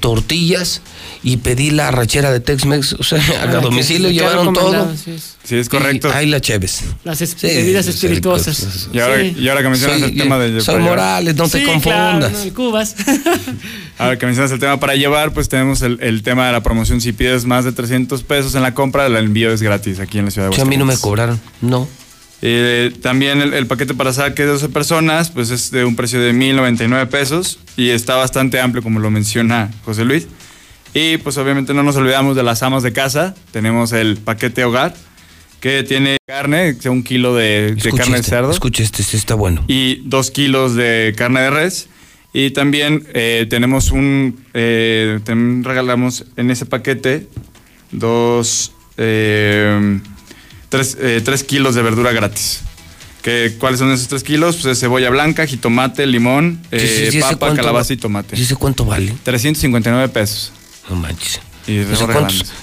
tortillas y pedí la rachera de Tex-Mex, o sea, a Ah, domicilio que- que llevaron todo. sí es. Sí, es correcto. Ahí la Cheves. Las es- Sí, bebidas espirituosas. sí, Y ahora, Sí. y ahora que mencionas Soy- el tema de... soy Morales, no te confundas. claro, no, Cubas. Ahora que mencionas el tema para llevar, pues tenemos el, el tema de la promoción. Si pides más de 300 pesos en la compra, el envío es gratis aquí en la ciudad de Sí, a mí no me cobraron, no. Eh, también el, el paquete para saque de 12 personas, pues es de un precio de 1.099 pesos y está bastante amplio, como lo menciona José Luis. Y pues obviamente no nos olvidamos de las amas de casa. Tenemos el paquete hogar, que tiene carne, un kilo de, carne de este, cerdo. Escucha este, este está bueno. y dos kilos de carne de res. Y también eh, tenemos un, eh, también regalamos en ese paquete dos, eh, tres, eh, tres kilos de verdura gratis. Que, ¿Cuáles son esos tres kilos? Pues es cebolla blanca, jitomate, limón, Sí, sí, eh, sí, ese papa, cuánto calabaza y tomate. ¿Y ese cuánto vale? 359 pesos. No manches. Y.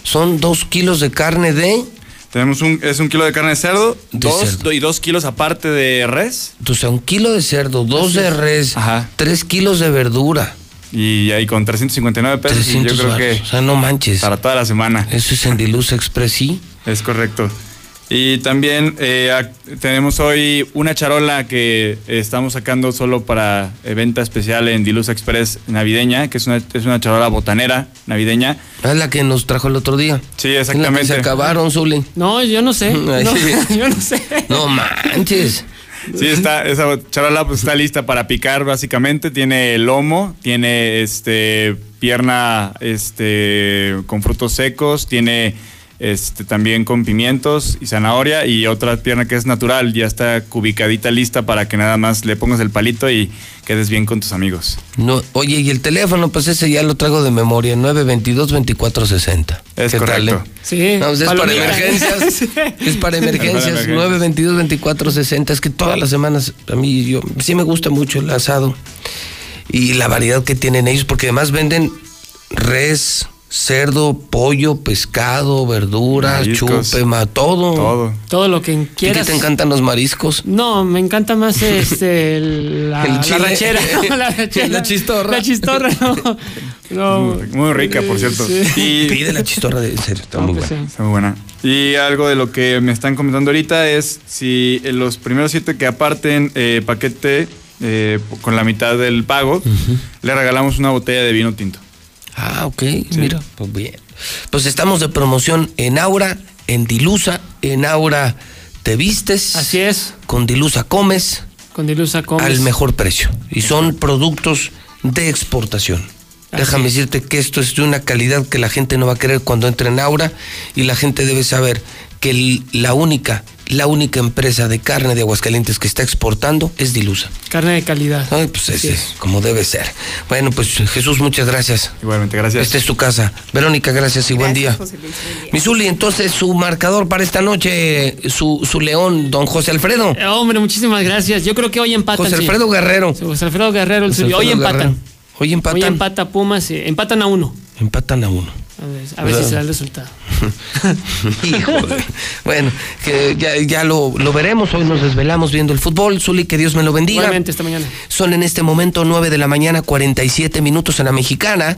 Son dos kilos de carne de, Tenemos un, es un kilo de carne de cerdo, De dos, cerdo. y dos kilos aparte de res. o sea, un kilo de cerdo, dos de res, tres kilos de verdura. Y ahí con 359 pesos. y 300 yo creo varos. que O sea, no manches. para toda la semana. Eso es en Diluz Express, sí. Es correcto. Y también eh, tenemos hoy una charola que estamos sacando solo para venta especial en Diluz Express navideña, que es una, es una charola botanera navideña. Es la que nos trajo el otro día. Sí, Es la que exactamente. se acabaron, Zuli. No, yo no sé. Ay, No, sí. yo no sé. No manches. Sí, está, esa charola pues, está lista para picar básicamente. Tiene lomo, tiene este pierna este con frutos secos, tiene este también con pimientos y zanahoria y otra pierna que es natural, ya está cubicadita lista para que nada más le pongas el palito y quedes bien con tus amigos. No, oye, y el teléfono, pues ese ya lo traigo de memoria, 922-2460. Es ¿Qué tal, correcto. eh? Sí. No, pues es para emergencias. Sí. Es para emergencias, Para emergencias. 922-2460. Es que todas las semanas, a mí yo, sí me gusta mucho el asado y la variedad que tienen ellos, porque además venden res, cerdo, pollo, pescado, verduras, Mariscos. chupe, ma, todo. Todo. Todo lo que ¿Y qué quieras. te encantan los mariscos? No, me encanta más este, el- la, El la rachera. No, la rachera. La chistorra. La chistorra, no. no. Muy rica, por cierto. Sí. Y Pide la chistorra de serio, está No, muy pues buena. sí. Está muy buena. Y algo de lo que me están comentando ahorita es si en los primeros siete que aparten eh, paquete eh, con la mitad del pago, le regalamos una botella de vino tinto. Ah, ok, mira, pues bien. Pues estamos de promoción en Aura, en Dilusa, en Aura te vistes. Así es. Con Dilusa comes Con Dilusa comes. al mejor precio. Y son productos de exportación. Déjame es. decirte que esto es de una calidad que la gente no va a querer cuando entre en Aura y la gente debe saber que la única, la única empresa de carne de Aguascalientes que está exportando es Dilusa. Carne de calidad. Ay, pues ese, es. como debe ser. Bueno, pues Jesús, muchas gracias. Igualmente, gracias. Esta es tu casa. Verónica, gracias y buen día. José Luis, buen día. Misuli, entonces su marcador para esta noche, su, su león, don José Alfredo. Eh, hombre, muchísimas gracias. Yo creo que hoy empatan. José sí. Alfredo Guerrero. Sí, José Alfredo Guerrero, el José. Hoy empatan. Guerrero. Hoy empatan. Hoy empata Pumas. eh, empatan a uno. Empatan a uno. A ver, O sea, si se da el resultado. Híjole. bueno, que ya, ya lo, lo veremos. Hoy nos desvelamos viendo el fútbol. Zuli, que Dios me lo bendiga. Igualmente esta mañana. Son en este momento 9 de la mañana, 47 minutos en la mexicana.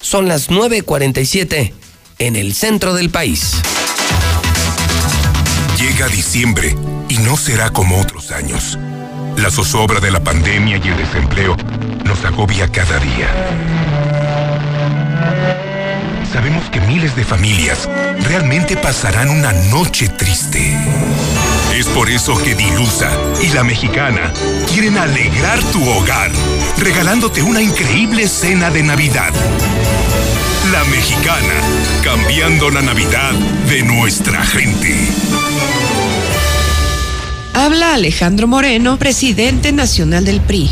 Son las 9.47 en el centro del país. Llega diciembre y no será como otros años. La zozobra de la pandemia y el desempleo nos agobia cada día. Que miles de familias realmente pasarán una noche triste. Es por eso que Dilusa y la mexicana quieren alegrar tu hogar, regalándote una increíble cena de Navidad. La mexicana, cambiando la Navidad de nuestra gente. Habla Alejandro Moreno, presidente nacional del PRI.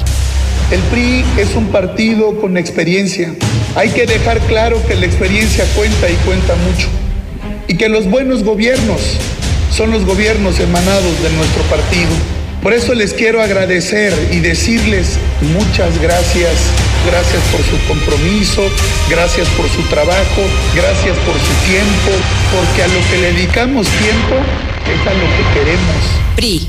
El PRI es un partido con experiencia. Hay que dejar claro que la experiencia cuenta y cuenta mucho. Y que los buenos gobiernos son los gobiernos emanados de nuestro partido. Por eso les quiero agradecer y decirles muchas gracias. Gracias por su compromiso, gracias por su trabajo, gracias por su tiempo, porque a lo que le dedicamos tiempo es a lo que queremos. PRI,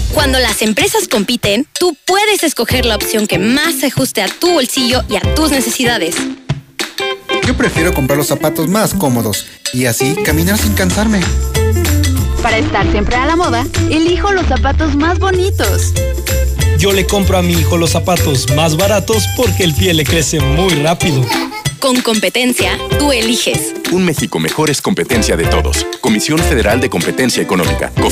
Cuando las empresas compiten, tú puedes escoger la opción que más se ajuste a tu bolsillo y a tus necesidades. Yo prefiero comprar los zapatos más cómodos y así caminar sin cansarme. Para estar siempre a la moda, elijo los zapatos más bonitos. Yo le compro a mi hijo los zapatos más baratos porque el pie le crece muy rápido. Con competencia, tú eliges. Un México mejor es competencia de todos. Comisión Federal de Competencia Económica. COFE